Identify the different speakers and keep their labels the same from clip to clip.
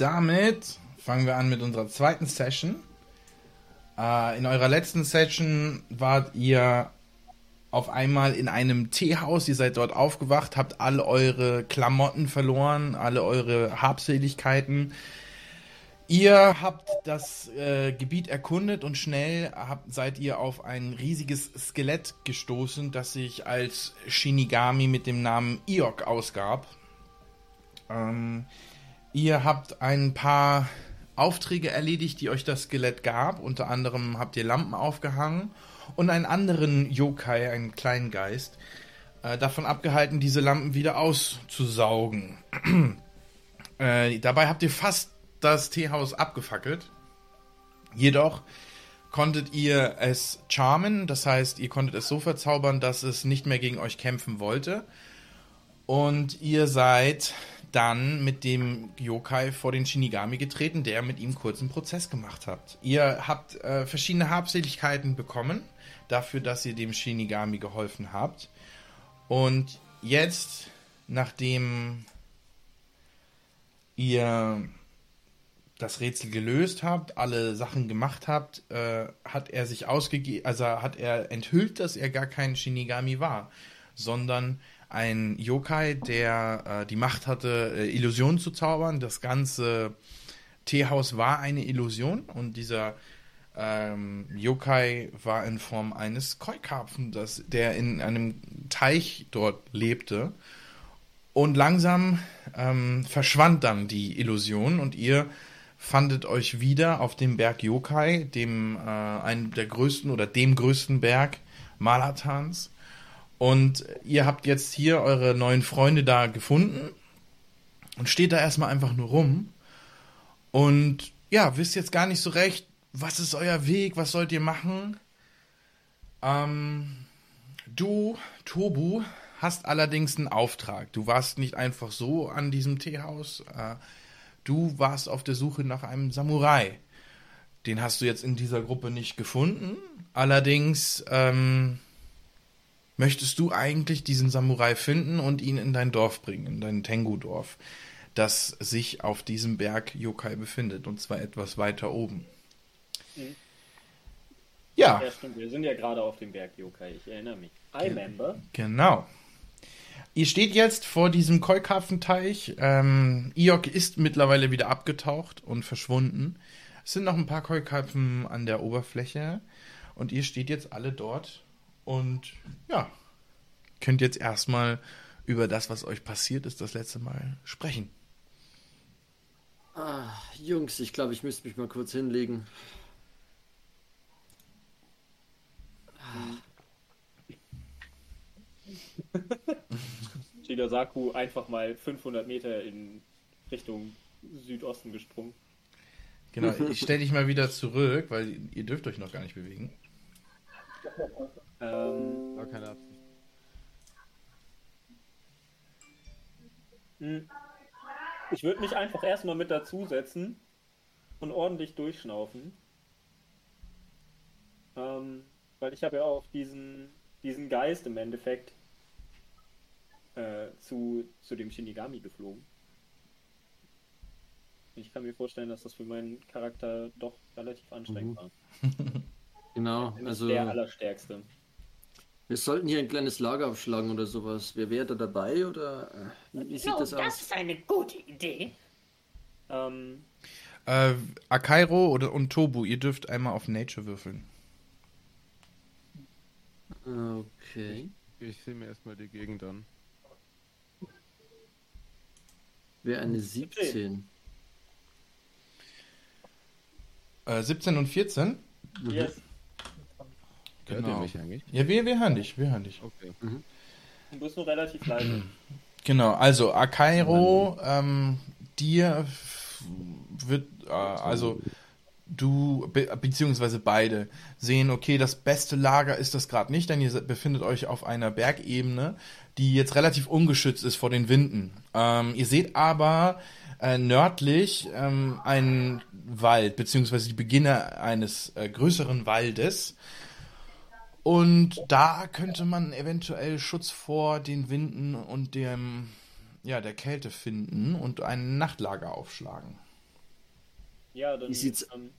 Speaker 1: damit fangen wir an mit unserer zweiten Session. Äh, in eurer letzten Session wart ihr auf einmal in einem Teehaus. Ihr seid dort aufgewacht, habt alle eure Klamotten verloren, alle eure Habseligkeiten. Ihr habt das äh, Gebiet erkundet und schnell habt, seid ihr auf ein riesiges Skelett gestoßen, das sich als Shinigami mit dem Namen Iok ausgab. Ähm, ihr habt ein paar Aufträge erledigt, die euch das Skelett gab. Unter anderem habt ihr Lampen aufgehangen und einen anderen Yokai, einen kleinen Geist, äh, davon abgehalten, diese Lampen wieder auszusaugen. äh, dabei habt ihr fast das Teehaus abgefackelt. Jedoch konntet ihr es charmen, das heißt, ihr konntet es so verzaubern, dass es nicht mehr gegen euch kämpfen wollte. Und ihr seid dann mit dem Yokai vor den Shinigami getreten, der mit ihm kurzen Prozess gemacht hat. Ihr habt äh, verschiedene Habseligkeiten bekommen, dafür, dass ihr dem Shinigami geholfen habt. Und jetzt, nachdem ihr das Rätsel gelöst habt, alle Sachen gemacht habt, äh, hat er sich ausgegeben, also hat er enthüllt, dass er gar kein Shinigami war, sondern ein Yokai, der äh, die Macht hatte, äh, Illusionen zu zaubern. Das ganze Teehaus war eine Illusion und dieser ähm, Yokai war in Form eines Koi-Karpfen, der in einem Teich dort lebte. Und langsam ähm, verschwand dann die Illusion und ihr fandet euch wieder auf dem Berg Yokai, dem äh, einem der größten oder dem größten Berg Malatans. Und ihr habt jetzt hier eure neuen Freunde da gefunden und steht da erstmal einfach nur rum. Und ja, wisst jetzt gar nicht so recht, was ist euer Weg, was sollt ihr machen. Ähm, du, Tobu, hast allerdings einen Auftrag. Du warst nicht einfach so an diesem Teehaus. Äh, du warst auf der Suche nach einem Samurai. Den hast du jetzt in dieser Gruppe nicht gefunden. Allerdings ähm, möchtest du eigentlich diesen Samurai finden und ihn in dein Dorf bringen, in dein Tengu-Dorf, das sich auf diesem Berg Yokai befindet, und zwar etwas weiter oben.
Speaker 2: Mhm. Ja. Ja, stimmt. Wir sind ja gerade auf dem Berg Yokai, ich erinnere mich. I remember.
Speaker 1: Genau. Ihr steht jetzt vor diesem Keukarpfenteich. Ähm, Iok ist mittlerweile wieder abgetaucht und verschwunden. Es sind noch ein paar Keukarpfen an der Oberfläche. Und ihr steht jetzt alle dort und ja, könnt jetzt erstmal über das, was euch passiert ist, das letzte Mal sprechen.
Speaker 3: Ah, Jungs, ich glaube, ich müsste mich mal kurz hinlegen.
Speaker 2: Shidasaku einfach mal 500 Meter in Richtung Südosten gesprungen.
Speaker 1: Genau, ich stelle dich mal wieder zurück, weil ihr dürft euch noch gar nicht bewegen. Ähm, War keine Absicht.
Speaker 2: Hm. Ich würde mich einfach erstmal mit dazusetzen und ordentlich durchschnaufen. Ähm, weil ich habe ja auch diesen, diesen Geist im Endeffekt äh, zu, zu dem Shinigami geflogen. Ich kann mir vorstellen, dass das für meinen Charakter doch relativ anstrengend mhm. war.
Speaker 3: genau, also.
Speaker 2: Der Allerstärkste.
Speaker 3: Wir sollten hier ein kleines Lager aufschlagen oder sowas. Wer wäre da dabei oder äh,
Speaker 4: wie, wie sieht das aus? Das ist eine gute Idee.
Speaker 1: Ähm, äh, Akairo oder, und Tobu, ihr dürft einmal auf Nature würfeln.
Speaker 3: Okay.
Speaker 5: Ich, ich sehe mir erstmal die Gegend an.
Speaker 3: Wäre eine 17.
Speaker 1: Äh, 17 und 14?
Speaker 2: Yes.
Speaker 1: Genau. Hört ihr mich eigentlich? Ja, wir, wir hören dich, wir hören dich.
Speaker 2: Okay. Mhm. Du bist nur relativ leise.
Speaker 1: Genau, also Akairo, ähm, dir wird, äh, also du, be beziehungsweise beide, sehen, okay, das beste Lager ist das gerade nicht, denn ihr befindet euch auf einer Bergebene, die jetzt relativ ungeschützt ist vor den Winden. Ähm, ihr seht aber äh, nördlich ähm, einen Wald, beziehungsweise die Beginne eines äh, größeren Waldes, und da könnte man eventuell Schutz vor den Winden und dem, ja, der Kälte finden und ein Nachtlager aufschlagen.
Speaker 2: Ja, dann.
Speaker 3: Wie sieht's,
Speaker 2: ähm,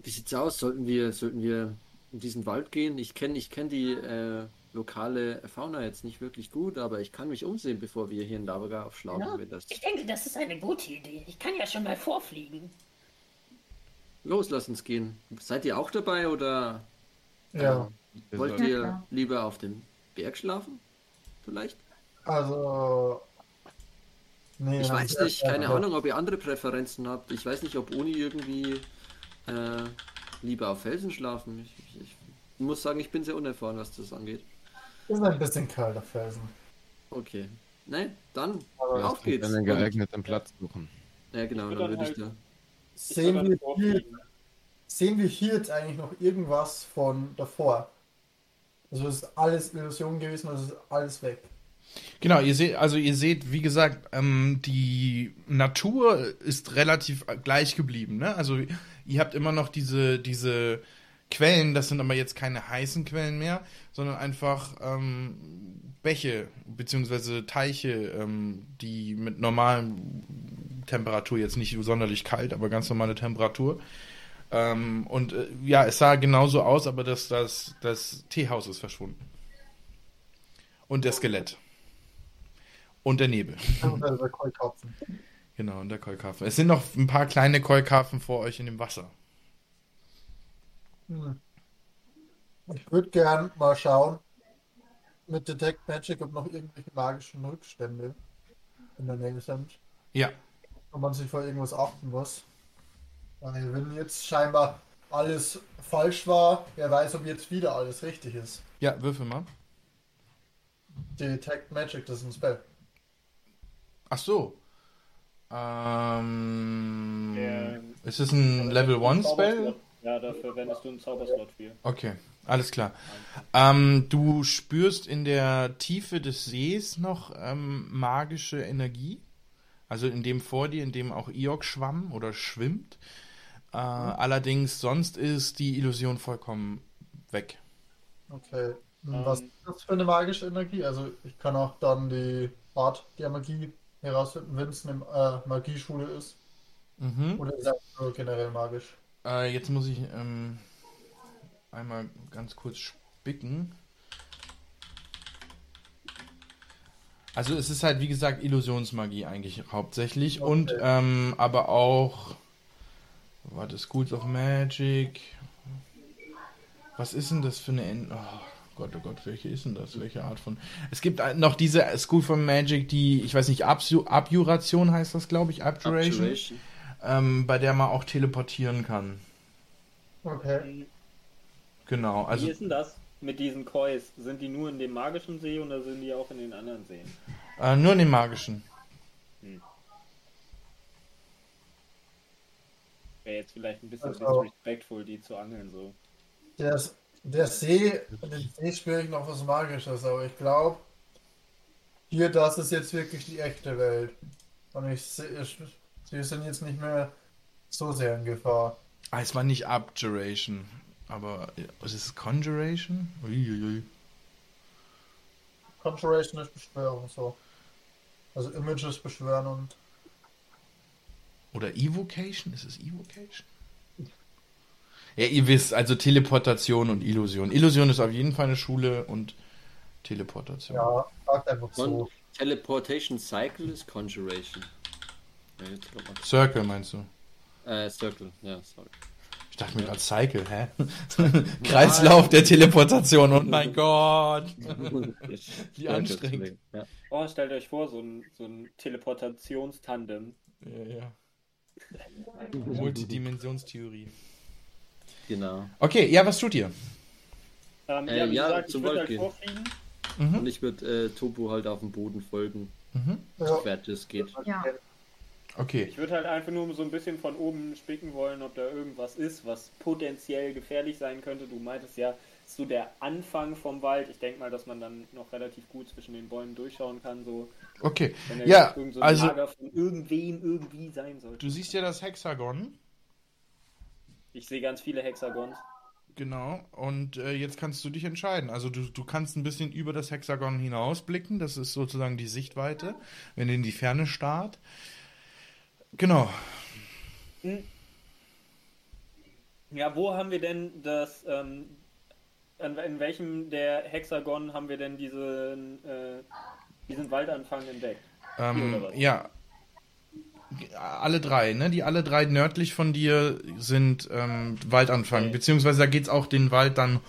Speaker 3: wie sieht's aus? Sollten wir, sollten wir in diesen Wald gehen? Ich kenne ich kenn die äh, lokale Fauna jetzt nicht wirklich gut, aber ich kann mich umsehen, bevor wir hier in Lavaga aufschlagen.
Speaker 4: Ja,
Speaker 3: das...
Speaker 4: ich denke, das ist eine gute Idee. Ich kann ja schon mal vorfliegen.
Speaker 3: Los, lass uns gehen. Seid ihr auch dabei oder
Speaker 6: Ja,
Speaker 3: wollt ihr lieber auf dem Berg schlafen? Vielleicht?
Speaker 6: also. Nee,
Speaker 3: Ich weiß nicht, keine
Speaker 6: ja,
Speaker 3: Ahnung, ob ihr andere Präferenzen habt. Ich weiß nicht, ob Uni irgendwie äh, lieber auf Felsen schlafen. Ich, ich, ich muss sagen, ich bin sehr unerfahren, was das angeht.
Speaker 6: Ist ein bisschen kalter Felsen.
Speaker 3: Okay. Ne, dann
Speaker 6: Aber
Speaker 3: auf geht's.
Speaker 5: Einen geeigneten Platz suchen.
Speaker 3: Ja, genau, dann
Speaker 2: würd
Speaker 3: würde ich
Speaker 2: dann
Speaker 3: da.
Speaker 6: Sehen wir, hier, sehen wir hier jetzt eigentlich noch irgendwas von davor? Also ist alles Illusion gewesen, also ist alles weg.
Speaker 1: Genau, ihr seht, also ihr seht, wie gesagt, ähm, die Natur ist relativ gleich geblieben. Ne? Also ihr habt immer noch diese, diese Quellen, das sind aber jetzt keine heißen Quellen mehr, sondern einfach ähm, Bäche beziehungsweise Teiche, ähm, die mit normalem Temperatur jetzt nicht sonderlich kalt, aber ganz normale Temperatur. Ähm, und äh, ja, es sah genauso aus, aber das, das, das Teehaus ist verschwunden. Und der Skelett. Und der Nebel.
Speaker 6: Also der Keukopfen.
Speaker 1: Genau, und der Keulkarpfen. Es sind noch ein paar kleine Keulkarpfen vor euch in dem Wasser.
Speaker 6: Hm. Ich würde gern mal schauen mit Detect Magic, ob noch irgendwelche magischen Rückstände in der Nähe sind.
Speaker 1: Ja,
Speaker 6: Ob man sich vor irgendwas achten muss. Weil wenn jetzt scheinbar alles falsch war, wer weiß, ob jetzt wieder alles richtig ist.
Speaker 1: ja, würfel mal.
Speaker 6: Detect Magic, das ist ein Spell.
Speaker 1: Ach so. Ähm,
Speaker 2: Der-
Speaker 1: ist es ein Level 1 Spell?
Speaker 2: Ja, da verwendest du einen Zauberslot für.
Speaker 1: Okay, alles klar. Ähm, du spürst in der Tiefe des Sees noch ähm, magische Energie. Also in dem vor dir, in dem auch Iok schwamm oder schwimmt. Äh, Allerdings sonst ist die Illusion vollkommen weg.
Speaker 6: Okay. Hm,
Speaker 2: Ähm.
Speaker 6: Was ist das für eine magische Energie? Also ich kann auch dann die Art der Magie herausfinden, wenn es eine äh, Magieschule ist.
Speaker 1: Mhm.
Speaker 6: Oder ist einfach nur generell magisch?
Speaker 1: Äh, jetzt muss ich ähm, einmal ganz kurz spicken. Also es ist halt wie gesagt Illusionsmagie eigentlich hauptsächlich
Speaker 6: Okay.
Speaker 1: und ähm, aber auch warte Schools of Magic. Was ist denn das für eine En oh Gott, oh Gott, welche ist denn das? Welche Art von Es gibt noch diese School of Magic, die ich weiß nicht Absu Abjuration heißt das, glaube ich, Abjuration,
Speaker 3: Abjuration.
Speaker 1: Ähm, bei der man auch teleportieren kann.
Speaker 6: Okay.
Speaker 1: Genau,
Speaker 2: Wie
Speaker 1: also
Speaker 2: ist denn das mit diesen Kois? Sind die nur in dem magischen See oder sind die auch in den anderen Seen?
Speaker 1: äh, nur in den magischen.
Speaker 2: Wäre jetzt vielleicht ein bisschen
Speaker 6: Also-
Speaker 2: disrespectful, die zu angeln so.
Speaker 6: Der, der See, den See spüre ich noch was Magisches, aber ich glaube, hier, das ist jetzt wirklich die echte Welt. Und ich sehe, sie sind jetzt nicht mehr so sehr in Gefahr.
Speaker 1: Ah, es war nicht Abjuration, aber was ist es Conjuration? Uiuiui.
Speaker 6: Conjuration ist Beschwörung, so. Also Images beschwören und.
Speaker 1: Oder Evocation? Ist es Evocation? Ja, ihr wisst, also Teleportation und Illusion. Illusion ist auf jeden Fall eine Schule und Teleportation.
Speaker 6: Ja, sagt einfach
Speaker 3: Und
Speaker 6: so.
Speaker 3: Teleportation Cycle ist Conjuration. Ja.
Speaker 1: Circle meinst du?
Speaker 3: Äh, Circle, ja, sorry.
Speaker 1: Ich dachte mir gerade Cycle, hä? Kreislauf der Teleportation, oh mein Gott. Wie anstrengend.
Speaker 3: Ja.
Speaker 2: Oh, stellt euch vor, so ein, so ein Teleportationstandem.
Speaker 1: Ja, ja. Multidimensionstheorie.
Speaker 3: Genau.
Speaker 1: Okay, ja, was tut ihr?
Speaker 2: Ähm,
Speaker 3: Äh,
Speaker 2: ja, wie
Speaker 3: ja,
Speaker 2: gesagt, ich
Speaker 3: zum
Speaker 2: würde
Speaker 3: Wald
Speaker 2: halt
Speaker 3: gehen.
Speaker 2: vorfliegen.
Speaker 1: Mhm.
Speaker 3: Und ich würde äh, Topo halt auf dem Boden folgen,
Speaker 1: Mhm.
Speaker 6: Ja,
Speaker 3: soweit es geht.
Speaker 7: Ja.
Speaker 1: Okay.
Speaker 2: Ich würde halt einfach nur so ein bisschen von oben spicken wollen, ob da irgendwas ist, was potenziell gefährlich sein könnte. Du meintest ja, so der Anfang vom Wald. Ich denke mal, dass man dann noch relativ gut zwischen den Bäumen durchschauen kann, so
Speaker 1: Okay.
Speaker 2: wenn
Speaker 1: Ja,
Speaker 2: so
Speaker 1: also-
Speaker 2: Lager von irgendwem irgendwie sein sollte.
Speaker 1: Du siehst ja das Hexagon.
Speaker 2: Ich sehe ganz viele Hexagons.
Speaker 1: Genau. Und äh, jetzt kannst du dich entscheiden. Also du, du kannst ein bisschen über das Hexagon hinausblicken. Das ist sozusagen die Sichtweite, wenn ihr in die Ferne starrt. Genau.
Speaker 2: Ja, wo haben wir denn das, ähm, in, welchem der Hexagon haben wir denn diesen, äh, diesen Waldanfang entdeckt? Hier
Speaker 1: Ähm, ja. Alle drei, ne? Die alle drei nördlich von dir sind ähm, Waldanfang.
Speaker 2: Okay.
Speaker 1: Beziehungsweise da geht's auch den Wald dann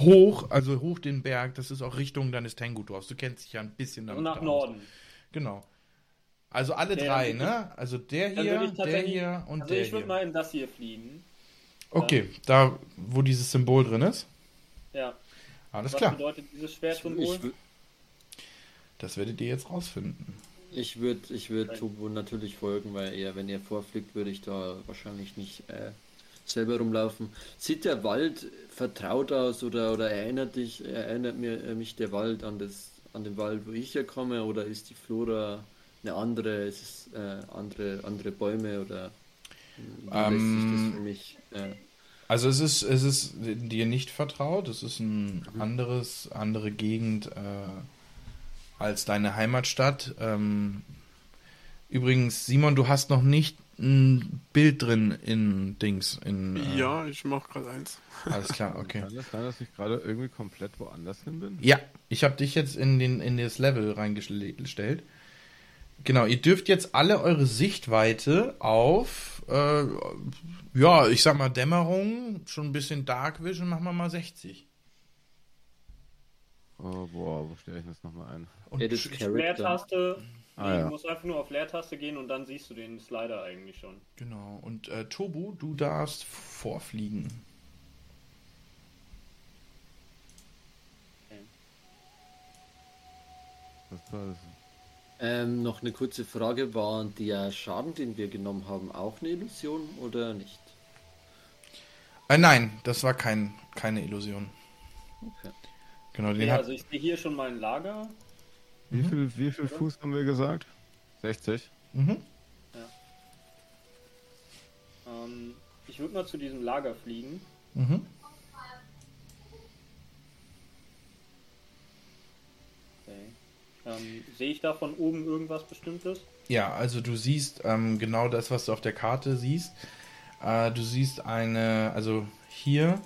Speaker 1: hoch, also hoch den Berg. Das ist auch Richtung deines Tengudorfs. Du kennst dich ja ein bisschen
Speaker 2: Also
Speaker 1: damit
Speaker 2: nach
Speaker 1: aus.
Speaker 2: Norden.
Speaker 1: Genau. Also alle
Speaker 2: Okay,
Speaker 1: drei, ne? Also der hier, der hier und
Speaker 2: also
Speaker 1: der
Speaker 2: ich würde
Speaker 1: hier.
Speaker 2: mal in das hier fliegen.
Speaker 1: Okay, da, wo dieses Symbol drin ist.
Speaker 2: Ja.
Speaker 1: Alles
Speaker 2: Was
Speaker 1: klar.
Speaker 2: bedeutet dieses Schwertsymbol?
Speaker 1: Das werdet ihr jetzt rausfinden.
Speaker 3: ich würde ich würd Tobo natürlich folgen, weil er, wenn er vorfliegt, würde ich da wahrscheinlich nicht äh, selber rumlaufen. Sieht der Wald vertraut aus oder, oder erinnert dich, erinnert mir äh, mich der Wald an das an den Wald, wo ich herkomme, oder ist die Flora eine andere, ist es äh, andere, andere Bäume oder wie lässt sich
Speaker 1: Ähm,
Speaker 3: das für mich äh,
Speaker 1: Also es ist, es ist dir nicht vertraut, es ist ein anderes, andere Gegend äh, als deine Heimatstadt. Ähm, übrigens, Simon, du hast noch nicht ein Bild drin in Dings. In, äh,
Speaker 7: Ja, ich mach gerade eins.
Speaker 1: Alles klar, okay.
Speaker 5: Kann das sein, dass ich gerade irgendwie komplett woanders hin bin?
Speaker 1: Ja, ich habe dich jetzt in, den, in das Level reingestellt. Genau, ihr dürft jetzt alle eure Sichtweite auf, äh, ja, ich sag mal Dämmerung, schon ein bisschen Dark Vision, machen wir mal 60.
Speaker 5: Oh, boah, wo stelle ich das nochmal ein?
Speaker 1: Und
Speaker 3: Edit Character.
Speaker 2: Leertaste.
Speaker 5: Ah, ja.
Speaker 2: Du musst einfach nur auf Leertaste gehen und dann siehst du den Slider eigentlich schon.
Speaker 1: Genau, und äh, Tobu, du darfst vorfliegen.
Speaker 5: Was war das?
Speaker 3: Ähm, noch eine kurze Frage, war der Schaden, den wir genommen haben, auch eine Illusion oder nicht?
Speaker 1: Äh, nein, das war kein, keine Illusion.
Speaker 3: Okay.
Speaker 1: Genau, den
Speaker 2: Ja, also ich sehe hier schon mal ein Lager.
Speaker 5: Wie viel, wie viel Fuß haben wir gesagt? 60?
Speaker 1: mhm.
Speaker 2: Ähm, ich würde mal zu diesem Lager fliegen.
Speaker 1: Mhm.
Speaker 2: Okay. Ähm, sehe ich da von oben irgendwas Bestimmtes?
Speaker 1: Ja, also du siehst ähm, genau das, was du auf der Karte siehst. Äh, du siehst eine, also hier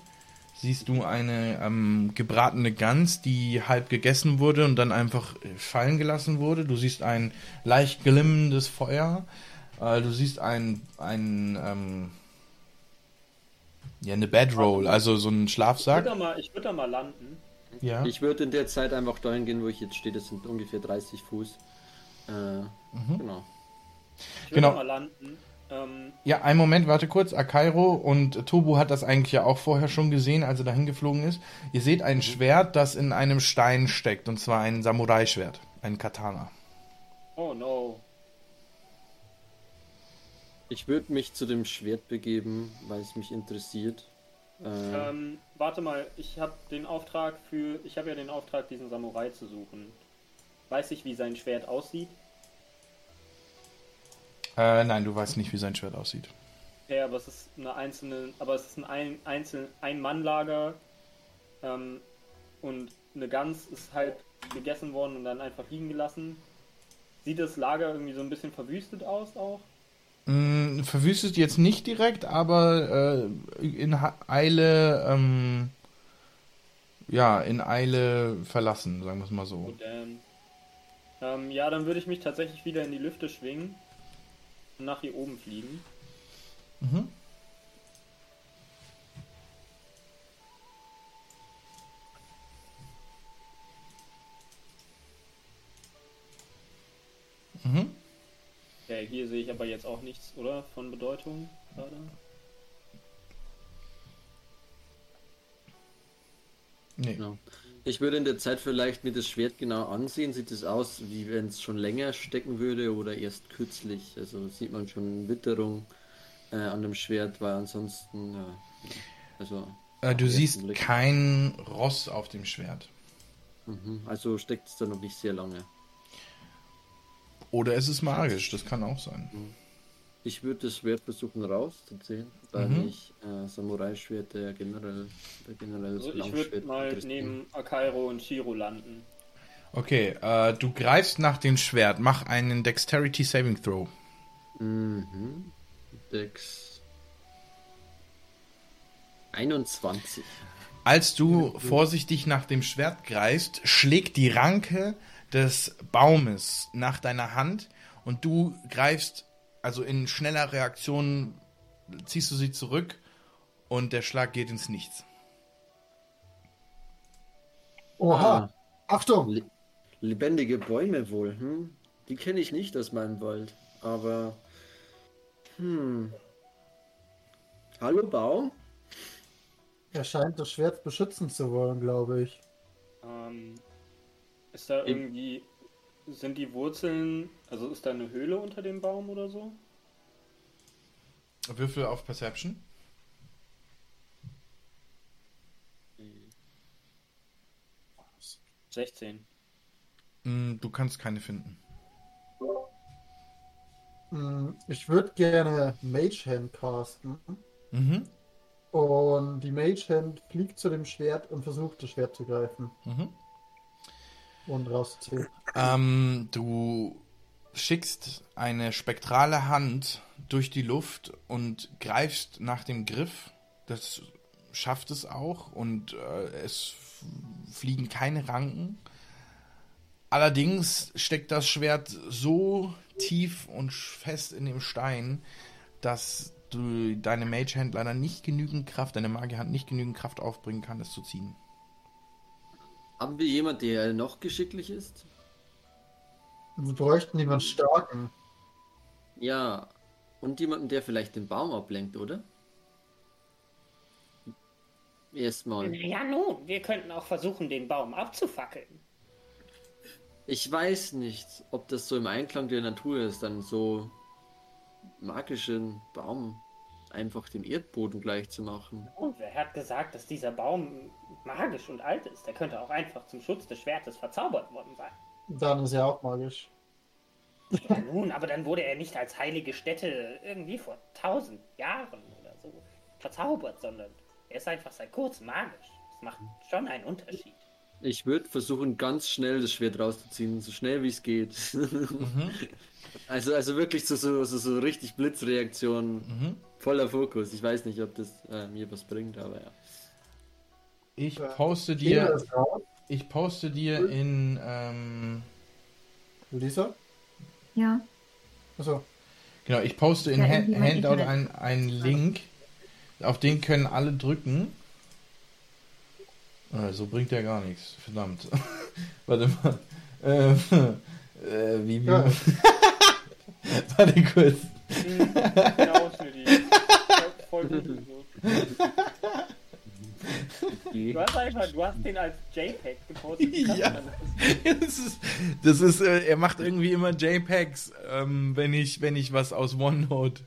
Speaker 1: siehst du eine ähm, gebratene Gans, die halb gegessen wurde und dann einfach äh, fallen gelassen wurde. Du siehst ein leicht glimmendes Feuer. Äh, du siehst ein, ein ähm, ja, eine Bedroll, also so ein
Speaker 2: Ich würde
Speaker 1: Schlafsack.
Speaker 2: da, mal- ich würd da mal landen.
Speaker 1: Ja.
Speaker 3: Ich würde in der Zeit einfach dahin gehen, wo ich jetzt stehe. Das sind ungefähr 30 Fuß. Äh, Genau.
Speaker 2: Ich würde
Speaker 1: Genau.
Speaker 2: mal landen. Ähm,
Speaker 1: Ja, einen Moment, warte kurz. Akairo und Tobu hat das eigentlich ja auch vorher schon gesehen, als er dahin geflogen ist. Ihr seht ein Schwert, das in einem Stein steckt, und zwar ein Samurai-Schwert, ein Katana.
Speaker 2: oh no.
Speaker 3: Ich würde mich zu dem Schwert begeben, weil es mich interessiert. Äh,
Speaker 2: Ähm, warte mal, ich habe den Auftrag für. Ich habe ja den Auftrag, diesen Samurai zu suchen. Weiß ich, wie sein Schwert aussieht?
Speaker 1: Äh, nein, du weißt nicht, wie sein Schwert aussieht.
Speaker 2: Ja, aber es ist eine einzelne, aber es ist ein ein ein Mann-Lager ähm, und eine Gans ist halt gegessen worden und dann einfach liegen gelassen. Sieht das Lager irgendwie so ein bisschen verwüstet aus auch?
Speaker 1: Mm, verwüstet jetzt nicht direkt, aber äh, in Eile, ähm, ja, in Eile verlassen, sagen wir es mal so.
Speaker 2: Gut, ähm, ähm, ja, dann würde ich mich tatsächlich wieder in die Lüfte schwingen und nach hier oben fliegen.
Speaker 1: Mhm. Mhm.
Speaker 2: Okay, hier sehe ich aber jetzt auch nichts, oder? Von Bedeutung gerade.
Speaker 1: Nee.
Speaker 3: genau. Ich würde in der Zeit vielleicht mir das Schwert genau ansehen. Sieht es aus, wie wenn es schon länger stecken würde oder erst kürzlich? Also sieht man schon Witterung äh, an dem Schwert, weil ansonsten, ja, also,
Speaker 1: Äh, du siehst
Speaker 3: Blick.
Speaker 1: kein Ross auf dem Schwert.
Speaker 3: mhm. also steckt es da noch nicht sehr lange.
Speaker 1: Oder es ist magisch, das kann auch sein.
Speaker 3: Ich würde das Schwert versuchen rauszuziehen, weil
Speaker 1: Mhm.
Speaker 3: mich äh, Samurai-Schwerte generell, generell
Speaker 2: Also ich würde mal neben Akairo und Shiro landen.
Speaker 1: Okay, äh, du greifst nach dem Schwert, mach einen Dexterity Saving Throw.
Speaker 3: Mhm. Dex. 21.
Speaker 1: Als du vorsichtig nach dem Schwert greifst, schlägt die Ranke des Baumes nach deiner Hand und du greifst, also in schneller Reaktion ziehst du sie zurück und der Schlag geht ins Nichts.
Speaker 6: Oha. Achtung!
Speaker 3: Le lebendige Bäume wohl, hm? Die kenne ich nicht aus meinem Wald, aber. Hm. Hallo Baum?
Speaker 6: Er scheint das Schwert beschützen zu wollen, glaube ich.
Speaker 2: Ähm, ist da irgendwie. Sind die Wurzeln. Also ist da eine Höhle unter dem Baum oder so?
Speaker 1: Würfel auf Perception.
Speaker 2: 16.
Speaker 1: Mm, Du kannst keine finden.
Speaker 6: Hm, Ich würde gerne Mage Hand casten.
Speaker 1: Mhm.
Speaker 6: Und die Mage Hand fliegt zu dem Schwert und versucht, das Schwert zu greifen
Speaker 1: Mhm.
Speaker 6: Und rauszuziehen.
Speaker 1: Ähm, du schickst eine spektrale Hand durch die Luft und greifst nach dem Griff. Das schafft es auch und äh, es fliegen keine Ranken. Allerdings steckt das Schwert so tief und fest in dem Stein, dass du deine Mage Hand leider nicht genügend Kraft, deine Magierhand nicht genügend Kraft aufbringen kann, es zu ziehen.
Speaker 3: Haben wir jemand, der noch geschicklich ist?
Speaker 6: Wir bräuchten jemanden starken.
Speaker 3: Ja. Und jemanden, der vielleicht den Baum ablenkt, oder? Erstmal.
Speaker 4: Ja nun, wir könnten auch versuchen, den Baum abzufackeln.
Speaker 3: Ich weiß nicht, ob das so im Einklang der Natur ist, dann so magischen Baum einfach dem Erdboden gleich zu machen.
Speaker 4: Und wer hat gesagt, dass dieser Baum magisch und alt ist? Der könnte auch einfach zum Schutz des Schwertes verzaubert worden sein.
Speaker 6: Dann ist er auch magisch.
Speaker 4: Ja, nun, aber dann wurde er nicht als heilige Stätte irgendwie vor tausend Jahren oder so verzaubert, sondern er ist einfach seit kurzem magisch. Das macht schon einen Unterschied.
Speaker 3: Ich würde versuchen, ganz schnell das Schwert rauszuziehen, so schnell wie es geht. Also, also wirklich so, so, so, so richtig Blitzreaktion,
Speaker 1: Mhm.
Speaker 3: voller Fokus. Ich weiß nicht, ob das äh, mir was bringt, aber ja.
Speaker 1: Ich poste dir, ich poste dir in ähm,
Speaker 6: Lisa?
Speaker 7: Ja.
Speaker 6: Achso.
Speaker 1: Genau, ich poste in
Speaker 7: Ja,
Speaker 1: Handout einen, einen Link, auf den können alle drücken. Äh, so bringt der gar nichts, verdammt. Warte mal. Äh, äh, wie, wie
Speaker 6: Ja.
Speaker 1: Warte kurz.
Speaker 2: Genau. Du hast einfach, du hast den als JPEG gepostet.
Speaker 1: Ja.
Speaker 2: Das
Speaker 1: ist, das ist äh, er macht irgendwie immer JPEGs, ähm, wenn ich, wenn ich was aus OneNote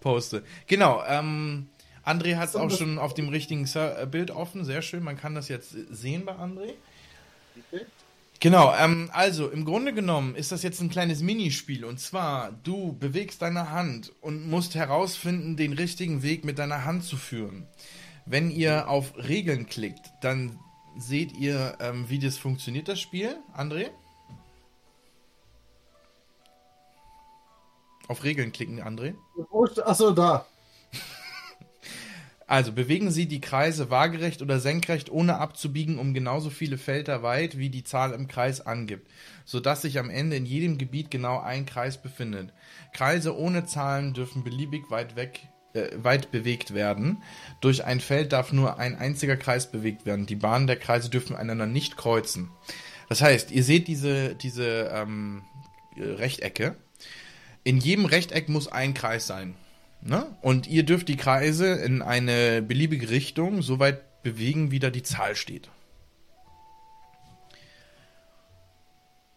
Speaker 1: poste. Genau, ähm, André hat es auch schon auf dem richtigen äh, Bild offen, sehr schön, man kann das jetzt sehen bei André. Genau, ähm, also im Grunde genommen ist das jetzt ein kleines Minispiel und zwar, du bewegst deine Hand und musst herausfinden, den richtigen Weg mit deiner Hand zu führen. Wenn ihr auf Regeln klickt, dann seht ihr, ähm, wie das funktioniert, das Spiel, André? Auf Regeln klicken, André.
Speaker 6: Achso, da.
Speaker 1: Also bewegen Sie die Kreise waagerecht oder senkrecht, ohne abzubiegen, um genauso viele Felder weit, wie die Zahl im Kreis angibt, sodass sich am Ende in jedem Gebiet genau ein Kreis befindet. Kreise ohne Zahlen dürfen beliebig weit weg äh, weit bewegt werden. Durch ein Feld darf nur ein einziger Kreis bewegt werden. Die Bahnen der Kreise dürfen einander nicht kreuzen. Das heißt, ihr seht diese, diese ähm, Rechtecke. In jedem Rechteck muss ein Kreis sein. Ne? Und ihr dürft die Kreise in eine beliebige Richtung so weit bewegen, wie da die Zahl steht.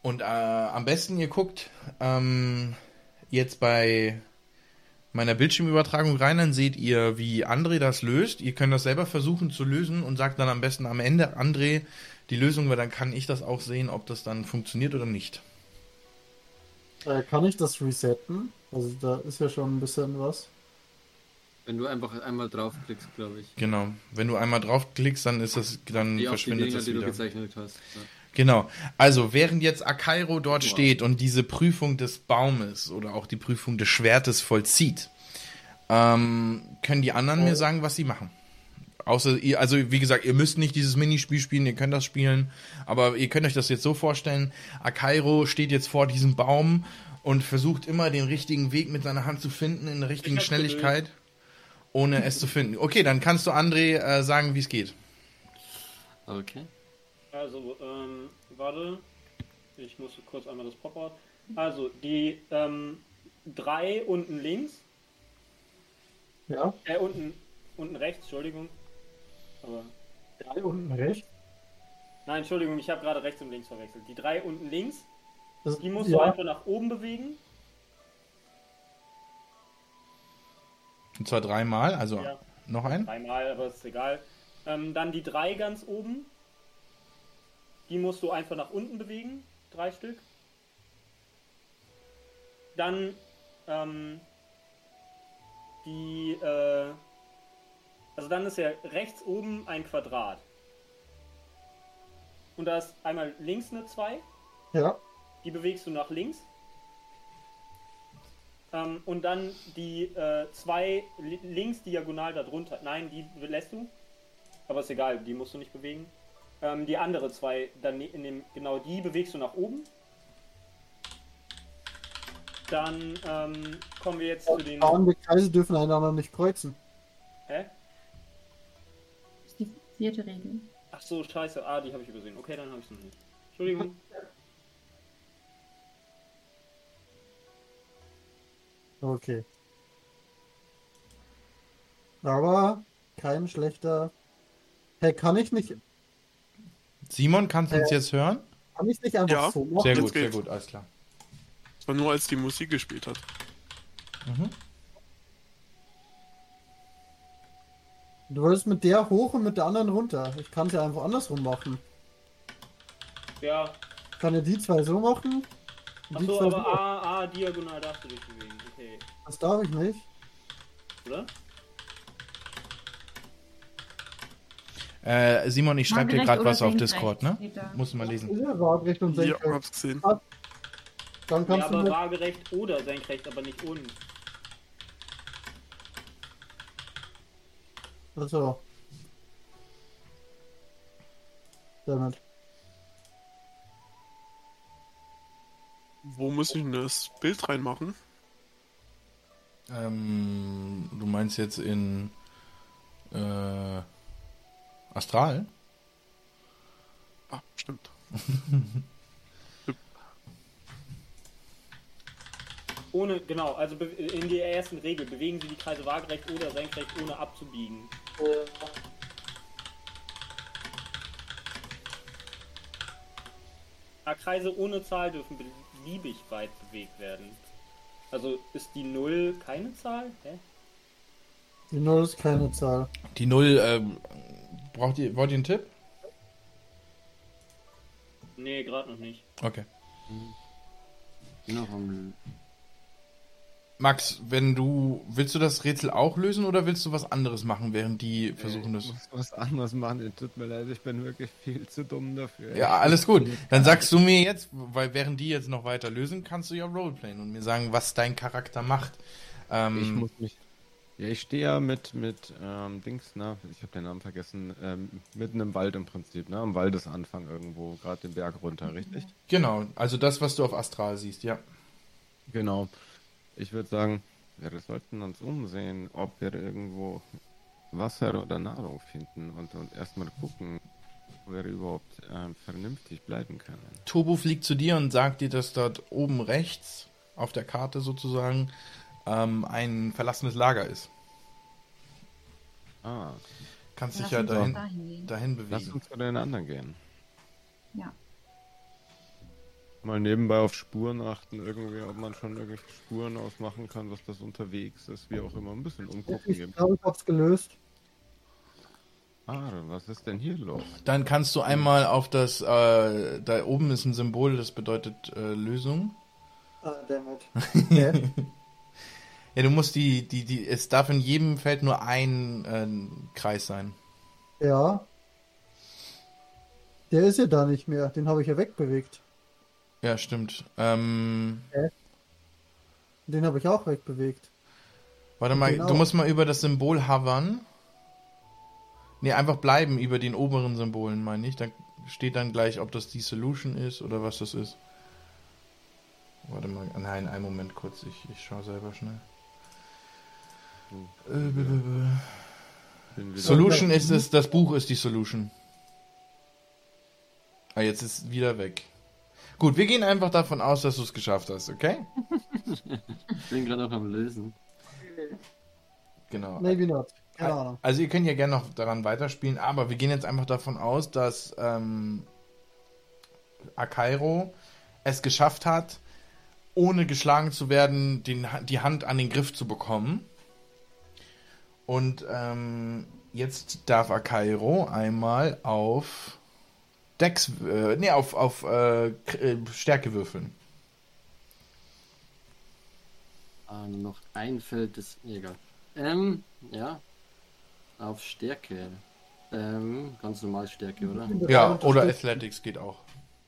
Speaker 1: Und äh, am besten ihr guckt ähm, jetzt bei meiner Bildschirmübertragung rein, dann seht ihr, wie André das löst. Ihr könnt das selber versuchen zu lösen und sagt dann am besten am Ende André die Lösung, weil dann kann ich das auch sehen, ob das dann funktioniert oder nicht.
Speaker 6: Äh, kann ich das resetten? Also da ist ja schon ein bisschen was.
Speaker 3: Wenn du einfach einmal draufklickst, glaube ich.
Speaker 1: Genau. Wenn du einmal draufklickst, dann ist das, dann
Speaker 3: Die
Speaker 1: verschwindet
Speaker 3: Dinger,
Speaker 1: das
Speaker 3: die du
Speaker 1: wieder.
Speaker 3: gezeichnet hast. Ja.
Speaker 1: Genau. Also, während jetzt Akairo dort
Speaker 3: Wow.
Speaker 1: steht und diese Prüfung des Baumes oder auch die Prüfung des Schwertes vollzieht, ähm, können die anderen mir sagen, was sie machen. Außer ihr, also wie gesagt, ihr müsst nicht dieses Minispiel spielen, ihr könnt das spielen, aber ihr könnt euch das jetzt so vorstellen, Akairo steht jetzt vor diesem Baum und versucht immer den richtigen Weg mit seiner Hand zu finden, in der richtigen Schnelligkeit, ohne es zu finden. Okay, dann kannst du André äh, sagen, wie es geht.
Speaker 3: Okay.
Speaker 2: Also, ähm, warte. Ich muss kurz einmal das Pop-Out. Also, die ähm, drei unten links,
Speaker 6: Ja,
Speaker 2: äh, unten, unten rechts, Entschuldigung. Aber,
Speaker 6: drei unten rechts.
Speaker 2: nein, Entschuldigung, ich habe gerade rechts und links verwechselt. Die drei unten links,
Speaker 6: Das,
Speaker 2: die musst du
Speaker 6: ja,
Speaker 2: einfach nach oben bewegen.
Speaker 1: Und zwar dreimal, also
Speaker 2: Ja.
Speaker 1: noch ein.
Speaker 2: Dreimal, aber ist egal. Ähm, dann die drei ganz oben. Die musst du einfach nach unten bewegen. Drei Stück. Dann ähm, die. Äh, also dann ist ja rechts oben ein Quadrat. Und da ist einmal links eine 2.
Speaker 6: ja,
Speaker 2: Die bewegst du nach links. Ähm, und dann die äh, zwei li links diagonal darunter. Nein, die lässt du. Aber ist egal, die musst du nicht bewegen. Ähm, die andere zwei, dann in dem, genau die bewegst du nach oben. Dann ähm, kommen wir jetzt zu den.
Speaker 6: fahrende Kreise dürfen einander nicht kreuzen.
Speaker 2: Hä?
Speaker 7: Das ist die vierte Regel.
Speaker 2: Ach so, scheiße. Ah, die habe ich übersehen. Okay, dann habe ich es noch nicht. Entschuldigung.
Speaker 6: Okay. Aber kein schlechter. Hey, kann ich nicht,
Speaker 1: Simon, kannst du uns
Speaker 6: Äh,
Speaker 1: jetzt hören?
Speaker 6: kann ich nicht einfach
Speaker 8: Ja.
Speaker 6: so machen?
Speaker 1: Sehr gut, sehr gut, alles klar.
Speaker 8: Das war nur, als die Musik gespielt hat.
Speaker 1: Mhm.
Speaker 6: Du wolltest mit der hoch und mit der anderen runter. Ich kann es ja einfach andersrum machen.
Speaker 2: Ja.
Speaker 6: Ich kann ja die zwei so machen.
Speaker 2: Achso,
Speaker 6: zwei
Speaker 2: aber
Speaker 6: so.
Speaker 2: A, A, diagonal darfst du dich bewegen.
Speaker 6: Das darf ich nicht.
Speaker 2: Oder?
Speaker 1: Äh, Simon, ich schreibe dir gerade was auf Discord, ne?
Speaker 7: steht da.
Speaker 1: Muss mal lesen.
Speaker 6: Ja, waagerecht und
Speaker 8: Ja,
Speaker 6: senkrecht.
Speaker 8: hab's gesehen.
Speaker 6: Dann
Speaker 2: Ja,
Speaker 6: kannst du
Speaker 2: aber
Speaker 6: mit,
Speaker 2: waagerecht oder senkrecht, aber nicht und.
Speaker 6: also. Damit.
Speaker 8: Wo muss ich denn das Bild reinmachen?
Speaker 1: Ähm, du meinst jetzt in äh, Astral?
Speaker 8: Ah, stimmt.
Speaker 2: Ohne, genau, also be- in der ersten Regel bewegen Sie die Kreise waagerecht oder senkrecht, ohne abzubiegen. Ah, Kreise ohne Zahl dürfen beliebig weit bewegt werden. Also ist die 0 keine Zahl? Hä?
Speaker 6: Die Null ist keine Zahl.
Speaker 1: Die Null, ähm, braucht ihr, wollt ihr einen Tipp?
Speaker 2: Nee, gerade noch nicht.
Speaker 1: Okay.
Speaker 3: Noch am
Speaker 1: Max, wenn du, willst du das Rätsel auch lösen oder willst du was anderes machen, während die versuchen das?
Speaker 5: Ich muss was anderes machen. Tut mir leid, ich bin wirklich viel zu dumm dafür.
Speaker 1: Ja, alles gut. Dann sagst du mir jetzt, weil während die jetzt noch weiter lösen, kannst du ja Roleplayen und mir sagen, was dein Charakter macht. Ähm,
Speaker 5: Ich muss mich. Ja, ich stehe ja mit, mit ähm, Dings, ne? Ich habe den Namen vergessen. Ähm, mitten im Wald im Prinzip, ne? Am Waldesanfang irgendwo, gerade den Berg runter, richtig?
Speaker 1: Genau, also das, was du auf Astral siehst, ja.
Speaker 5: Genau. Ich würde sagen, wir sollten uns umsehen, ob wir irgendwo Wasser oder Nahrung finden und, und erstmal gucken, wo wir überhaupt ähm, vernünftig bleiben können.
Speaker 1: Turbo fliegt zu dir und sagt dir, dass dort oben rechts auf der Karte sozusagen ähm, ein verlassenes Lager ist.
Speaker 5: Ah,
Speaker 1: Kannst dich ja dahin,
Speaker 7: dahin
Speaker 1: dahin
Speaker 5: lass
Speaker 1: bewegen.
Speaker 5: uns zu den anderen gehen.
Speaker 7: Ja.
Speaker 5: Mal nebenbei auf Spuren achten, irgendwie, ob man schon irgendwelche Spuren ausmachen kann, was das unterwegs ist, wie auch immer. Ein bisschen umgucken.
Speaker 6: Ich glaube, ich hab's gelöst.
Speaker 5: Ah, was ist denn hier los?
Speaker 1: Dann kannst du einmal auf das, äh, da oben ist ein Symbol, das bedeutet äh, Lösung.
Speaker 6: Ah, damit. Okay.
Speaker 1: Ja, du musst die, die, die, es darf in jedem Feld nur ein äh, Kreis sein.
Speaker 6: ja. Der ist ja da nicht mehr. Den habe ich ja wegbewegt.
Speaker 1: Ja, stimmt. Ähm,
Speaker 6: Den habe ich auch wegbewegt.
Speaker 1: warte mal, du musst mal über das Symbol hovern. Nee, einfach bleiben über den oberen Symbolen, meine ich. Da steht dann gleich, ob das die Solution ist oder was das ist. Warte mal, nein, einen Moment kurz, ich, ich schaue selber schnell. Äh, Solution ist es, das Buch ist die Solution. Ah, jetzt ist es wieder weg. Gut, wir gehen einfach davon aus, dass du es geschafft hast, okay?
Speaker 3: Ich bin gerade noch am Lösen.
Speaker 1: Genau.
Speaker 6: Maybe not. Keine Ahnung.
Speaker 1: Also ihr könnt ja gerne noch daran weiterspielen, aber wir gehen jetzt einfach davon aus, dass ähm, Akairo es geschafft hat, ohne geschlagen zu werden, den, die Hand an den Griff zu bekommen. Und ähm, jetzt darf Akairo einmal auf Dex, äh, nee, auf, auf äh, äh, Stärke würfeln.
Speaker 3: Ah, nur noch ein Feld ist. nee, Egal. Ähm, ja. Auf Stärke. Ähm, ganz normal Stärke, oder?
Speaker 1: Ja, oder Athletics geht auch.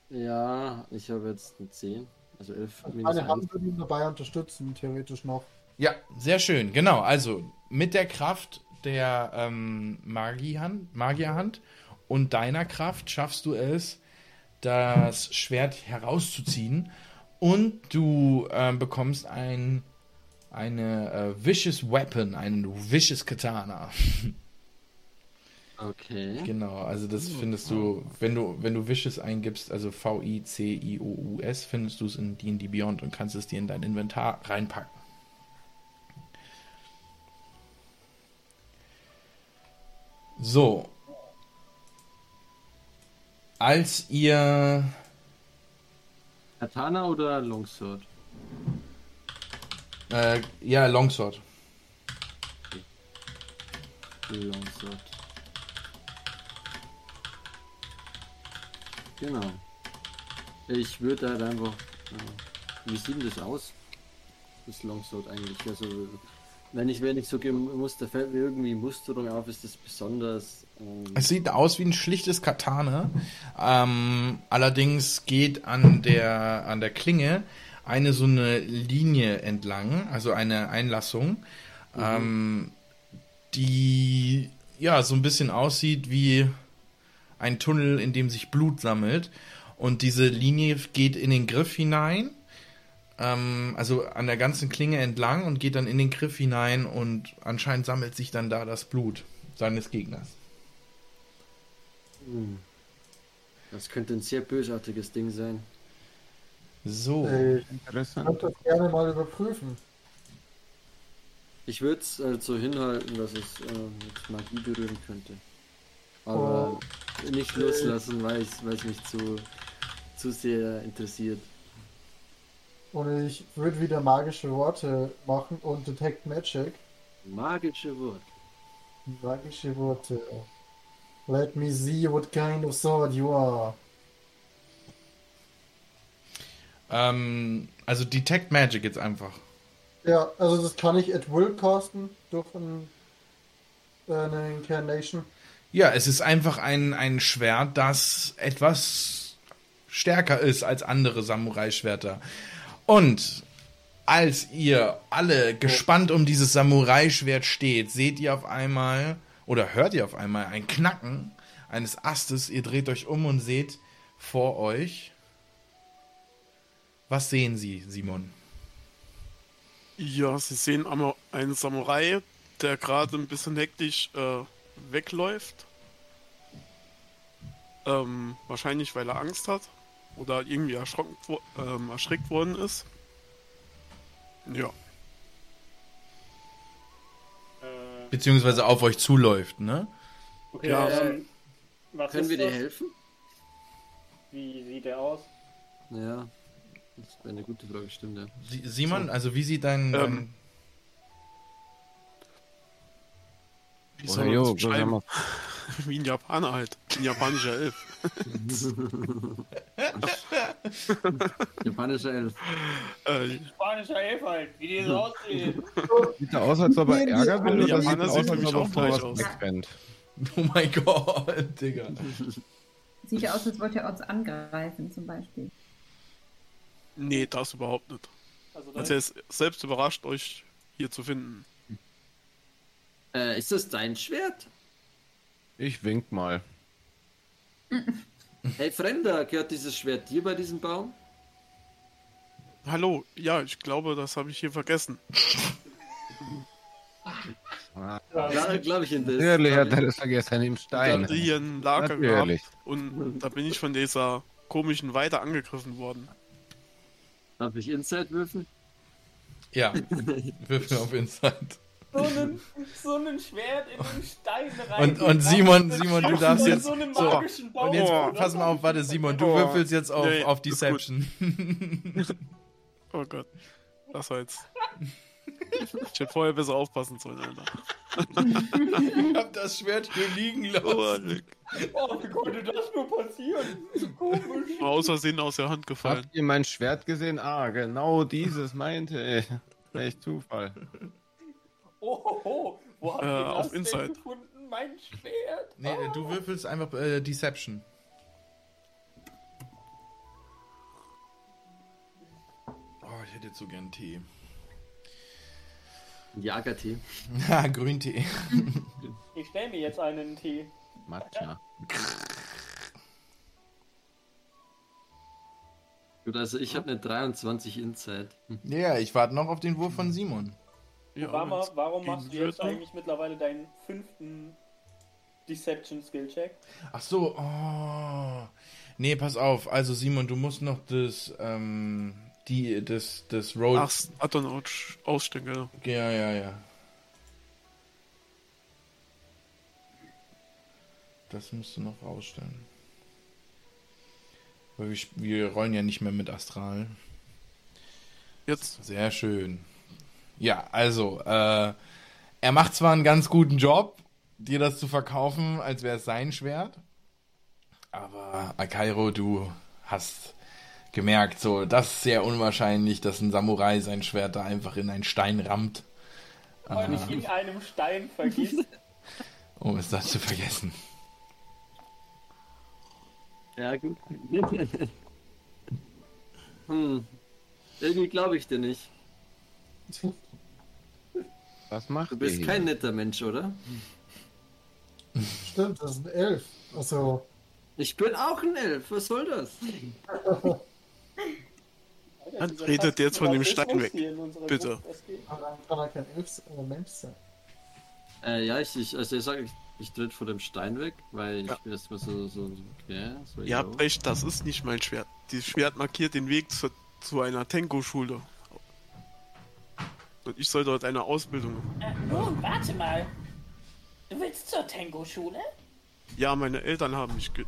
Speaker 3: Ja, ich habe jetzt eine 10. Also 11 minus
Speaker 6: Meine
Speaker 3: 1.
Speaker 6: Hand würde ihn dabei unterstützen, theoretisch noch.
Speaker 1: Ja, sehr schön, genau. Also mit der Kraft der ähm, Magierhand, Magierhand und deiner Kraft schaffst du es, das Schwert herauszuziehen und du ähm, bekommst ein eine äh, Vicious Weapon, ein Vicious Katana.
Speaker 3: Okay.
Speaker 1: Genau, also das findest du, wenn du, wenn du Vicious eingibst, also V-I-C-I-O-U-S, findest du es in D&D Beyond und kannst es dir in dein Inventar reinpacken. So. Als ihr
Speaker 3: Katana oder Longsword?
Speaker 1: äh, ja Longsword.
Speaker 3: Longsword. Genau. Ich würde halt einfach. Äh, wie sieht denn das aus? Das Longsword eigentlich. Also, wenn ich, wenn ich so Muster fällt mir irgendwie Musterung auf, ist das besonders.
Speaker 1: Es sieht aus wie ein schlichtes Katana. Ähm, allerdings geht an der, an der Klinge eine so eine Linie entlang, also eine Einlassung, ähm, die ja so ein bisschen aussieht wie ein Tunnel, in dem sich Blut sammelt. Und diese Linie geht in den Griff hinein, ähm, also an der ganzen Klinge entlang und geht dann in den Griff hinein und anscheinend sammelt sich dann da das Blut seines Gegners.
Speaker 3: Hm. Das könnte ein sehr bösartiges Ding sein.
Speaker 1: So.
Speaker 6: Äh, ich
Speaker 5: Interessant.
Speaker 6: könnte das gerne mal überprüfen.
Speaker 3: Ich würde es halt so hinhalten, dass es äh, mit Magie berühren könnte. Aber nicht loslassen, weil es mich zu, zu sehr interessiert.
Speaker 6: Und ich würde wieder magische Worte machen und Detect Magic.
Speaker 3: Magische Wort.
Speaker 6: Magische Worte. Let me see what kind of sword you are.
Speaker 1: Ähm, also Detect Magic jetzt einfach.
Speaker 6: Ja, also das kann ich at will casten durch ein, äh, eine Incarnation.
Speaker 1: Ja, es ist einfach ein, ein Schwert, das etwas stärker ist als andere Samurai-Schwerter. Und als ihr alle gespannt um dieses Samurai-Schwert steht, seht ihr auf einmal oder hört ihr auf einmal ein Knacken eines Astes. Ihr dreht euch um und seht vor euch. Was sehen Sie, Simon?
Speaker 8: Ja, sie sehen einen Samurai, der gerade ein bisschen hektisch äh, wegläuft. Ähm, wahrscheinlich, weil er Angst hat. Oder irgendwie erschrocken, ähm, erschreckt worden ist. Ja.
Speaker 1: Beziehungsweise auf euch zuläuft, ne?
Speaker 2: okay,
Speaker 8: Ja.
Speaker 2: ähm, was
Speaker 3: Können
Speaker 2: ist
Speaker 3: wir dir
Speaker 2: das?
Speaker 3: helfen?
Speaker 2: Wie sieht der aus?
Speaker 3: Ja. Das wäre eine gute Frage, stimmt ja.
Speaker 1: Si- Simon, also wie sieht dein,
Speaker 8: Ähm, Wie
Speaker 5: Oh,
Speaker 8: soll man das Wie ein Japaner halt. Ein japanischer Elf.
Speaker 3: Japanischer Elf.
Speaker 8: Äh,
Speaker 2: Spanischer Elf halt, wie die so aussehen.
Speaker 5: Sieht er aus, als ob er Ärger will, oder sieht er aus, als ob er
Speaker 8: auch
Speaker 5: vor was
Speaker 8: aus.
Speaker 5: wegrennt?
Speaker 1: Oh mein Gott, Digga.
Speaker 7: Sieht ja aus, als wollte er uns angreifen, zum Beispiel.
Speaker 8: nee, das überhaupt nicht.
Speaker 2: Also
Speaker 8: Also er ist selbst überrascht, euch hier zu finden.
Speaker 3: Äh, ist das dein Schwert?
Speaker 5: Ich wink mal.
Speaker 3: Hey Fremder, gehört dieses Schwert dir bei diesem Baum?
Speaker 8: Hallo, ja, ich glaube, das habe ich hier vergessen.
Speaker 5: Ah,
Speaker 3: Ja, glaube ich in das.
Speaker 5: Natürlich hat er das vergessen im
Speaker 8: Ich
Speaker 5: Stein.
Speaker 8: hatte hier ein Lager
Speaker 5: Natürlich.
Speaker 8: gehabt und da bin ich von dieser komischen Weide angegriffen worden.
Speaker 3: Darf ich Inside würfeln?
Speaker 1: Ja, Würfel auf Insight.
Speaker 2: So ein, so ein Schwert in den Stein rein.
Speaker 1: Und, und Simon, Simon, du darfst jetzt.
Speaker 2: so
Speaker 1: So,
Speaker 2: magischen Baum.
Speaker 1: und jetzt pass mal auf, warte, Simon, du
Speaker 8: Oh.
Speaker 1: würfelst jetzt auf,
Speaker 8: Nee,
Speaker 1: auf. Deception.
Speaker 8: Oh Gott. Das war jetzt. Ich hätte vorher besser aufpassen sollen, Alter.
Speaker 1: ich hab das Schwert hier liegen
Speaker 8: Oh,
Speaker 1: lassen.
Speaker 2: Oh, wie konnte das nur passieren? Komisch.
Speaker 8: War aus Versehen aus der Hand gefallen.
Speaker 5: Habt ihr mein Schwert gesehen? Ah, genau dieses meinte ich. Echt Zufall.
Speaker 2: Oh. Wo habt
Speaker 8: Äh,
Speaker 2: ihr
Speaker 8: auf
Speaker 2: das denn
Speaker 8: Inside.
Speaker 2: gefunden? Mein Schwert.
Speaker 1: Nee, du würfelst einfach äh, Deception. Oh, ich hätte jetzt so gern Tee.
Speaker 3: Jagertee.
Speaker 1: Ja, Grüntee.
Speaker 2: Ich stell mir jetzt einen Tee.
Speaker 5: Matcha.
Speaker 3: Gut, also ich habe eine 23 Inside.
Speaker 1: Ja, ich warte noch auf den Wurf von Simon.
Speaker 8: Ja,
Speaker 2: warum,
Speaker 8: wenn's
Speaker 2: warum machst du jetzt eigentlich mittlerweile deinen fünften Deception Skill Check?
Speaker 1: Ach so, oh. Nee, pass auf. Also Simon, du musst noch das, ähm, die, das, das Roll.
Speaker 8: Ach, Addon Aus- Ausstänge.
Speaker 1: Ja, ja, ja. Das musst du noch ausstellen. Weil wir, wir rollen ja nicht mehr mit Astral.
Speaker 8: Jetzt.
Speaker 1: Sehr schön. Ja, also, äh, er macht zwar einen ganz guten Job, dir das zu verkaufen, als wäre es sein Schwert. Aber Akairo, du hast gemerkt, so, das ist sehr unwahrscheinlich, dass ein Samurai sein Schwert da einfach in einen Stein rammt,
Speaker 2: Weil ich in einem Stein vergisst.
Speaker 1: um es das zu vergessen.
Speaker 3: Ja, gut. hm. Irgendwie glaube ich dir nicht.
Speaker 5: Was macht
Speaker 3: Du bist kein netter Mensch, oder?
Speaker 6: Stimmt, das sind elf. Also,
Speaker 3: Ich bin auch ein Elf. Was soll das?
Speaker 8: Dann
Speaker 2: Dieser
Speaker 8: redet jetzt von dem Stein weg. Bitte.
Speaker 6: Kann er- kein elf äh, Mensch sein.
Speaker 3: Äh, ja, ich, ich, also ich sage, ich, ich tritt von dem Stein weg, weil ich
Speaker 8: Ja.
Speaker 3: bin erstmal so, so, so, okay, so,
Speaker 8: Ihr habt recht, das ist nicht mein Schwert. Dieses Schwert markiert den Weg zu, zu einer Tenko-Schule. Und ich soll dort eine Ausbildung machen.
Speaker 4: Äh, nun, warte mal. Du willst zur Tango-Schule?
Speaker 8: Ja, meine Eltern haben mich ge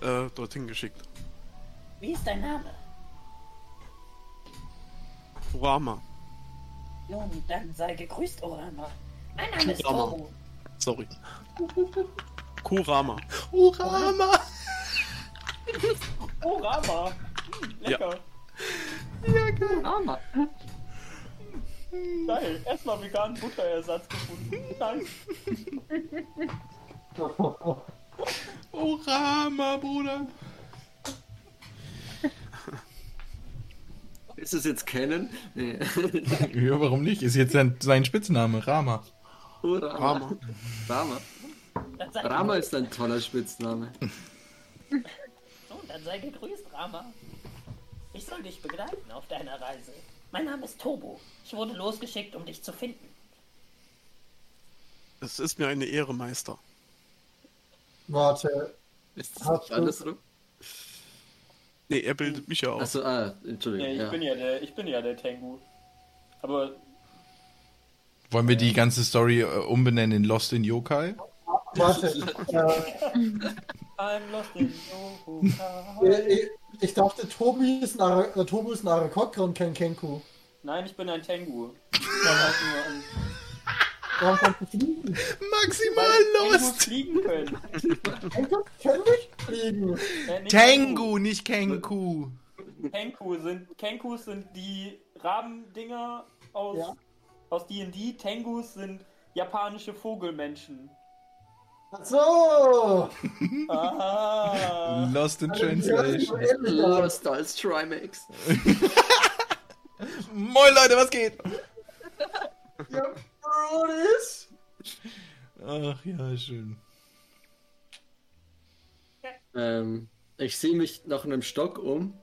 Speaker 8: äh, dorthin geschickt.
Speaker 4: Wie ist dein Name?
Speaker 8: Kurama.
Speaker 4: Nun, dann sei gegrüßt, Orama. Mein Name ist
Speaker 8: Kurama.
Speaker 4: Toru.
Speaker 8: Sorry. Kurama.
Speaker 1: Urama!
Speaker 2: Oh, Rama. Hm, lecker.
Speaker 3: Armer.
Speaker 2: Geil. Erstmal veganen Butterersatz gefunden. Nice.
Speaker 1: Urama, Bruder!
Speaker 3: Ist es jetzt kennen? Nee.
Speaker 1: Ja, warum nicht? Ist jetzt sein, sein Spitzname, Rama.
Speaker 3: Oh, Rama.
Speaker 8: Rama.
Speaker 3: Rama. Rama ist ein toller Spitzname.
Speaker 4: Nun, dann sei gegrüßt, Rama. Ich soll dich begleiten auf deiner Reise. Mein Name ist Tobo. Ich wurde losgeschickt, um dich zu finden.
Speaker 8: Es ist mir eine Ehre, Meister.
Speaker 6: Warte,
Speaker 3: Ist das
Speaker 6: Hast du-
Speaker 3: andersrum?
Speaker 8: Nee, er bildet mich ja aus.
Speaker 3: Achso, ah, Entschuldigung.
Speaker 2: Ja, ich
Speaker 3: Ja.
Speaker 2: bin ja der, ich bin ja der Tengu. Aber
Speaker 1: Wollen wir die ganze Story äh, umbenennen in Lost in Yokai?
Speaker 6: warte. äh,
Speaker 2: I'm lost in Yokai.
Speaker 6: Ich, dachte, Tobi ist ein, Ara, äh, Tobi ist ein Arakokra und kein Kenku.
Speaker 2: Nein, ich bin ein Tengu.
Speaker 6: Warum kannst du fliegen?
Speaker 1: Maximal
Speaker 2: weil
Speaker 1: Lost!
Speaker 2: fliegen können.
Speaker 6: Kenku kann nicht fliegen.
Speaker 2: Äh, nicht
Speaker 1: Tengu, nicht Kenku.
Speaker 2: Kenku sind Kenkus sind die Rabendinger aus
Speaker 6: Ja.
Speaker 2: aus D&D. Tengus sind japanische Vogelmenschen.
Speaker 6: Ach so.
Speaker 2: Ah.
Speaker 1: Lost in
Speaker 6: Also,
Speaker 1: Translation.
Speaker 3: Lost als Trimax.
Speaker 1: Moin Leute, was geht?
Speaker 6: Ja, Brodies.
Speaker 1: Ach ja, schön.
Speaker 3: Ähm, ich sehe mich nach einem Stock um.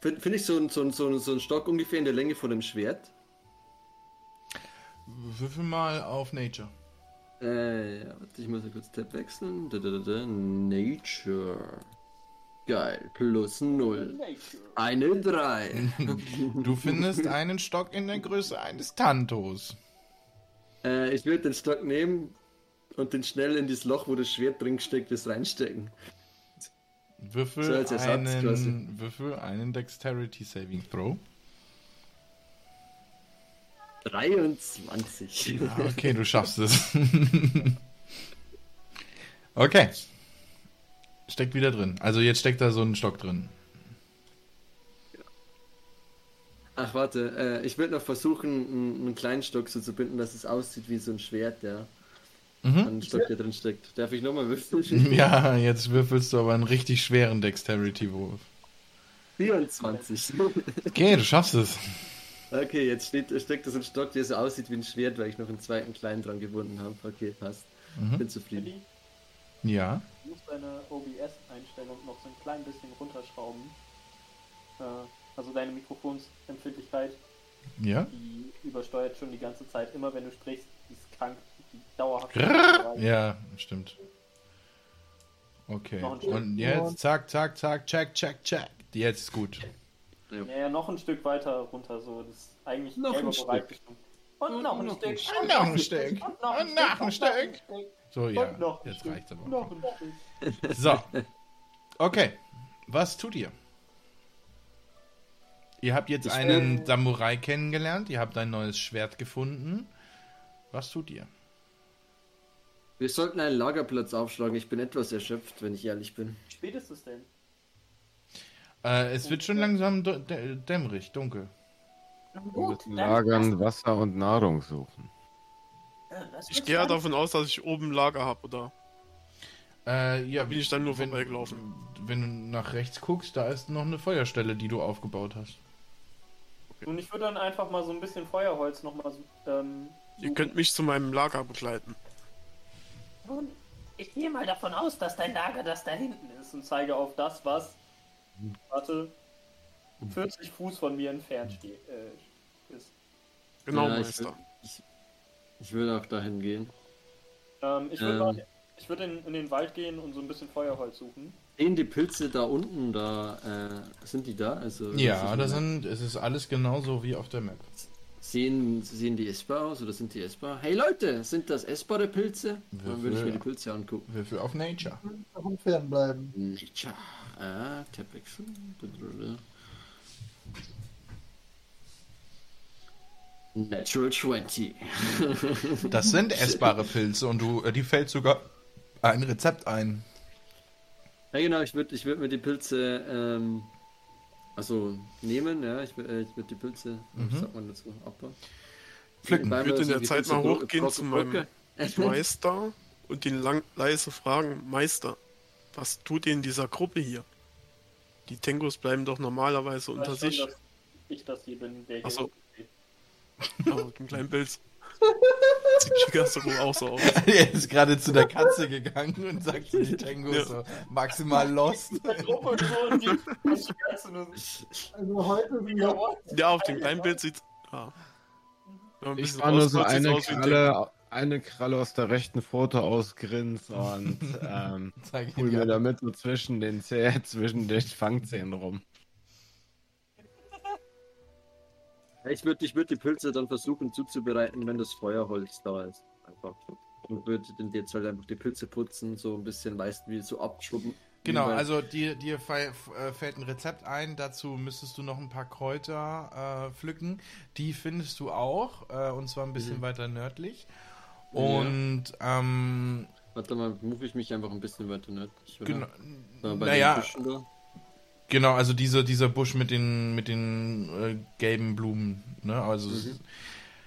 Speaker 3: Finde find ich so, ein- so, ein- so, ein- so ein Stock ungefähr in der Länge von einem Schwert.
Speaker 1: Würfel mal auf Nature.
Speaker 3: Äh, ich muss ja kurz Tab wechseln. Da, da, da. Nature. Geil. Plus 0. Eine 3.
Speaker 1: Du findest einen Stock in der Größe eines Tantos.
Speaker 3: äh, ich würde den Stock nehmen und den schnell in das Loch, wo das Schwert drin steckt, das reinstecken.
Speaker 1: Würfel,
Speaker 3: So
Speaker 1: einen. Würfel einen Dexterity Saving Throw.
Speaker 3: 23.
Speaker 1: Ah, Okay, du schaffst es. okay. Steckt wieder drin. Also jetzt steckt da so ein Stock drin.
Speaker 3: Ach, warte, äh, ich würde noch versuchen, einen, einen kleinen Stock so zu binden, dass es aussieht wie so ein Schwert, ja.
Speaker 1: Mhm.
Speaker 3: An den Stock, der drin steckt. Darf ich nochmal würfeln?
Speaker 1: Ja, jetzt würfelst du aber einen richtig schweren Dexterity-Wurf.
Speaker 3: 24.
Speaker 1: Okay, du schaffst es.
Speaker 3: Okay, jetzt steht, steckt das ein Stock, der so aussieht wie ein Schwert, weil ich noch einen zweiten kleinen dran gebunden habe. Okay, passt.
Speaker 1: Mhm.
Speaker 3: Bin zufrieden.
Speaker 1: Ja.
Speaker 2: du musst deine OBS-Einstellung noch so ein klein bisschen runterschrauben. Äh, also deine Mikrofonsempfindlichkeit,
Speaker 1: Ja.
Speaker 2: die übersteuert schon die ganze Zeit. Immer wenn du sprichst, die ist krank, die dauerhaft.
Speaker 1: Ja, stimmt. Okay. Und jetzt, zack, zack, zack, check, check, check. Jetzt ist gut.
Speaker 2: Naja, noch ein Stück weiter runter, so. Das ist eigentlich
Speaker 3: Noch ein Stück.
Speaker 2: Und noch ein Stück.
Speaker 1: Und noch ein Stück.
Speaker 2: Und noch ein
Speaker 1: noch ein
Speaker 2: Stück.
Speaker 1: Stück. So, ja.
Speaker 2: Und noch ein
Speaker 1: Jetzt
Speaker 2: Stück.
Speaker 1: reicht's aber.
Speaker 2: Noch ein Stück.
Speaker 1: So. Okay. Was tut ihr? Ihr habt jetzt
Speaker 3: Ich
Speaker 1: einen
Speaker 3: bin-
Speaker 1: Samurai kennengelernt, ihr habt ein neues Schwert gefunden. Was tut ihr?
Speaker 3: Wir sollten einen Lagerplatz aufschlagen. Ich bin etwas erschöpft, wenn ich ehrlich bin.
Speaker 2: Wie spät ist es denn?
Speaker 1: Äh, es wird schon langsam dä- dä- dämmerig, dunkel.
Speaker 5: Wir müssen lagern, Wasser und Nahrung suchen.
Speaker 4: äh,
Speaker 8: Ich gehe ja
Speaker 4: dann-
Speaker 8: davon aus, dass ich oben ein Lager habe, oder?
Speaker 1: Äh, ja,
Speaker 8: Bin ich dann nur vorbeigelaufen?
Speaker 1: Wenn du nach rechts guckst, da ist noch eine Feuerstelle, die du aufgebaut hast.
Speaker 2: Und ich würde dann einfach mal so ein bisschen Feuerholz nochmal ähm,
Speaker 8: Ihr könnt mich zu meinem Lager begleiten.
Speaker 4: Nun, ich gehe mal davon aus, dass dein Lager das da hinten ist.
Speaker 2: ist und zeige auf das, was, warte, 40 Fuß von mir entfernt steht, äh, ist.
Speaker 8: Genau,
Speaker 3: Ja, ich
Speaker 8: Meister.
Speaker 3: will- Ich, ich will auch dahin gehen.
Speaker 2: Ähm, ich würde
Speaker 3: Ähm.
Speaker 2: ich würde in, in den Wald gehen und so ein bisschen Feuerholz suchen.
Speaker 3: Sehen die Pilze da unten, da, äh, sind die da? Also,
Speaker 1: Ja,
Speaker 3: das
Speaker 1: sind, es ist alles genauso wie auf der Map.
Speaker 3: Sehen, sehen die essbar aus oder sind die essbar? Hey Leute, sind das essbare Pilze? Dann würde ich mir die Pilze angucken.
Speaker 1: Würfel auf Nature.
Speaker 6: Davon fernbleiben.
Speaker 3: Nature. Ah, Tab wechseln. Natural 20.
Speaker 1: Das sind essbare Pilze und du, äh, die fällt sogar ein Rezept ein.
Speaker 3: Ja genau, ich würde ich würd mir die Pilze ähm, also nehmen, ja, ich, äh, ich würde die Pilze, wie sagt man dazu, abbauen.
Speaker 1: Pflücken.
Speaker 8: Ich würde in der Zeit
Speaker 3: Pilze
Speaker 8: mal hochgehen zu meinem. Meister und ihn lang leise fragen, Meister, was tut ihr in dieser Gruppe hier? Die Tengos bleiben doch normalerweise
Speaker 2: Ich
Speaker 8: unter
Speaker 2: schon,
Speaker 8: sich.
Speaker 2: dass ich das hier bin, der hier
Speaker 8: Ach so.
Speaker 2: steht.
Speaker 8: Ja, mit dem kleinen Pilz. Sieht Chigasoro auch so aus.
Speaker 1: Er ist gerade zu der Katze gegangen und sagt zu die Tango
Speaker 8: Ja.
Speaker 1: so maximal lost.
Speaker 2: Schon,
Speaker 6: Also heute sind wir
Speaker 8: Ja, auf dem kleinen Bild sieht. Ein
Speaker 5: Ich war nur so eine Kralle, eine Kralle aus der rechten Foto ausgrinst und ähm,
Speaker 1: Zeig
Speaker 5: hol mir damit so zwischen den Zäh zwischen den Fangzähnen rum.
Speaker 3: Ich würde ich würd die Pilze dann versuchen zuzubereiten, wenn das Feuerholz da ist. Einfach. Und würde dann jetzt halt einfach die Pilze putzen, so ein bisschen, weißt wie so abschrubben.
Speaker 1: Genau, also dir, dir äh, fällt ein Rezept ein, dazu müsstest du noch ein paar Kräuter äh, pflücken. Die findest du auch, äh, und zwar ein bisschen
Speaker 3: Mhm.
Speaker 1: weiter nördlich.
Speaker 3: Ja.
Speaker 1: Und ähm,
Speaker 3: Warte mal, move ich mich einfach ein bisschen weiter nördlich. oder?
Speaker 1: genau,
Speaker 3: bei
Speaker 1: naja,
Speaker 3: den Büschen da.
Speaker 1: genau, also diese, dieser Busch mit den, mit den äh, gelben Blumen, ne? Also
Speaker 3: Mhm.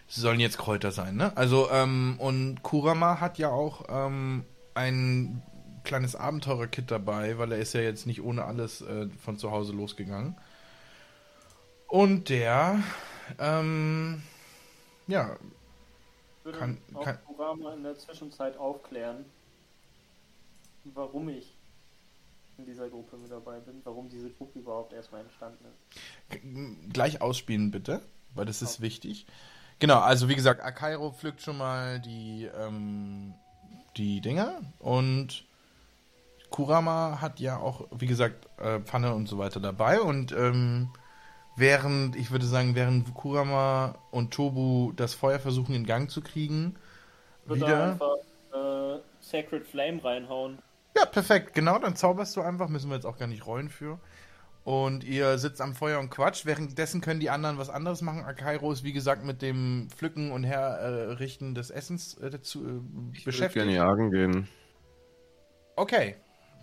Speaker 1: es sollen jetzt Kräuter sein, ne? Also, ähm, und Kurama hat ja auch ähm, ein kleines Abenteurerkit dabei, weil er ist ja jetzt nicht ohne alles äh, von zu Hause losgegangen. Und der, ähm, ja,
Speaker 2: würde
Speaker 1: Kann-
Speaker 2: auch
Speaker 1: kann-
Speaker 2: Kurama in der Zwischenzeit aufklären, warum ich in dieser Gruppe mit dabei bin, warum diese Gruppe überhaupt erstmal entstanden ist.
Speaker 1: Gleich ausspielen bitte, weil das ist wichtig. Genau, also wie gesagt, Akairo pflückt schon mal die, ähm, die Dinger und Kurama hat ja auch, wie gesagt, äh, Pfanne und so weiter dabei und ähm, während, ich würde sagen, während Kurama und Tobu das Feuer versuchen in Gang zu kriegen,
Speaker 2: Wird
Speaker 1: wieder.
Speaker 2: einfach äh, Sacred Flame reinhauen.
Speaker 1: Ja, perfekt, genau, dann zauberst du einfach, müssen wir jetzt auch gar nicht rollen für. Und ihr sitzt am Feuer und quatscht. Währenddessen können die anderen was anderes machen. Akairo ist, wie gesagt, mit dem Pflücken und Herrichten des Essens äh, dazu, äh,
Speaker 5: Ich würde
Speaker 1: beschäftigt.
Speaker 5: gerne jagen gehen.
Speaker 1: Okay,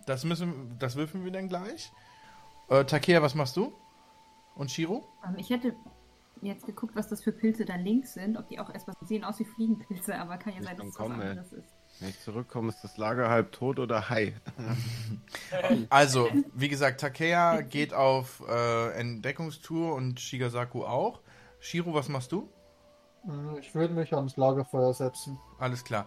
Speaker 1: das müssen, das würfeln wir dann gleich. Äh, Takea, was machst du? Und Shiro?
Speaker 7: Ähm, Ich hätte jetzt geguckt, was das für Pilze da links sind, ob die auch erstmal sehen aus wie Fliegenpilze, aber kann ja
Speaker 5: Ich
Speaker 7: sein, dass es was anderes ist.
Speaker 5: Wenn ich zurückkomme, ist das Lager halb tot oder high.
Speaker 1: Also, wie gesagt, Takea geht auf äh, Entdeckungstour und Shigasaku auch. Shiro, was machst du?
Speaker 6: Hm, Ich würde mich ans Lagerfeuer setzen.
Speaker 1: Alles klar.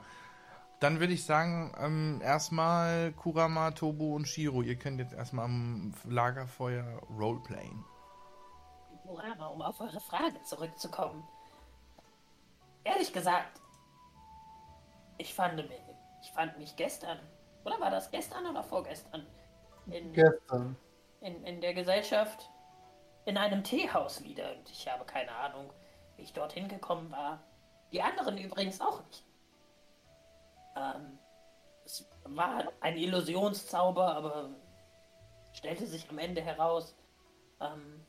Speaker 1: Dann würde ich sagen, ähm, erstmal Kurama, Tobu und Shiro. Ihr könnt jetzt erstmal am Lagerfeuer Roleplayen.
Speaker 4: Murama, um auf eure Frage zurückzukommen. Ehrlich gesagt, ich fand, mich, ich fand mich gestern, oder war das gestern oder vorgestern, in,
Speaker 6: Gestern.
Speaker 4: in, in der Gesellschaft in einem Teehaus wieder. Und ich habe keine Ahnung, wie ich dorthin gekommen war. Die anderen übrigens auch nicht. Ähm, es war ein Illusionszauber, aber stellte sich am Ende heraus. Ähm,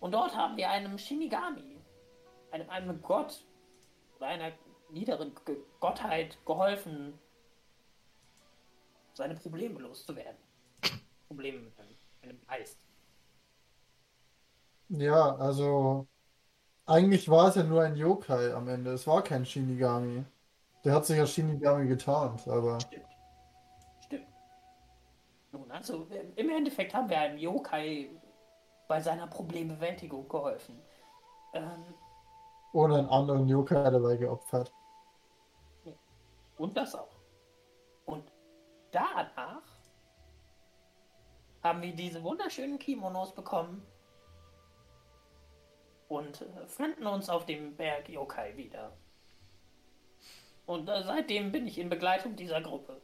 Speaker 4: und dort haben wir einem Shinigami, einem, einem Gott oder einer niederen G Gottheit geholfen, seine Probleme loszuwerden. Probleme mit einem, einem Geist.
Speaker 6: Ja, also eigentlich war es ja nur ein Yokai am Ende. Es war kein Shinigami. Der hat sich ja Shinigami getarnt, aber
Speaker 4: Stimmt. Stimmt. Nun, also im- Endeffekt haben wir einem Yokai bei seiner Problembewältigung geholfen. Ähm,
Speaker 6: ohne einen anderen Yokai dabei geopfert.
Speaker 4: Und das auch. Und danach haben wir diese wunderschönen Kimonos bekommen und äh, fanden uns auf dem Berg Yokai wieder. Und äh, seitdem bin ich in Begleitung dieser Gruppe.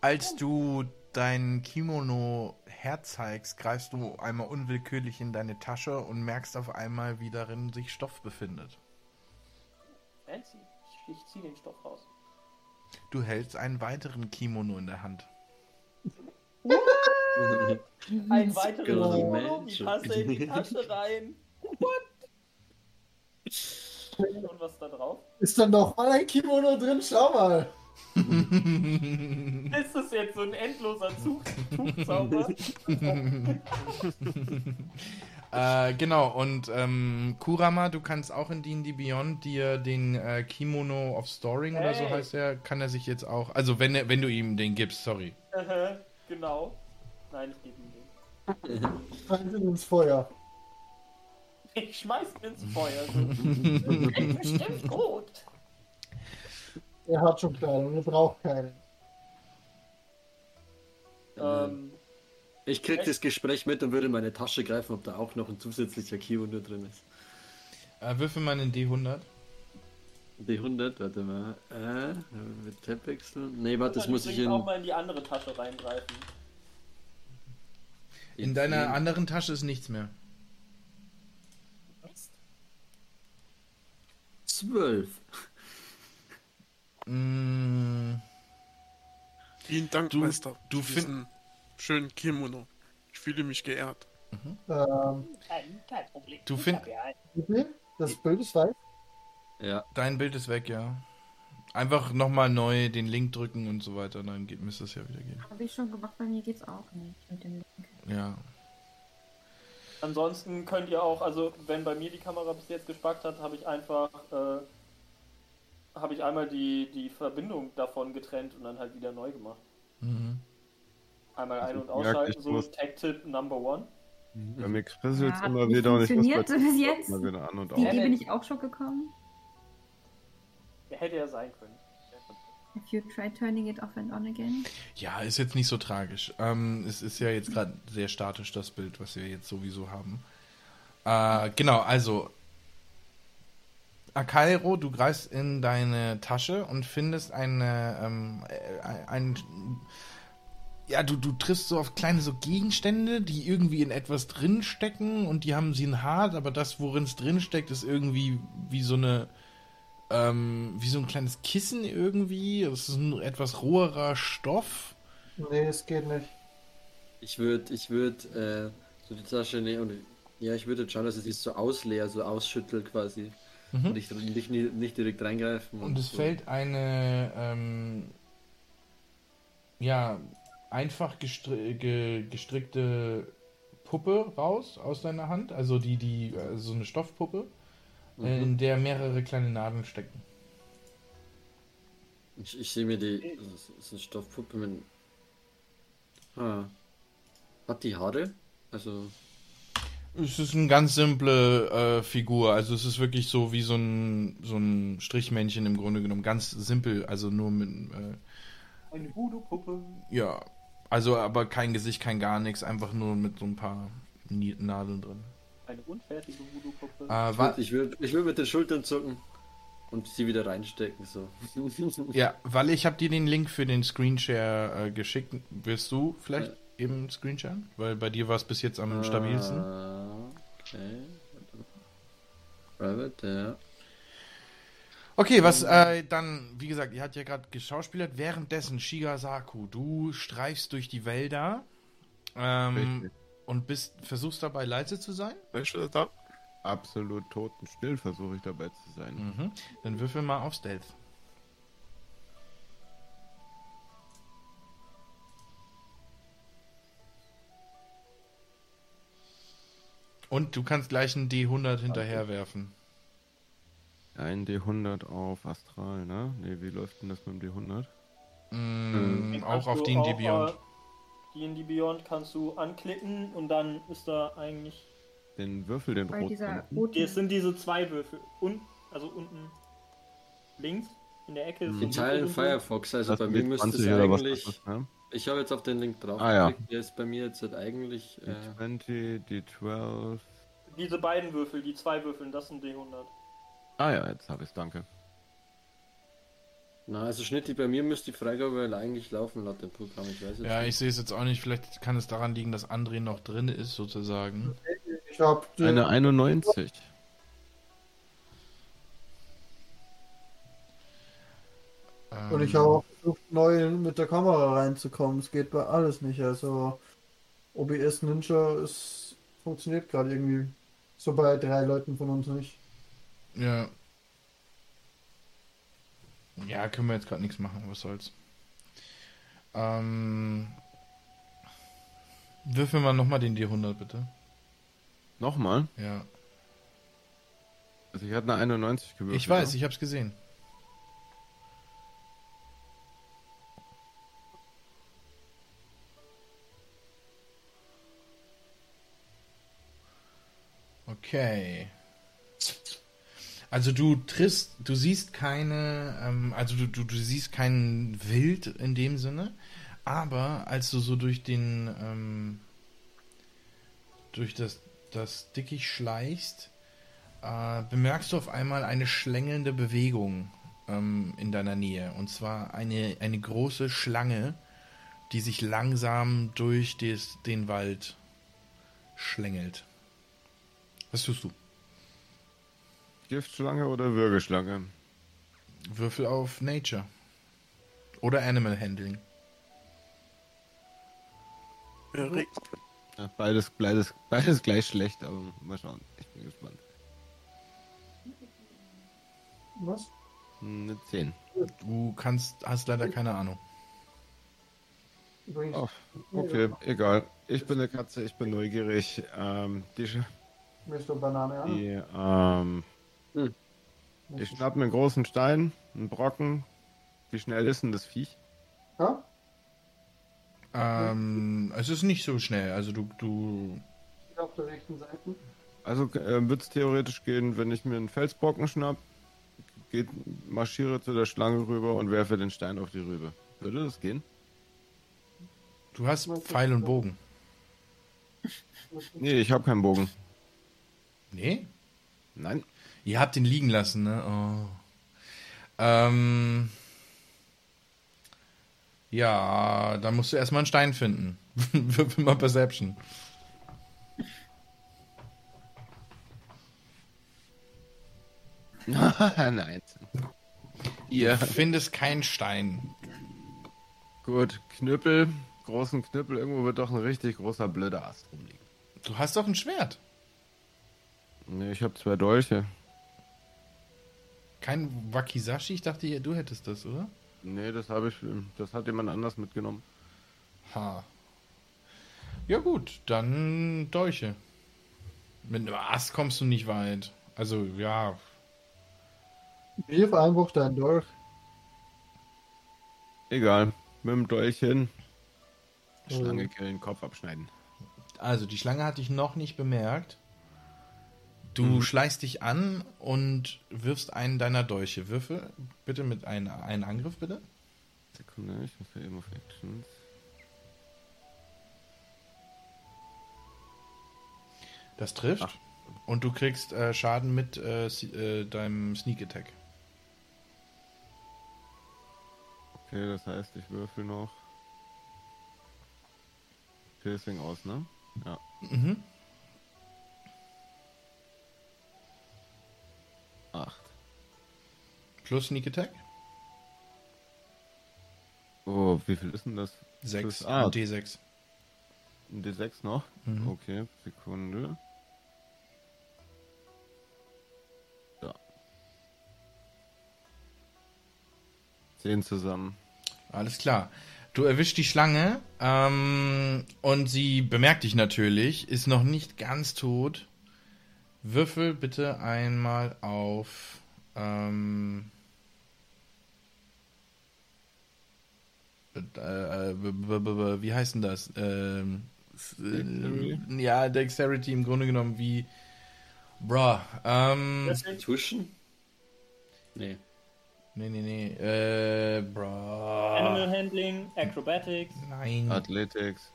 Speaker 1: Als du dein Kimono herzeigst, greifst du einmal unwillkürlich in deine Tasche und merkst auf einmal, wie darin sich Stoff befindet.
Speaker 2: Fancy. Ich, ich zieh den Stoff raus.
Speaker 1: Du hältst einen weiteren Kimono in der Hand.
Speaker 2: Ein weiteres
Speaker 3: Genau.
Speaker 2: Kimono, die Tasse in die Tasche rein. What? Und was ist da drauf?
Speaker 6: Ist dann noch mal ein Kimono drin? Schau mal.
Speaker 2: Ist das jetzt so ein endloser Zug Zugzauber?
Speaker 1: Äh, genau, und ähm, Kurama, du kannst auch in D&D Beyond dir den äh, Kimono of Storing oder so
Speaker 2: Hey.
Speaker 1: heißt der, kann er sich jetzt auch, also wenn, er- wenn du ihm den gibst, sorry.
Speaker 2: Genau. Nein, ich gebe ihm den.
Speaker 6: Rein ins Feuer.
Speaker 2: Ich schmeiß ihn ins Feuer. So.
Speaker 4: Bestimmt gut.
Speaker 6: Er hat schon Kleidung, er braucht keine.
Speaker 2: ähm,
Speaker 3: Ich krieg das Gespräch mit und würde in meine Tasche greifen, ob da auch noch ein zusätzlicher Kimono drin ist.
Speaker 1: Äh, würfel mal einen D100.
Speaker 3: Die 100, warte mal. Äh, mit Tab wechseln. Nee, warte, das muss ich in.
Speaker 2: auch mal in die andere Tasche reingreifen.
Speaker 1: In deiner anderen Tasche ist nichts mehr.
Speaker 3: 12.
Speaker 1: Mm,
Speaker 8: Vielen Dank,
Speaker 1: Du-
Speaker 8: Meister.
Speaker 1: du
Speaker 8: für
Speaker 1: find-
Speaker 8: diesen schönen Kimono. Ich fühle mich geehrt.
Speaker 6: Ähm,
Speaker 4: Kein, kein Problem.
Speaker 1: Du
Speaker 4: Ich
Speaker 1: find-
Speaker 4: hab ja einen.
Speaker 6: bitte? Das Bild ist weiß.
Speaker 3: Ja.
Speaker 1: dein Bild ist weg, ja. Einfach nochmal neu den Link drücken und so weiter, dann geht, müsste es ja wieder gehen.
Speaker 7: Habe ich schon gemacht, bei mir geht's auch nicht mit dem Link.
Speaker 1: Ja.
Speaker 2: Ansonsten könnt ihr auch, also wenn bei mir die Kamera bis jetzt gespackt hat, habe ich einfach, äh, habe ich einmal die, die Verbindung davon getrennt und dann halt wieder neu gemacht.
Speaker 1: Mhm.
Speaker 2: Einmal ein- und ausschalten, so Tech-Tip Number One.
Speaker 5: Bei mir krisselt es
Speaker 7: Ja,
Speaker 5: immer wieder und ich muss
Speaker 7: funktioniert
Speaker 5: bei
Speaker 7: bis jetzt.
Speaker 5: mal wieder an und
Speaker 7: Die. Idee bin ich auch schon gekommen.
Speaker 2: Hätte ja sein können.
Speaker 7: Have you tried turning it off and on again?
Speaker 1: Ja, ist jetzt nicht so tragisch. Ähm, es ist ja jetzt gerade sehr statisch, das Bild, was wir jetzt sowieso haben. Äh, genau, also. Akairo, du greifst in deine Tasche und findest eine, ähm, äh, ein, ja, du, du triffst so auf kleine so Gegenstände, die irgendwie in etwas drinstecken und die haben sie ein hart, aber das, worin es drinsteckt, ist irgendwie wie so eine, ähm, wie so ein kleines Kissen irgendwie. Das ist ein etwas roherer Stoff.
Speaker 6: Nee, es geht nicht.
Speaker 3: Ich würde, ich würde, äh, so die Tasche nehmen und, ja, ich würde schauen, dass es sich so ausleer, so ausschüttelt quasi.
Speaker 1: Mhm.
Speaker 3: Und nicht, nicht, nicht direkt reingreifen.
Speaker 1: Und es
Speaker 3: so.
Speaker 1: fällt eine, ähm, ja, einfach gestri ge gestrickte Puppe raus aus deiner Hand. Also die, die, äh, so eine Stoffpuppe, äh, in der mehrere kleine Nadeln stecken.
Speaker 3: Ich, ich sehe mir die. Das ist eine Stoffpuppe mit. Ah. Hat die Haare? Also.
Speaker 1: Es ist eine ganz simple äh, Figur. Also es ist wirklich so wie so ein, so ein Strichmännchen im Grunde genommen. Ganz simpel, also nur mit, äh,
Speaker 2: Eine Voodoo-Puppe.
Speaker 1: ja, also aber kein Gesicht, kein gar nichts, einfach nur mit so ein paar Nadeln drin.
Speaker 2: Eine unfertige Voodoo-Puppe.
Speaker 1: Äh,
Speaker 3: Ich würde ich würd mit den Schultern zucken und sie wieder reinstecken. So.
Speaker 1: ja, weil ich habe dir den Link für den Screenshare äh, geschickt. Wirst du vielleicht eben Screensharen? Weil bei dir war es bis jetzt am stabilsten.
Speaker 3: Okay. Private, ja.
Speaker 1: Okay, was äh, dann, wie gesagt, ihr habt ja gerade geschauspielert. Währenddessen, Shigasaku, du streifst durch die Wälder ähm, und bist, versuchst dabei leise zu sein.
Speaker 5: Absolut totenstill versuche ich dabei zu sein.
Speaker 1: Mhm. Dann würfel mal auf Stealth. Und du kannst gleich einen D100 hinterher werfen.
Speaker 5: Ein D100 auf Astral, ne? Ne, wie läuft denn das mit dem D100?
Speaker 1: Mm,
Speaker 2: Den
Speaker 1: auch auf D&D
Speaker 2: auch,
Speaker 1: Beyond.
Speaker 2: äh, D&D Beyond kannst du anklicken und dann ist da eigentlich.
Speaker 5: Den Würfel, den roten.
Speaker 2: Es sind diese zwei Würfel. Und, also unten links in der Ecke.
Speaker 3: In
Speaker 2: ein
Speaker 3: Teilen. Firefox, also
Speaker 5: Das
Speaker 3: bei
Speaker 5: sind
Speaker 3: mir
Speaker 5: die
Speaker 3: müsste es
Speaker 5: 20 oder was
Speaker 3: eigentlich.
Speaker 5: ist, ne?
Speaker 3: Ich habe jetzt auf den Link drauf
Speaker 5: Ah, ja.
Speaker 3: geklickt, der ist bei mir jetzt halt eigentlich. Äh,
Speaker 5: D20, D12.
Speaker 2: Diese beiden Würfel, die zwei Würfeln, das sind D100.
Speaker 5: Ah ja, jetzt habe ich es, danke.
Speaker 3: na, also Schnitt, die bei mir müsste die Freigabe eigentlich laufen laut dem Programm. Ich weiß jetzt
Speaker 1: Ja,
Speaker 3: nicht.
Speaker 1: ich sehe es jetzt auch nicht. Vielleicht kann es daran liegen, dass André noch drin ist, sozusagen.
Speaker 6: Ich hab den,
Speaker 5: Eine 91.
Speaker 6: und ich habe auch versucht, neu mit der Kamera reinzukommen. Es geht bei alles nicht. Also OBS Ninja ist, funktioniert gerade irgendwie so bei drei Leuten von uns nicht.
Speaker 1: Ja. Ja, können wir jetzt gerade nichts machen, was soll's. Ähm. Würfeln wir nochmal den D100, bitte.
Speaker 5: Nochmal?
Speaker 1: Ja.
Speaker 5: Also ich hatte eine 91 gewürfelt.
Speaker 1: Ich weiß,
Speaker 5: ne?
Speaker 1: ich hab's gesehen. Okay. Also du triffst, du siehst keine, ähm, also du, du, du siehst kein Wild in dem Sinne, aber als du so durch den, ähm, durch das, das Dickicht schleichst, äh, bemerkst du auf einmal eine schlängelnde Bewegung ähm, in deiner Nähe. Und zwar eine, eine große Schlange, die sich langsam durch des, den Wald schlängelt. Was tust du?
Speaker 5: Giftschlange oder Würgeschlange?
Speaker 1: Würfel auf Nature. Oder Animal Handling.
Speaker 8: Ja,
Speaker 5: beides, beides, beides gleich schlecht, aber mal schauen. Ich bin gespannt.
Speaker 6: Was?
Speaker 5: Eine 10.
Speaker 1: Du kannst, hast leider keine Ahnung.
Speaker 5: Oh, okay, egal. Ich bin eine Katze, ich bin neugierig. Ähm, die,
Speaker 6: Willst du Banane an?
Speaker 5: die, ähm, ich schnapp mir einen großen Stein, einen Brocken. Wie schnell ist denn das Viech?
Speaker 6: Ja?
Speaker 1: Ähm, es ist nicht so schnell. Also du, du,
Speaker 6: Auf der rechten Seite.
Speaker 5: Also äh, wird es theoretisch gehen, wenn ich mir einen Felsbrocken schnapp, geht, marschiere zu der Schlange rüber und werfe den Stein auf die Rübe. Würde das gehen?
Speaker 1: Du hast Pfeil und Bogen.
Speaker 5: Nee, ich habe keinen Bogen.
Speaker 1: Nee?
Speaker 5: Nein.
Speaker 1: Ihr habt ihn liegen lassen, ne? Oh. Ähm. Ja, dann musst du erstmal einen Stein finden. Würfel mal Perception.
Speaker 5: Nein. Ihr.
Speaker 1: Findest keinen Stein.
Speaker 5: Gut, Knüppel, großen Knüppel, irgendwo wird doch ein richtig großer blöder Ast rumliegen.
Speaker 1: Du hast doch ein Schwert.
Speaker 5: Nee, ich habe zwei Dolche.
Speaker 1: Kein Wakizashi? Ich dachte, du hättest das, oder?
Speaker 5: Nee, das habe ich, das hat jemand anders mitgenommen.
Speaker 1: Ha. Ja gut, dann Dolche. Mit einem Ast kommst du nicht weit. Also, ja.
Speaker 6: Wirf einfach deinen Dolch.
Speaker 5: Egal, mit dem Dolch hin. Schlange killen, Kopf abschneiden.
Speaker 1: Also, die Schlange hatte ich noch nicht bemerkt. Du
Speaker 5: Mhm.
Speaker 1: schleichst dich an und wirfst einen deiner Dolche. Würfel bitte mit einem einen Angriff, bitte.
Speaker 5: Sekunde, ich muss ja eben auf Actions.
Speaker 1: Das trifft.
Speaker 5: Ach.
Speaker 1: Und du kriegst äh, Schaden mit äh, äh, deinem Sneak Attack.
Speaker 5: Okay, das heißt, ich würfel noch. Piercing aus, ne? Ja.
Speaker 1: Mhm. Plus Sneak Attack?
Speaker 5: Oh, wie viel ist denn das?
Speaker 1: 6
Speaker 5: Das- ah.
Speaker 1: und D6.
Speaker 5: Ein D6 noch?
Speaker 1: Mhm.
Speaker 5: Okay, Sekunde. Ja. Zehn zusammen.
Speaker 1: Alles klar. Du erwischst die Schlange ähm, und sie bemerkt dich natürlich, ist noch nicht ganz tot. Würfel bitte einmal auf. Ähm, äh, äh, b- b- wie heißt denn das? Ähm,
Speaker 5: Dexterity?
Speaker 1: äh, ja, Dexterity im Grunde genommen wie. Bra. Ähm,
Speaker 3: Tuschen? Nee.
Speaker 1: nee, nee, nee. Äh, bra.
Speaker 2: Animal Handling, Acrobatics,
Speaker 1: Nein.
Speaker 5: Athletics.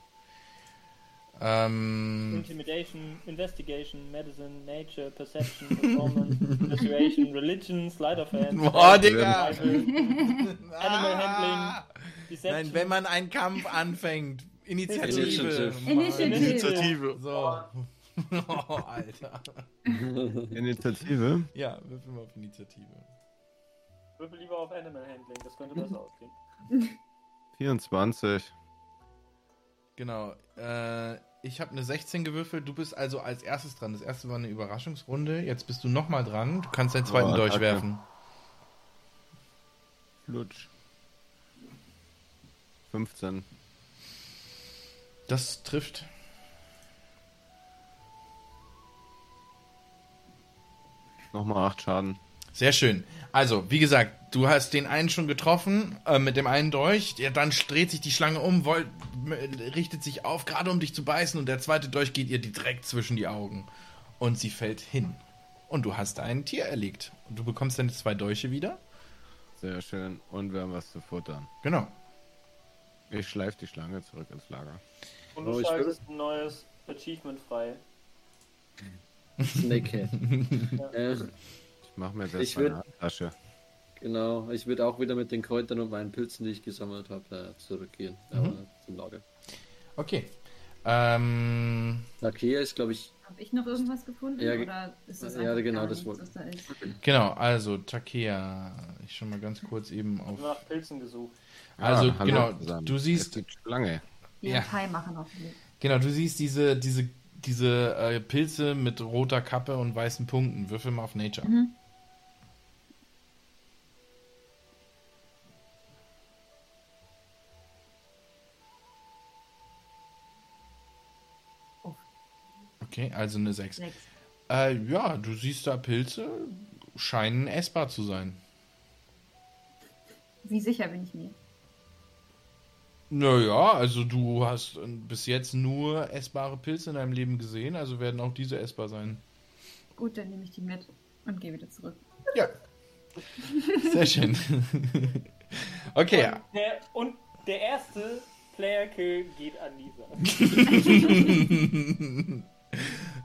Speaker 1: Ähm,
Speaker 2: Intimidation, Investigation, Medicine, Nature, Perception, Performance, Persuasion, Religion, Sleight of Hand,
Speaker 1: Boah, Digga!
Speaker 2: Animal Handling! Deception.
Speaker 1: Nein, wenn man einen Kampf anfängt. Initiative.
Speaker 3: Initiative.
Speaker 1: Mann.
Speaker 7: Initiative.
Speaker 8: Initiative.
Speaker 1: So. Oh, Alter.
Speaker 5: Initiative.
Speaker 1: Ja, würfel mal auf Initiative.
Speaker 2: Würfel lieber auf Animal Handling, das könnte besser ausgehen.
Speaker 5: 24.
Speaker 1: Genau. Äh, ich habe eine 16 gewürfelt. Du bist also als erstes dran. Das erste war eine Überraschungsrunde. Jetzt bist du nochmal dran. Du kannst deinen zweiten
Speaker 5: Oh,
Speaker 1: Dolch werfen.
Speaker 5: Flutsch. 15.
Speaker 1: Das trifft.
Speaker 5: Nochmal 8 Schaden.
Speaker 1: Sehr schön. Also, wie gesagt, du hast den einen schon getroffen äh, mit dem einen Dolch. Ja, dann dreht sich die Schlange um, wollt, m- richtet sich auf, gerade um dich zu beißen. Und der zweite Dolch geht ihr direkt zwischen die Augen. Und sie fällt hin. Und du hast ein Tier erlegt. Und du bekommst deine zwei Dolche wieder.
Speaker 5: Sehr schön. Und wir haben was zu futtern.
Speaker 1: Genau.
Speaker 5: Ich schleife die Schlange zurück ins Lager.
Speaker 2: Und
Speaker 3: Oh,
Speaker 2: du
Speaker 3: ich
Speaker 2: schaltest ein neues Achievement frei.
Speaker 3: Snakehead. äh,
Speaker 5: Ich mache mir
Speaker 3: Ich
Speaker 5: erstmal
Speaker 3: würd-
Speaker 5: eine Tasche.
Speaker 3: genau, ich würde auch wieder mit den Kräutern und meinen Pilzen, die ich gesammelt habe, äh, zurückgehen. Aber zum Lager.
Speaker 1: Okay. Ähm,
Speaker 3: Lakea ist, glaube ich,
Speaker 7: Habe ich noch irgendwas gefunden?
Speaker 3: Ja,
Speaker 7: oder ist das
Speaker 3: ja, genau, das wollte-
Speaker 7: was da ist?
Speaker 1: genau, also Takea. Ich schon mal ganz kurz eben
Speaker 2: Ich
Speaker 1: auf.
Speaker 2: habe nach Pilzen gesucht.
Speaker 1: Also,
Speaker 5: Ah, hallo
Speaker 1: genau,
Speaker 5: zusammen.
Speaker 1: du siehst-
Speaker 5: Es Schlange.
Speaker 1: Ja.
Speaker 7: Machen noch nicht.
Speaker 1: Genau, du siehst diese, diese, diese äh, Pilze mit roter Kappe und weißen Punkten. Würfel mal auf Nature.
Speaker 7: Mhm.
Speaker 1: Okay, also eine 6.
Speaker 7: Sechs.
Speaker 1: Äh, ja, du siehst da Pilze, scheinen essbar zu sein.
Speaker 7: Wie sicher bin ich mir?
Speaker 1: Naja, also du hast äh, bis jetzt nur essbare Pilze in deinem Leben gesehen, also werden auch diese essbar sein.
Speaker 7: Gut, dann nehme ich die mit und gehe wieder zurück.
Speaker 1: Ja, Sehr schön. okay,
Speaker 2: Und der, und der erste Player-Kill geht an Lisa.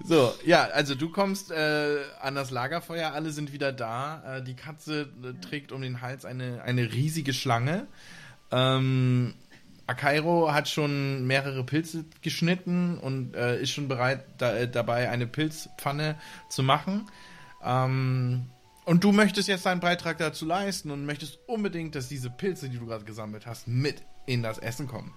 Speaker 1: So, ja, also du kommst äh, an das Lagerfeuer, alle sind wieder da. Äh, die Katze äh, trägt um den Hals eine, eine riesige Schlange. Ähm, Akairo hat schon mehrere Pilze geschnitten und äh, ist schon bereit da, äh, dabei, eine Pilzpfanne zu machen. Ähm, und du möchtest jetzt deinen Beitrag dazu leisten und möchtest unbedingt, dass diese Pilze, die du gerade gesammelt hast, mit in das Essen kommen.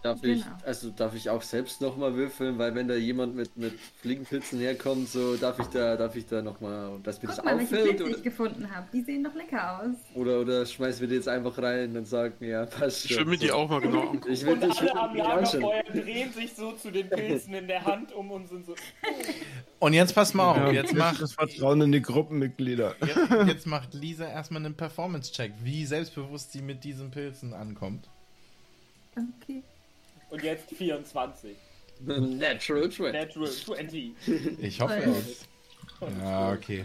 Speaker 3: Darf ich,
Speaker 7: Genau.
Speaker 3: also darf ich auch selbst nochmal würfeln, weil wenn da jemand mit, mit Fliegenpilzen herkommt, so darf ich da, darf ich da nochmal, dass mir das
Speaker 7: Guck mal, welche
Speaker 3: auffällt
Speaker 7: Pilze
Speaker 3: oder,
Speaker 7: ich gefunden habe. Die sehen doch lecker aus.
Speaker 3: oder, oder schmeißen wir die jetzt einfach rein und sagen, ja, passt
Speaker 8: Ich will mir die auch mal genau angucken.
Speaker 3: Ich will,
Speaker 2: Und
Speaker 3: ich will
Speaker 2: alle am. Lagerfeuer drehen sich so zu den Pilzen in der Hand um und sind so.
Speaker 1: Und jetzt pass mal auf,
Speaker 5: Ja,
Speaker 1: jetzt macht
Speaker 5: das Vertrauen in die Gruppenmitglieder.
Speaker 1: Jetzt, jetzt macht Lisa erstmal einen Performance-Check, wie selbstbewusst sie mit diesen Pilzen ankommt.
Speaker 7: Okay.
Speaker 2: Und jetzt 24.
Speaker 3: Natural 20.
Speaker 2: Natural 20.
Speaker 1: Ich hoffe es. Ja, okay.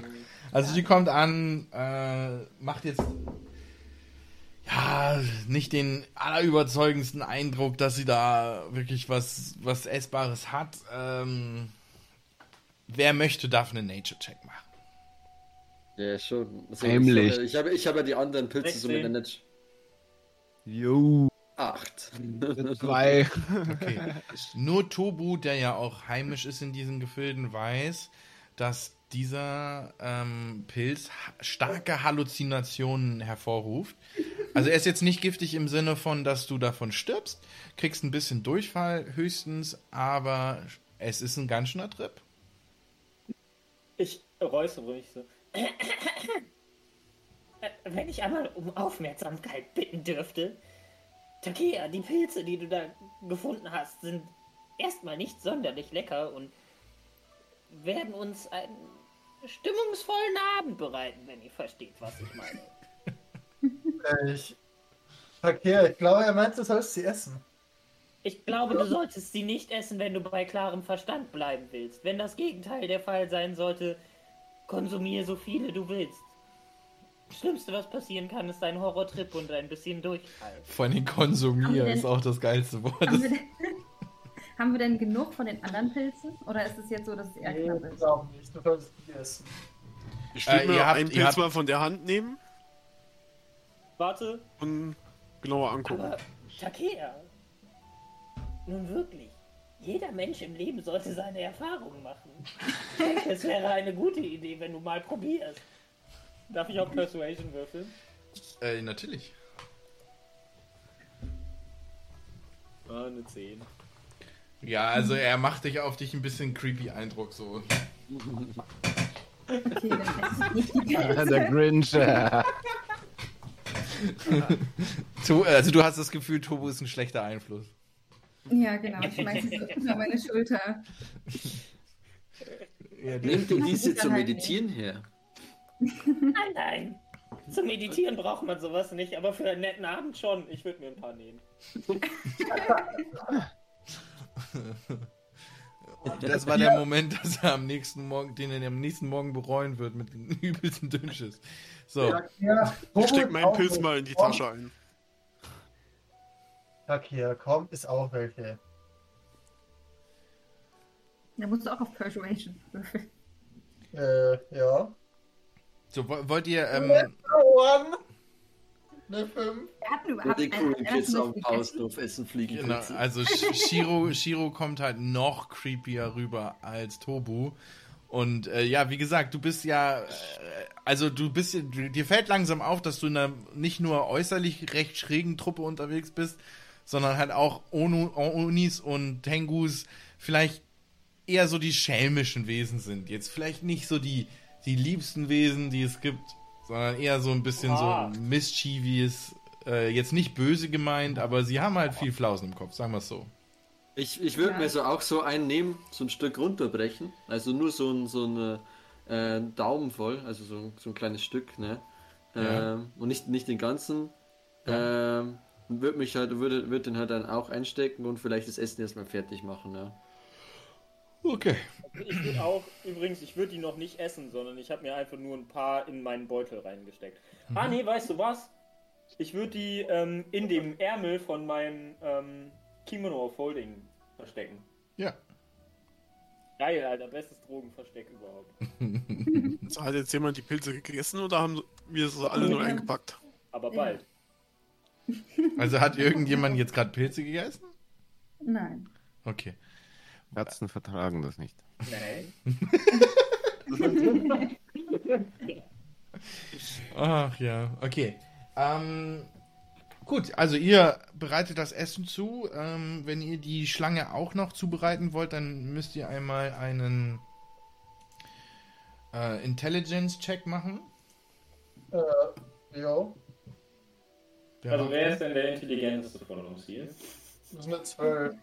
Speaker 1: Also die kommt an, äh, macht jetzt ja nicht den allerüberzeugendsten Eindruck, dass sie da wirklich was, was Essbares hat. Ähm, wer möchte, darf einen Nature-Check machen.
Speaker 3: Ja, schon. Also,
Speaker 5: Heimlich.
Speaker 3: Ich habe, ich habe ja die anderen Pilze so mit
Speaker 2: 16.
Speaker 3: der Net.
Speaker 5: Jo,
Speaker 3: Acht.
Speaker 5: zwei.
Speaker 1: Okay. Nur Tobu, der ja auch heimisch ist in diesen Gefilden, weiß, dass dieser ähm, Pilz starke Halluzinationen hervorruft. Also er ist jetzt nicht giftig im Sinne von, dass du davon stirbst, kriegst ein bisschen Durchfall höchstens, aber es ist ein ganz schöner Trip.
Speaker 2: Ich räusere mich so.
Speaker 4: Äh, Wenn ich einmal um Aufmerksamkeit bitten dürfte. Takia, die Pilze, die du da gefunden hast, sind erstmal nicht sonderlich lecker und werden uns einen stimmungsvollen Abend bereiten, wenn ihr versteht, was ich meine.
Speaker 6: Ich. Verkehr, ich glaube, er meint, du sollst sie essen.
Speaker 4: Ich glaube, du solltest sie nicht essen, wenn du bei klarem Verstand bleiben willst. Wenn das Gegenteil der Fall sein sollte, konsumier so viele du willst. Das Schlimmste, was passieren kann, ist ein Horrortrip und ein bisschen Durchfall.
Speaker 1: Vor allem
Speaker 7: Haben wir
Speaker 1: konsumieren
Speaker 7: denn-
Speaker 1: ist auch das geilste Wort.
Speaker 7: Haben wir, denn, haben wir denn genug von den anderen Pilzen? Oder ist es jetzt so, dass es eher
Speaker 6: Nee,
Speaker 7: knapp
Speaker 6: ich
Speaker 7: ist?
Speaker 6: glaube nicht. Du sollst die essen.
Speaker 8: Ich will
Speaker 1: Äh,
Speaker 8: mir
Speaker 1: habt-
Speaker 8: einen Pilz
Speaker 1: habt-
Speaker 8: mal von der Hand nehmen
Speaker 2: Warte,
Speaker 8: und genauer angucken.
Speaker 4: Aber, Takea, nun wirklich, jeder Mensch im Leben sollte seine Erfahrungen machen. Ich denke, es wäre eine gute Idee, wenn du mal probierst.
Speaker 2: Darf ich auch Persuasion würfeln?
Speaker 1: Äh, natürlich.
Speaker 2: Ah, eine 10.
Speaker 1: Ja, also er macht dich auf dich ein bisschen creepy Eindruck so.
Speaker 7: Okay, dann esse ich nicht die
Speaker 5: Der
Speaker 7: Pilze.
Speaker 5: Grinch.
Speaker 1: To also du hast das Gefühl, Tobu ist ein schlechter Einfluss.
Speaker 7: Ja, genau. Ich schmeiße so über meine Schulter.
Speaker 3: Nehmt ihr diese zum
Speaker 7: halt
Speaker 3: Meditieren her?
Speaker 4: Nein, nein.
Speaker 2: Zum Meditieren braucht man sowas nicht, aber für einen netten Abend schon. Ich würde mir ein paar nehmen.
Speaker 1: Das war der Moment, dass er am nächsten Morgen, den er am nächsten Morgen bereuen wird mit dem übelsten Dünnschiss. So,
Speaker 6: Takia,
Speaker 8: Ich steck meinen Pilz mal in die Tasche ein.
Speaker 6: Takia, komm, ist auch welche.
Speaker 7: Da musst du auch auf Persuasion würfeln.
Speaker 6: Äh, ja.
Speaker 1: So wo- wollt ihr, ähm,
Speaker 6: One. Eine 5.
Speaker 7: Wir hatten
Speaker 3: Mit
Speaker 7: überhaupt
Speaker 3: den
Speaker 7: einen
Speaker 3: coolen Kids auf dem
Speaker 1: genau, also Sh- Shiro, Shiro kommt halt noch creepier rüber als Tobu. Und äh, ja, wie gesagt, du bist ja, äh, also du bist, dir fällt langsam auf, dass du in einer nicht nur äußerlich recht schrägen Truppe unterwegs bist, sondern halt auch Onu, Onis und Tengus vielleicht eher so die schelmischen Wesen sind. Jetzt vielleicht nicht so die, die liebsten Wesen, die es gibt, sondern eher so ein bisschen
Speaker 2: Ah.
Speaker 1: so mischievous, äh, jetzt nicht böse gemeint, aber sie haben halt viel Flausen im Kopf, sagen wir es so.
Speaker 3: Ich, ich würde
Speaker 7: Ja.
Speaker 3: mir so auch so einen nehmen, so ein Stück runterbrechen. Also nur so ein, so ein äh, Daumen voll, also so ein, so ein kleines Stück, ne?
Speaker 1: Ja.
Speaker 3: Ähm, und nicht, nicht den ganzen. Ähm, würde mich halt, würde, würde den halt dann auch einstecken und vielleicht das Essen erstmal fertig machen, ne?
Speaker 1: Okay.
Speaker 2: Also ich würde auch, übrigens, ich würde die noch nicht essen, sondern ich habe mir einfach nur ein paar in meinen Beutel reingesteckt. Ah, nee, weißt du was? Ich würde die ähm, in dem Ärmel von meinem ähm, Kimono Folding verstecken.
Speaker 1: Ja.
Speaker 2: Geil, Alter, bestes Drogenversteck überhaupt.
Speaker 8: So, hat jetzt jemand die Pilze gegessen oder haben wir sie alle nur eingepackt?
Speaker 2: Aber bald.
Speaker 1: Also hat irgendjemand jetzt gerade Pilze gegessen?
Speaker 7: Nein.
Speaker 1: Okay.
Speaker 5: Katzen vertragen das nicht.
Speaker 2: Nein.
Speaker 1: Ach ja, okay. Ähm, gut, also ihr bereitet das Essen zu. Ähm, wenn ihr die Schlange auch noch zubereiten wollt, dann müsst ihr einmal einen äh, Intelligence-Check machen.
Speaker 6: Äh, jo.
Speaker 1: Wer
Speaker 2: Also wer ist denn der intelligenteste von uns hier?
Speaker 6: Das sind eine 12.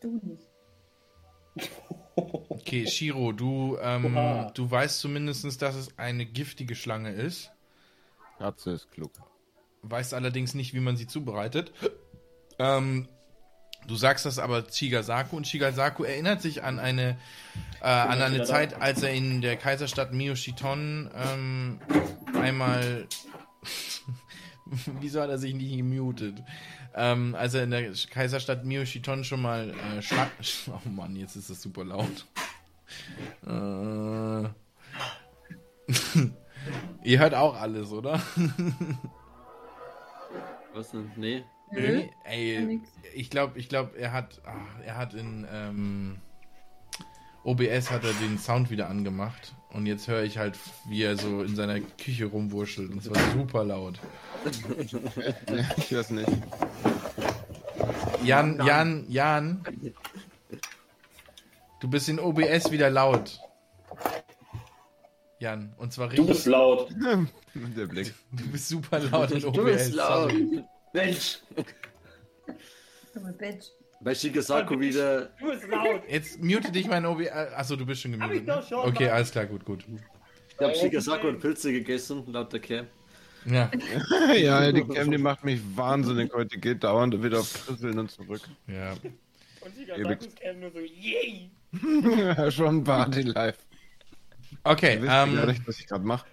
Speaker 7: Du nicht.
Speaker 1: Okay, Shiro, du, ähm, du weißt zumindest, dass es eine giftige Schlange ist.
Speaker 5: Katze ist klug.
Speaker 1: Weißt allerdings nicht, wie man sie zubereitet. Ähm, du sagst das aber Chigasaku und Chigasaku erinnert sich an eine, äh, an eine Zeit, als er in der Kaiserstadt Miyoshiton ähm, einmal. Wieso hat er sich nicht gemutet? Ähm, als er in der Kaiserstadt Miyoshiton schon mal äh, Schla Oh Mann, jetzt ist das super laut. Äh, Ihr hört auch alles, oder?
Speaker 3: Was denn? Nee.
Speaker 1: Nee, ey, ich glaube, ich glaube, er hat, ach, er hat in ähm, OBS hat er den Sound wieder angemacht und jetzt höre ich halt, wie er so in seiner Küche rumwurschtelt und es war super laut.
Speaker 5: ich weiß nicht.
Speaker 1: Jan, Jan, Jan, du bist in OBS wieder laut. Jan, und zwar
Speaker 2: Du
Speaker 1: richtig.
Speaker 2: bist laut.
Speaker 5: Der Blick.
Speaker 1: Du bist super laut in OBS.
Speaker 3: Du bist laut.
Speaker 1: sorry.
Speaker 3: Mensch!
Speaker 7: Bitch.
Speaker 3: Bei Shigasaku wieder.
Speaker 2: Du bist laut.
Speaker 1: Jetzt mute dich mein OBS. Achso, du bist schon
Speaker 2: Hab
Speaker 1: gemutet.
Speaker 2: ich
Speaker 1: Ne?
Speaker 2: doch schon,
Speaker 1: Okay,
Speaker 2: Mann.
Speaker 1: alles klar, gut, gut.
Speaker 3: Ich habe Shigasaku und Pilze gegessen, laut der Cam.
Speaker 1: Ja,
Speaker 5: ja, die Cam, die macht mich wahnsinnig heute. Geht dauernd wieder auf Frisseln und zurück.
Speaker 1: ja.
Speaker 2: Und Shigasakus kämen nur so, yay!
Speaker 5: Schon Party live.
Speaker 1: Okay, ähm,
Speaker 5: nicht, was ich gerade mache.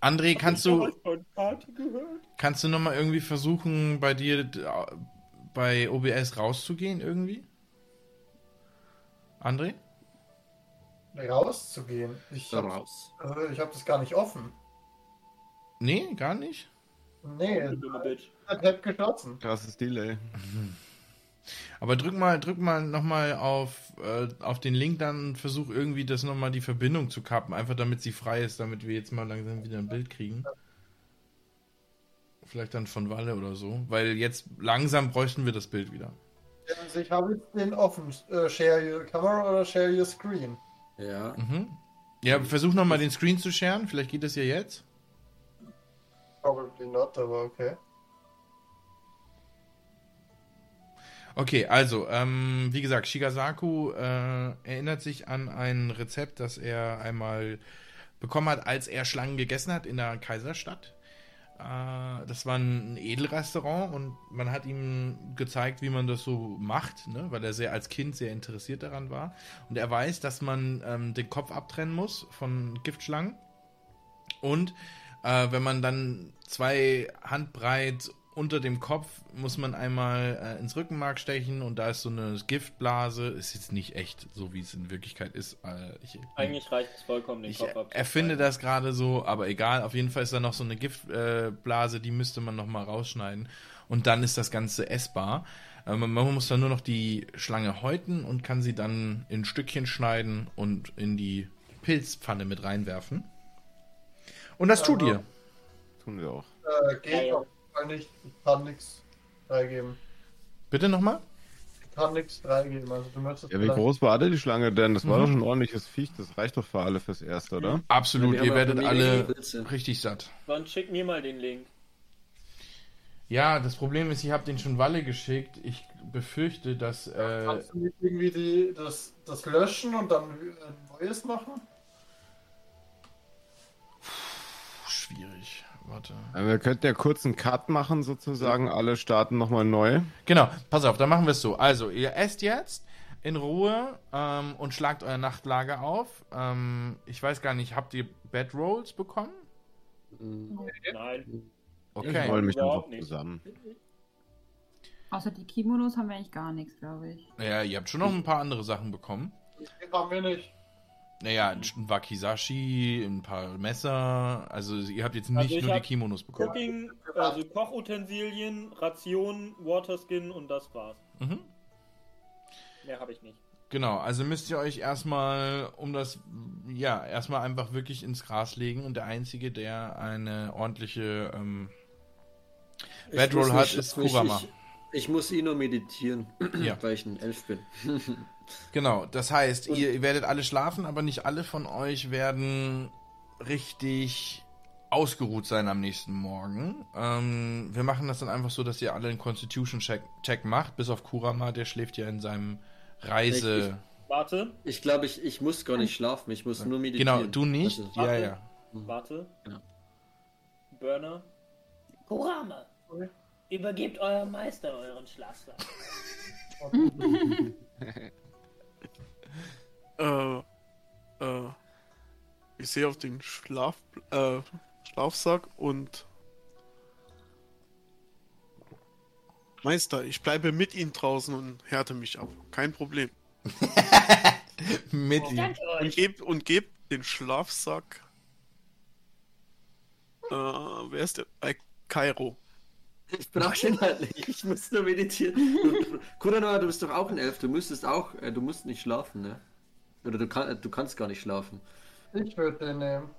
Speaker 1: André, kannst du,
Speaker 2: Party gehört?
Speaker 1: kannst du nochmal irgendwie versuchen, bei dir d- bei OBS rauszugehen irgendwie? André?
Speaker 6: Rauszugehen. Ich hab,
Speaker 3: Raus.
Speaker 6: also ich hab das gar nicht offen.
Speaker 1: Nee, gar nicht.
Speaker 6: Nee, hat geschlossen.
Speaker 5: Krasses Delay.
Speaker 1: Aber drück mal, drück mal nochmal auf, äh, auf den Link dann versuch irgendwie das nochmal die Verbindung zu kappen, einfach damit sie frei ist, damit wir jetzt mal langsam wieder ein Bild kriegen. Vielleicht dann von Walle oder so, weil jetzt langsam bräuchten wir das Bild wieder.
Speaker 6: Also ich habe jetzt den offen. Äh, share your camera oder share your screen?
Speaker 3: Ja.
Speaker 1: Mhm. Ja, versuch nochmal den Screen zu sharen, vielleicht geht das ja jetzt.
Speaker 6: Probably not, aber okay.
Speaker 1: Okay, also, ähm, wie gesagt, Shigasaku äh, erinnert sich an ein Rezept, das er einmal bekommen hat, als er Schlangen gegessen hat in der Kaiserstadt. Äh, das war ein Edelrestaurant und man hat ihm gezeigt, wie man das so macht, ne? weil er sehr als Kind sehr interessiert daran war. Und er weiß, dass man ähm, den Kopf abtrennen muss von Giftschlangen. Und äh, wenn man dann zwei Handbreit unter dem Kopf muss man einmal äh, ins Rückenmark stechen und da ist so eine Giftblase. Ist jetzt nicht echt, so wie es in Wirklichkeit ist. Äh, ich,
Speaker 2: Eigentlich reicht es vollkommen, den
Speaker 1: ich
Speaker 2: Kopf abzuschneiden.
Speaker 1: erfinde das gerade so, aber egal. Auf jeden Fall ist da noch so eine Giftblase, äh, die müsste man noch mal rausschneiden. Und dann ist das Ganze essbar. Äh, man, man muss dann nur noch die Schlange häuten und kann sie dann in Stückchen schneiden und in die Pilzpfanne mit reinwerfen. Und das tut ihr.
Speaker 5: Tun wir auch.
Speaker 6: Äh, geht
Speaker 2: Ja,
Speaker 6: jeden Fall nicht. Ich kann nichts freigeben.
Speaker 1: Bitte nochmal?
Speaker 6: Ich kann nichts freigeben. Also du möchtest
Speaker 5: Ja, wie
Speaker 6: vielleicht-
Speaker 5: groß war denn die Schlange denn? Das war
Speaker 1: Mhm.
Speaker 5: doch schon ein ordentliches Viech. Das reicht doch für alle fürs Erste, oder?
Speaker 1: Absolut,
Speaker 3: Ja,
Speaker 1: ihr werdet alle richtig satt.
Speaker 2: Sonst schick mir mal den Link.
Speaker 1: Ja, das Problem ist, ich habe den schon Walle geschickt. Ich befürchte, dass. Äh,
Speaker 6: Kannst du nicht irgendwie die, das, das löschen und dann ein neues machen?
Speaker 1: schwierig. Warte.
Speaker 5: Aber wir könnten ja kurz einen Cut machen, sozusagen. Alle starten nochmal neu.
Speaker 1: Genau, pass auf, dann machen wir es so. Also, ihr esst jetzt. in Ruhe ähm, und schlagt euer Nachtlager auf. Ähm, ich weiß gar nicht, habt ihr Bedrolls bekommen?
Speaker 2: Nein.
Speaker 5: Ich
Speaker 1: Okay.
Speaker 5: roll mich einfach
Speaker 2: nicht.
Speaker 5: zusammen.
Speaker 7: Außer die Kimonos haben wir eigentlich gar nichts, glaube ich.
Speaker 1: Ja, ihr habt schon noch ein paar andere Sachen bekommen.
Speaker 6: Den haben wir nicht.
Speaker 1: Naja, ein Wakizashi, ein paar Messer. Also ihr habt jetzt nicht
Speaker 2: Also
Speaker 1: nur die Kimonos bekommen.
Speaker 2: Cooking, also Kochutensilien, Rationen, Waterskin und das war's.
Speaker 1: Mhm.
Speaker 2: Mehr habe ich nicht.
Speaker 1: Genau, also müsst ihr euch erstmal um das, ja, erstmal einfach wirklich ins Gras legen und der Einzige, der eine ordentliche ähm, Bedroll hat,
Speaker 3: nicht-
Speaker 1: ist Kurama.
Speaker 3: Ich, ich muss eh nur meditieren,
Speaker 1: Ja.
Speaker 3: weil ich ein Elf bin.
Speaker 1: Genau, das heißt, ihr, ihr werdet alle schlafen, aber nicht alle von euch werden richtig ausgeruht sein am nächsten Morgen. Ähm, wir machen das dann einfach so, dass ihr alle einen Constitution-Check Check macht, bis auf Kurama, der schläft ja in seinem Reise...
Speaker 2: Warte,
Speaker 3: Ich glaube, ich, ich muss gar nicht schlafen, ich muss nur meditieren.
Speaker 1: Genau, du nicht?
Speaker 3: Also,
Speaker 1: ja,
Speaker 2: warte.
Speaker 1: ja.
Speaker 2: warte.
Speaker 3: Ja.
Speaker 2: Burner.
Speaker 4: Kurame, übergebt eurem Meister euren Schlafsack.
Speaker 8: Äh, äh, ich sehe auf den Schlaf, äh, Schlafsack und Meister, ich bleibe mit Ihnen draußen und härte mich ab. Kein Problem.
Speaker 1: Mit ihm.
Speaker 4: Danke
Speaker 8: Und geb, und geb den Schlafsack. Äh, wer ist der? Bei Kairo.
Speaker 3: Ich brauche den halt nicht, ich muss nur meditieren. Kuranoa, du bist doch auch ein Elf, du müsstest auch, äh, du musst nicht schlafen, ne? Oder du, kann, äh, du kannst gar nicht schlafen.
Speaker 6: Ich würde den nehmen.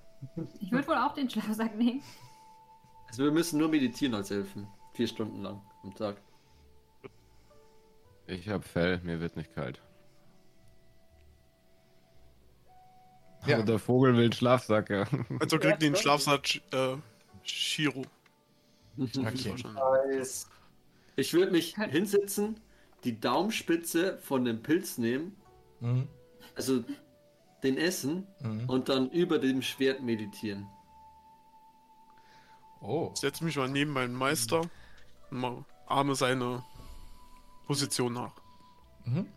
Speaker 7: Ich würde wohl auch den Schlafsack nehmen.
Speaker 3: Also wir müssen nur meditieren als Elfen. Vier Stunden lang am Tag.
Speaker 5: Ich hab Fell, mir wird nicht kalt.
Speaker 1: Ja.
Speaker 5: Aber der Vogel will einen Schlafsack, ja.
Speaker 8: Also kriegt den Schlafsack äh, Shiro.
Speaker 1: Okay.
Speaker 6: Nice.
Speaker 3: Ich würde mich hinsetzen, die Daumenspitze von dem Pilz nehmen,
Speaker 1: Mhm.
Speaker 3: Also den essen
Speaker 1: Mhm.
Speaker 3: und dann über dem Schwert meditieren.
Speaker 1: Oh.
Speaker 8: Setz mich mal neben meinen Meister und mal ahme seine Position nach.
Speaker 1: Mhm.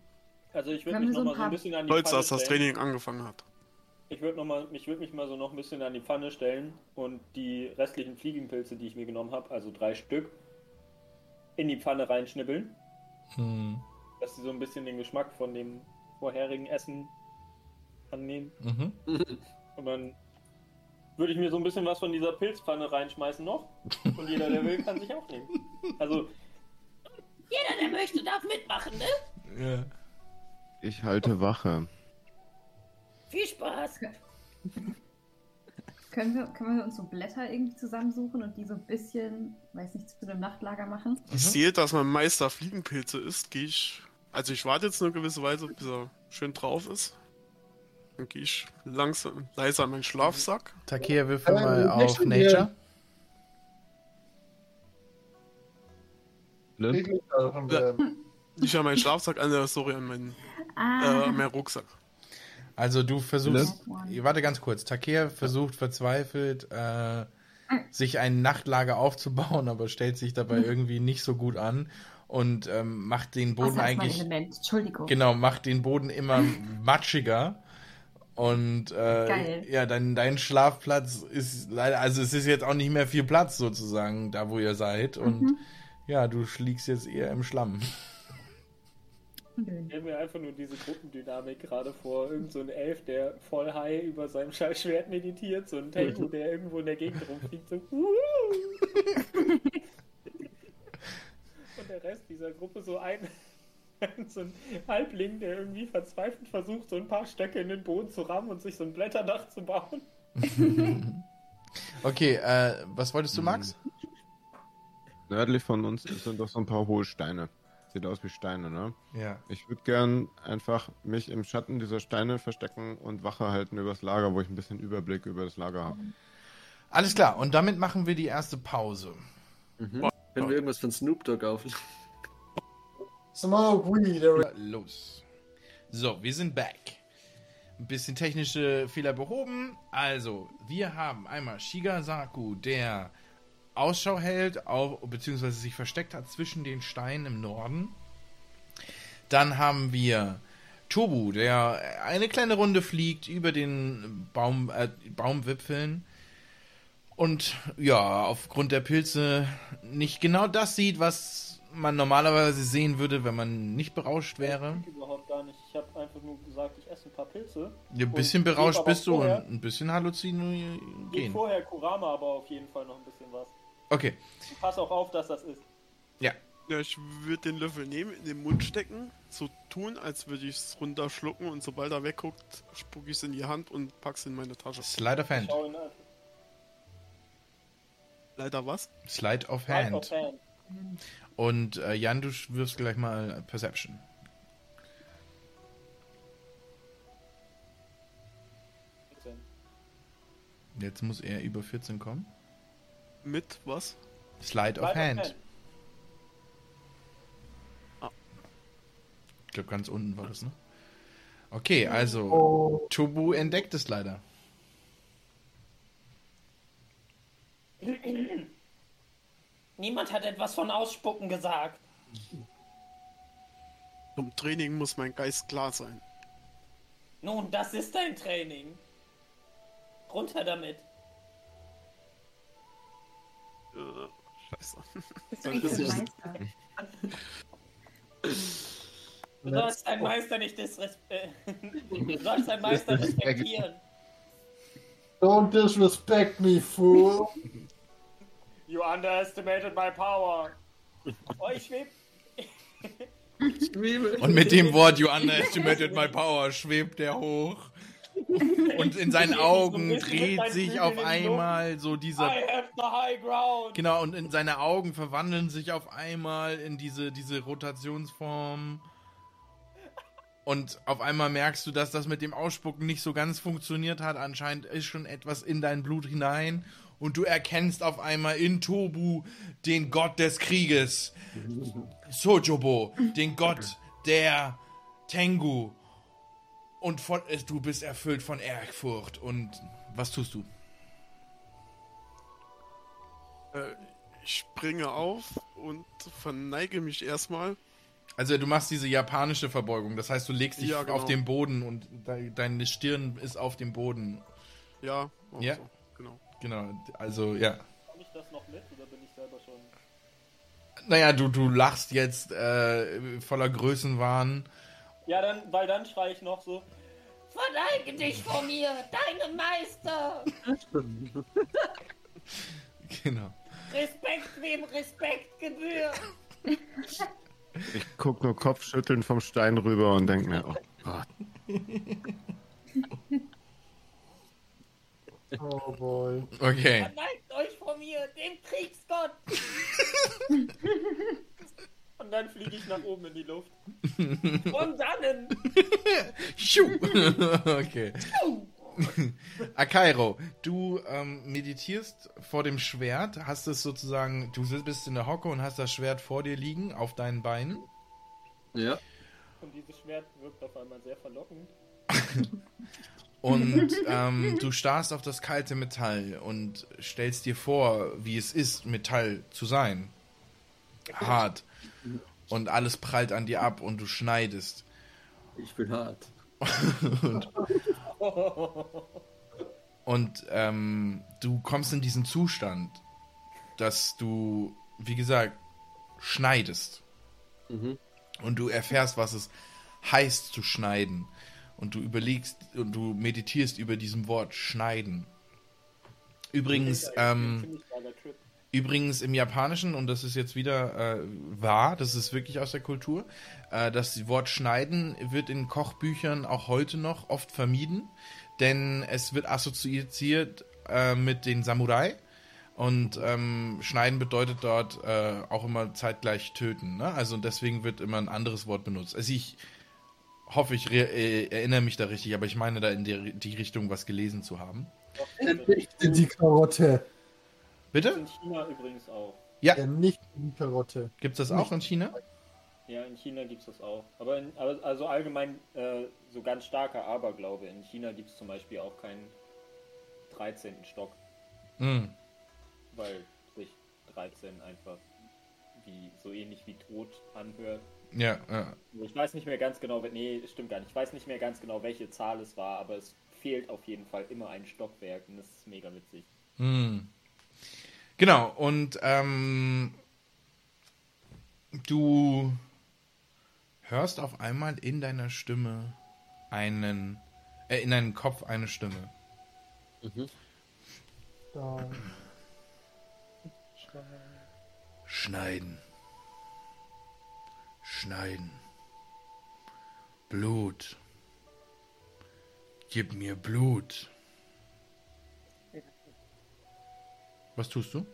Speaker 2: Also ich würde mich
Speaker 7: so
Speaker 2: noch
Speaker 7: ein
Speaker 2: mal so ein bisschen an die
Speaker 8: Stolz,
Speaker 2: Pfanne
Speaker 8: dass das. Training angefangen hat.
Speaker 2: Ich würde noch mal, ich würde mich mal so noch ein bisschen an die Pfanne stellen und die restlichen Fliegenpilze, die ich mir genommen habe, also drei Stück, in die Pfanne reinschnibbeln,
Speaker 1: Mhm.
Speaker 2: dass sie so ein bisschen den Geschmack von dem vorherigen Essen annehmen.
Speaker 1: Mhm.
Speaker 2: Und dann würde ich mir so ein bisschen was von dieser Pilzpfanne reinschmeißen noch. Und jeder, der will, kann sich auch nehmen. Also,
Speaker 4: Jeder, der möchte, darf mitmachen, ne?
Speaker 1: Ja.
Speaker 5: Ich halte Wache.
Speaker 4: Viel Spaß.
Speaker 7: Können wir, können wir uns so Blätter irgendwie zusammensuchen und die so ein bisschen, weiß nicht, zu einem Nachtlager machen?
Speaker 8: Ich sehe, dass mein Meister Fliegenpilze isst, gehe ich. Also ich warte jetzt eine gewisse Weise, bis er schön drauf ist. Dann gehe ich langsam leise an meinen Schlafsack.
Speaker 1: Takea, würfel
Speaker 6: Ähm,
Speaker 1: mal auf Nature.
Speaker 6: Ich werden.
Speaker 8: Nicht an meinen Schlafsack, an der, sorry, an meinen,
Speaker 7: Ah,
Speaker 8: äh, meinen Rucksack.
Speaker 1: Also du versuchst,
Speaker 7: Ne?
Speaker 1: warte ganz kurz, Takea versucht verzweifelt, äh, sich ein Nachtlager aufzubauen, aber stellt sich dabei irgendwie nicht so gut an und ähm, macht den Boden eigentlich,
Speaker 7: Element. Entschuldigung.
Speaker 1: genau, macht den Boden immer matschiger. Und äh,
Speaker 7: Geil.
Speaker 1: ja, dein, dein Schlafplatz ist leider, also es ist jetzt auch nicht mehr viel Platz sozusagen, da wo ihr seid. Und
Speaker 7: Mhm.
Speaker 1: ja, du schliegst jetzt eher im Schlamm.
Speaker 2: ich stelle mir einfach nur diese Gruppendynamik gerade vor. Irgend so ein Elf, der voll high über seinem scheiß Schwert meditiert. So ein Tengu, der irgendwo in der Gegend rumfliegt. So, der Rest dieser Gruppe so ein, so ein Halbling, der irgendwie verzweifelt versucht, so ein paar Stöcke in den Boden zu rammen und sich so ein Blätterdach zu bauen.
Speaker 1: Okay, äh, was wolltest du, Max?
Speaker 5: Nördlich von uns sind doch so ein paar hohe Steine. Sieht aus wie Steine, ne?
Speaker 1: Ja.
Speaker 5: Ich würde gern einfach mich im Schatten dieser Steine verstecken und Wache halten übers Lager, wo ich ein bisschen Überblick über das Lager habe.
Speaker 1: Alles klar, und damit machen wir die erste Pause.
Speaker 3: Können wir irgendwas von Snoop Dogg auf?
Speaker 6: Smoke weed.
Speaker 1: Los. So, wir sind back. Ein bisschen technische Fehler behoben. Also, wir haben einmal Shigasaku, der Ausschau hält, auf, beziehungsweise sich versteckt hat zwischen den Steinen im Norden. Dann haben wir Tobu, der eine kleine Runde fliegt über den Baum, äh, Baumwipfeln und ja, aufgrund der Pilze nicht genau das sieht, was man normalerweise sehen würde, wenn man nicht berauscht wäre.
Speaker 2: Überhaupt gar nicht. Ich habe einfach nur gesagt, ich esse ein paar Pilze.
Speaker 1: Ja, ein bisschen berauscht bist du und ein bisschen halluzinieren gehen.
Speaker 2: vorher Kurama aber auf jeden Fall noch ein bisschen was.
Speaker 1: Okay,
Speaker 2: Und pass auch auf, dass das ist.
Speaker 1: ja.
Speaker 8: Ja, ich würde den Löffel nehmen, in den Mund stecken, so tun, als würde ich es runterschlucken und sobald er wegguckt, spucke ich es in die Hand und pack's in meine Tasche.
Speaker 1: Slide of Hand.
Speaker 8: Leider was?
Speaker 1: Slide of Hand.
Speaker 2: of hand.
Speaker 1: Und äh, Jan, du wirfst gleich mal Perception. Jetzt muss er über 14 kommen.
Speaker 8: Mit was?
Speaker 1: Slide of
Speaker 2: Right of
Speaker 1: Hand.
Speaker 2: hand.
Speaker 1: Ich glaube, ganz unten war das, ne? Okay, also
Speaker 6: Oh,
Speaker 1: Tobu entdeckt es leider.
Speaker 4: Niemand hat etwas von Ausspucken gesagt.
Speaker 8: Zum Training muss mein Geist klar sein.
Speaker 4: Nun, das ist dein Training. Runter damit.
Speaker 8: Äh, scheiße.
Speaker 7: Du
Speaker 4: sollst deinen Meister nicht disrespektieren. du sollst deinen Meister respektieren.
Speaker 6: don't disrespect me, fool.
Speaker 2: You underestimated my power. Oh, ich schweb.
Speaker 1: Und mit dem Wort You underestimated my power schwebt er hoch. Und in seinen Augen dreht sich auf einmal so dieser
Speaker 2: I have the high ground.
Speaker 1: Genau, und in seine Augen verwandeln sich auf einmal in diese, diese Rotationsform. Und auf einmal merkst du, dass das mit dem Ausspucken nicht so ganz funktioniert hat. Anscheinend ist schon etwas in dein Blut hinein. Und du erkennst auf einmal in Tobu den Gott des Krieges. Sojobo, den Gott der Tengu. Und von, du bist erfüllt von Ehrfurcht. Und was tust du?
Speaker 8: Äh, ich springe auf und verneige mich erstmal.
Speaker 1: Also du machst diese japanische Verbeugung, das heißt, du legst dich
Speaker 8: Ja, genau.
Speaker 1: auf den Boden und de deine Stirn ist auf dem Boden.
Speaker 8: Ja, auch
Speaker 1: Ja.
Speaker 8: So, genau.
Speaker 1: Also ja.
Speaker 2: Komm ich das noch mit oder bin ich selber schon?
Speaker 1: Naja, du, du lachst jetzt äh, voller Größenwahn.
Speaker 2: Ja, dann, weil dann schrei ich noch so.
Speaker 4: Verneige dich vor mir, deine Meister.
Speaker 1: Genau.
Speaker 4: Respekt, wem Respekt gebührt.
Speaker 5: Ich guck nur Kopfschütteln vom Stein rüber und denk mir, oh Gott.
Speaker 6: Oh boy.
Speaker 1: Okay.
Speaker 4: Verneigt euch vor mir, dem Kriegsgott.
Speaker 2: Und dann fliege ich nach oben in die Luft.
Speaker 4: Von dannen.
Speaker 1: Schuh. okay. Akairo, du ähm, meditierst vor dem Schwert, hast es sozusagen, du bist in der Hocke und hast das Schwert vor dir liegen, auf deinen Beinen.
Speaker 3: Ja.
Speaker 2: Und dieses Schwert wirkt auf einmal sehr verlockend.
Speaker 1: Und ähm, du starrst auf das kalte Metall und stellst dir vor, wie es ist, Metall zu sein. Hart. Und alles prallt an dir ab und du schneidest.
Speaker 3: Ich bin hart.
Speaker 1: Und ähm, du kommst in diesen Zustand, dass du, wie gesagt, schneidest.
Speaker 3: Mhm.
Speaker 1: Und du erfährst, was es heißt zu schneiden. Und du überlegst und du meditierst über diesem Wort schneiden. Übrigens, ähm. Übrigens im Japanischen, und das ist jetzt wieder äh, wahr, das ist wirklich aus der Kultur, äh, das Wort Schneiden wird in Kochbüchern auch heute noch oft vermieden, denn es wird assoziiert äh, mit den Samurai. Und ähm, Schneiden bedeutet dort äh, auch immer zeitgleich töten. Ne? Also deswegen wird immer ein anderes Wort benutzt. Also ich hoffe, ich re- äh, erinnere mich da richtig, aber ich meine da in die, die Richtung was gelesen zu haben.
Speaker 6: Nicht in die Karotte.
Speaker 1: Bitte?
Speaker 2: In China übrigens auch.
Speaker 1: Ja,
Speaker 6: Ja, nicht in die Karotte.
Speaker 1: gibt es das auch in China?
Speaker 2: Ja, in China gibt es das auch. Aber, in, aber also allgemein äh, so ganz starker Aberglaube. In China gibt es zum Beispiel auch keinen 13. Stock,
Speaker 1: Hm.
Speaker 2: weil sich 13 einfach wie so ähnlich wie tot anhört.
Speaker 1: Ja, ja.
Speaker 2: Ich weiß nicht mehr ganz genau, nee, stimmt gar nicht. Ich weiß nicht mehr ganz genau, welche Zahl es war, aber es fehlt auf jeden Fall immer ein Stockwerk und das ist mega witzig.
Speaker 1: Hm. Genau, und ähm, du hörst auf einmal in deiner Stimme einen, äh, in deinem Kopf eine Stimme.
Speaker 3: Mhm.
Speaker 6: Da.
Speaker 1: Schneiden. Schneiden. Blut. Gib mir Blut. Was tust du?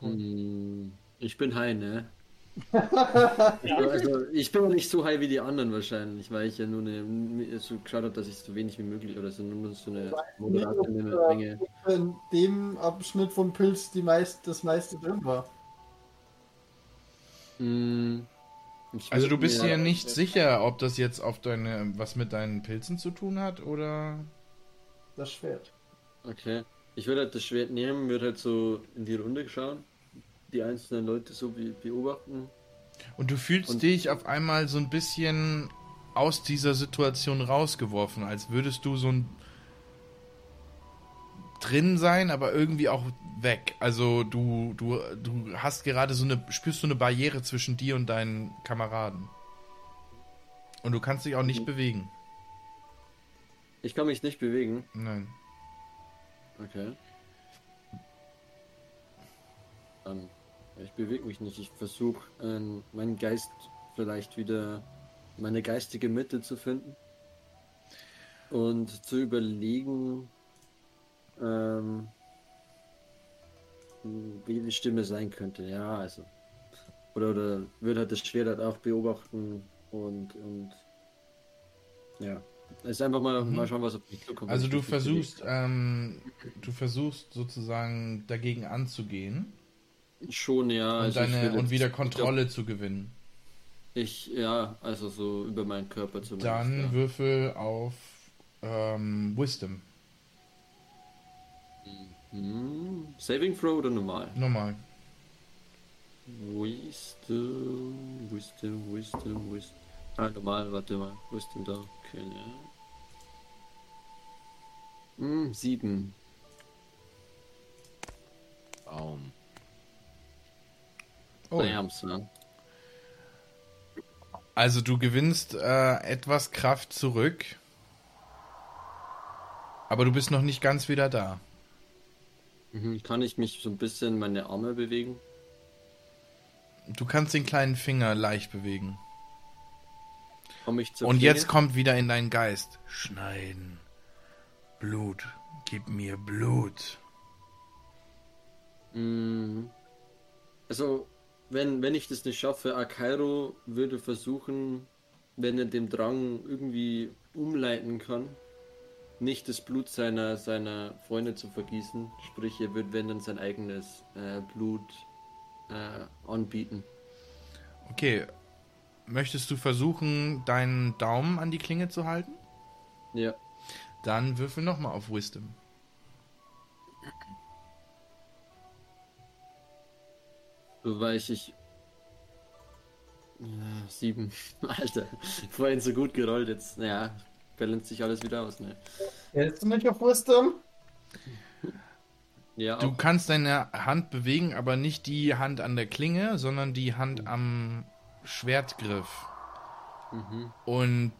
Speaker 3: Hm, Ich bin high, ne? Also, ich bin ja nicht so high wie die anderen wahrscheinlich, weil ich ja nur eine, so geschaut habe, dass ich so wenig wie möglich oder so nur so eine moderate Menge.
Speaker 6: In dem Abschnitt vom Pilz die meist, das meiste drin war.
Speaker 3: Ich
Speaker 1: Also du bist dir nicht sicher, ob das jetzt auf deine was mit deinen Pilzen zu tun hat oder
Speaker 6: Das Schwert.
Speaker 3: Okay. Ich würde halt das Schwert nehmen, würde halt so in die Runde schauen, die einzelnen Leute so be beobachten.
Speaker 1: und du fühlst
Speaker 3: Und-
Speaker 1: dich auf einmal so ein bisschen aus dieser Situation rausgeworfen, als würdest du so ein drin sein, aber irgendwie auch weg. Also du du du hast gerade so eine spürst du eine Barriere zwischen dir und deinen Kameraden. Und du kannst dich auch nicht
Speaker 3: Mhm.
Speaker 1: bewegen.
Speaker 3: Ich kann mich nicht bewegen.
Speaker 1: Nein.
Speaker 3: Okay. Dann, ich bewege mich nicht. Ich versuche, ähm, meinen Geist vielleicht wieder, meine geistige Mitte zu finden. Und zu überlegen, ähm, wie die Stimme sein könnte. Ja, also. Oder, oder würde halt das Schwert halt auch beobachten und, und ja. Es ist einfach mal,
Speaker 1: Mhm.
Speaker 3: mal schauen, was auf mich zukommt.
Speaker 1: Also du versuchst ähm, du versuchst sozusagen dagegen anzugehen
Speaker 3: Schon, ja.
Speaker 1: und,
Speaker 3: also
Speaker 1: deine, und wieder
Speaker 3: ich glaub,
Speaker 1: Kontrolle zu gewinnen.
Speaker 3: Ich, ja, also so über meinen Körper zumindest.
Speaker 1: Dann
Speaker 3: ja.
Speaker 1: würfel auf ähm, Wisdom.
Speaker 3: Hm, Saving Throw oder normal?
Speaker 1: Normal.
Speaker 3: Wisdom, Wisdom, Wisdom, Wisdom. Ah, normal, warte mal. Wisdom da. Okay, ja. Hm, sieben.
Speaker 5: Baum.
Speaker 1: Oh.
Speaker 3: Bams, ja.
Speaker 1: Also du gewinnst äh, etwas Kraft zurück. Aber du bist noch nicht ganz wieder da.
Speaker 3: Mhm. Kann ich mich so ein bisschen meine Arme bewegen?
Speaker 1: Du kannst den kleinen Finger leicht bewegen.
Speaker 3: Komme ich zur
Speaker 1: Und
Speaker 3: Klinge?
Speaker 1: jetzt kommt wieder in deinen Geist. Schneiden. Blut. Gib mir Blut.
Speaker 3: Mm. Also, wenn, wenn ich das nicht schaffe, Akairo würde versuchen, wenn er dem Drang irgendwie umleiten kann, nicht das Blut seiner, seiner Freunde zu vergießen. Sprich, er wird, wenn dann sein eigenes äh, Blut äh, anbieten.
Speaker 1: Okay. Möchtest du versuchen, deinen Daumen an die Klinge zu halten?
Speaker 3: Ja.
Speaker 1: Dann würfel nochmal auf Wisdom.
Speaker 3: So weiß ich. Ja, sieben. Alter, vorhin so gut gerollt, jetzt, naja, balanciert sich alles wieder aus, ne?
Speaker 6: Hältst du nicht auf Wisdom?
Speaker 3: Ja,
Speaker 1: Du
Speaker 3: auch-
Speaker 1: kannst deine Hand bewegen, aber nicht die Hand an der Klinge, sondern die Hand am Schwertgriff.
Speaker 3: Mhm.
Speaker 1: Und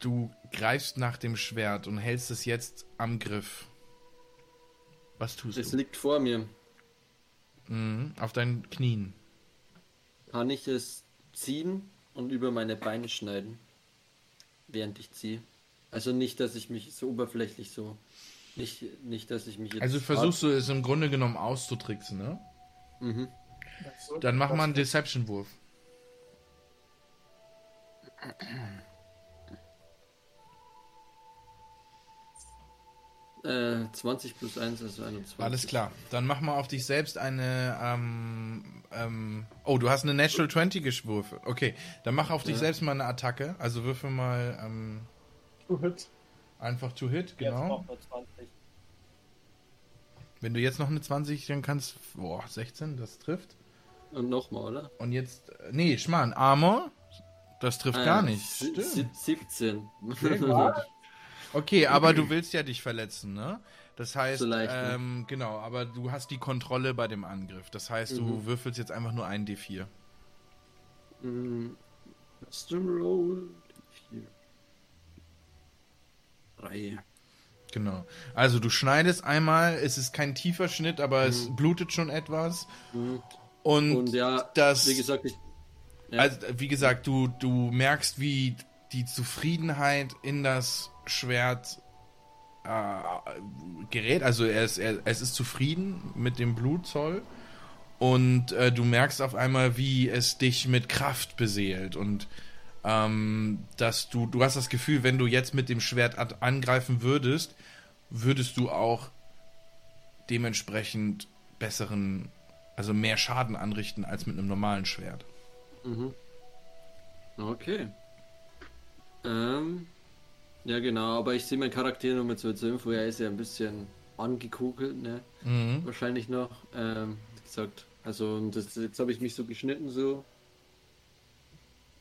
Speaker 1: du greifst nach dem Schwert und hältst es jetzt am Griff. Was tust
Speaker 3: Es
Speaker 1: du?
Speaker 3: liegt vor mir.
Speaker 1: Mhm, auf deinen Knien.
Speaker 3: Kann ich es ziehen und über meine Beine schneiden, während ich ziehe? Also nicht, dass ich mich so oberflächlich so. Nicht, nicht dass ich mich jetzt.
Speaker 1: Also versuchst du es im Grunde genommen auszutricksen, ne?
Speaker 3: Mhm.
Speaker 1: Dann mach mal einen Deception-Wurf.
Speaker 3: Äh, 20 plus 1, also 21.
Speaker 1: Alles klar. Dann mach mal auf dich selbst eine. Ähm, ähm, oh, du hast eine Natural 20 geschwürfe. Okay, dann mach auf dich
Speaker 3: Ja.
Speaker 1: selbst mal eine Attacke. Also würfel mal ähm,
Speaker 6: Du hit.
Speaker 1: einfach to hit, genau.
Speaker 2: braucht nur 20.
Speaker 1: Wenn du jetzt noch eine 20, dann kannst. Boah, 16, das trifft.
Speaker 3: Und nochmal, oder?
Speaker 1: Und jetzt. äh, Nee, Schmarrn, Armor. Das trifft
Speaker 3: Ah,
Speaker 1: gar nicht. Stimmt.
Speaker 3: si- 17.
Speaker 1: Sehr gut. Okay, aber du willst ja dich verletzen, ne? Das heißt,
Speaker 3: So leicht, ne?
Speaker 1: ähm, genau, aber du hast die Kontrolle bei dem Angriff. Das heißt, du
Speaker 3: Mhm.
Speaker 1: würfelst jetzt einfach nur einen D4.
Speaker 3: Mm, Custom Roll. Vier. Drei.
Speaker 1: Genau. Also du schneidest einmal, es ist kein tiefer Schnitt, aber es blutet schon etwas.
Speaker 3: Mhm.
Speaker 1: Und,
Speaker 3: Und ja,
Speaker 1: das,
Speaker 3: wie gesagt, ich. Ja.
Speaker 1: also, wie gesagt, du, du merkst, wie die Zufriedenheit in das Schwert äh, gerät. Also er ist, er, es ist zufrieden mit dem Blutzoll. Und äh, du merkst auf einmal, wie es dich mit Kraft beseelt. Und ähm, dass du, du hast das Gefühl, wenn du jetzt mit dem Schwert angreifen würdest, würdest du auch dementsprechend besseren, also mehr Schaden anrichten als mit einem normalen Schwert.
Speaker 3: Mhm. Okay. Ähm, ja, genau, aber ich sehe meinen Charakter nur mit so Info, er ist ja ein bisschen angekokelt, ne?
Speaker 1: Mhm.
Speaker 3: Wahrscheinlich noch. Ähm, wie gesagt, also und das, jetzt habe ich mich so geschnitten so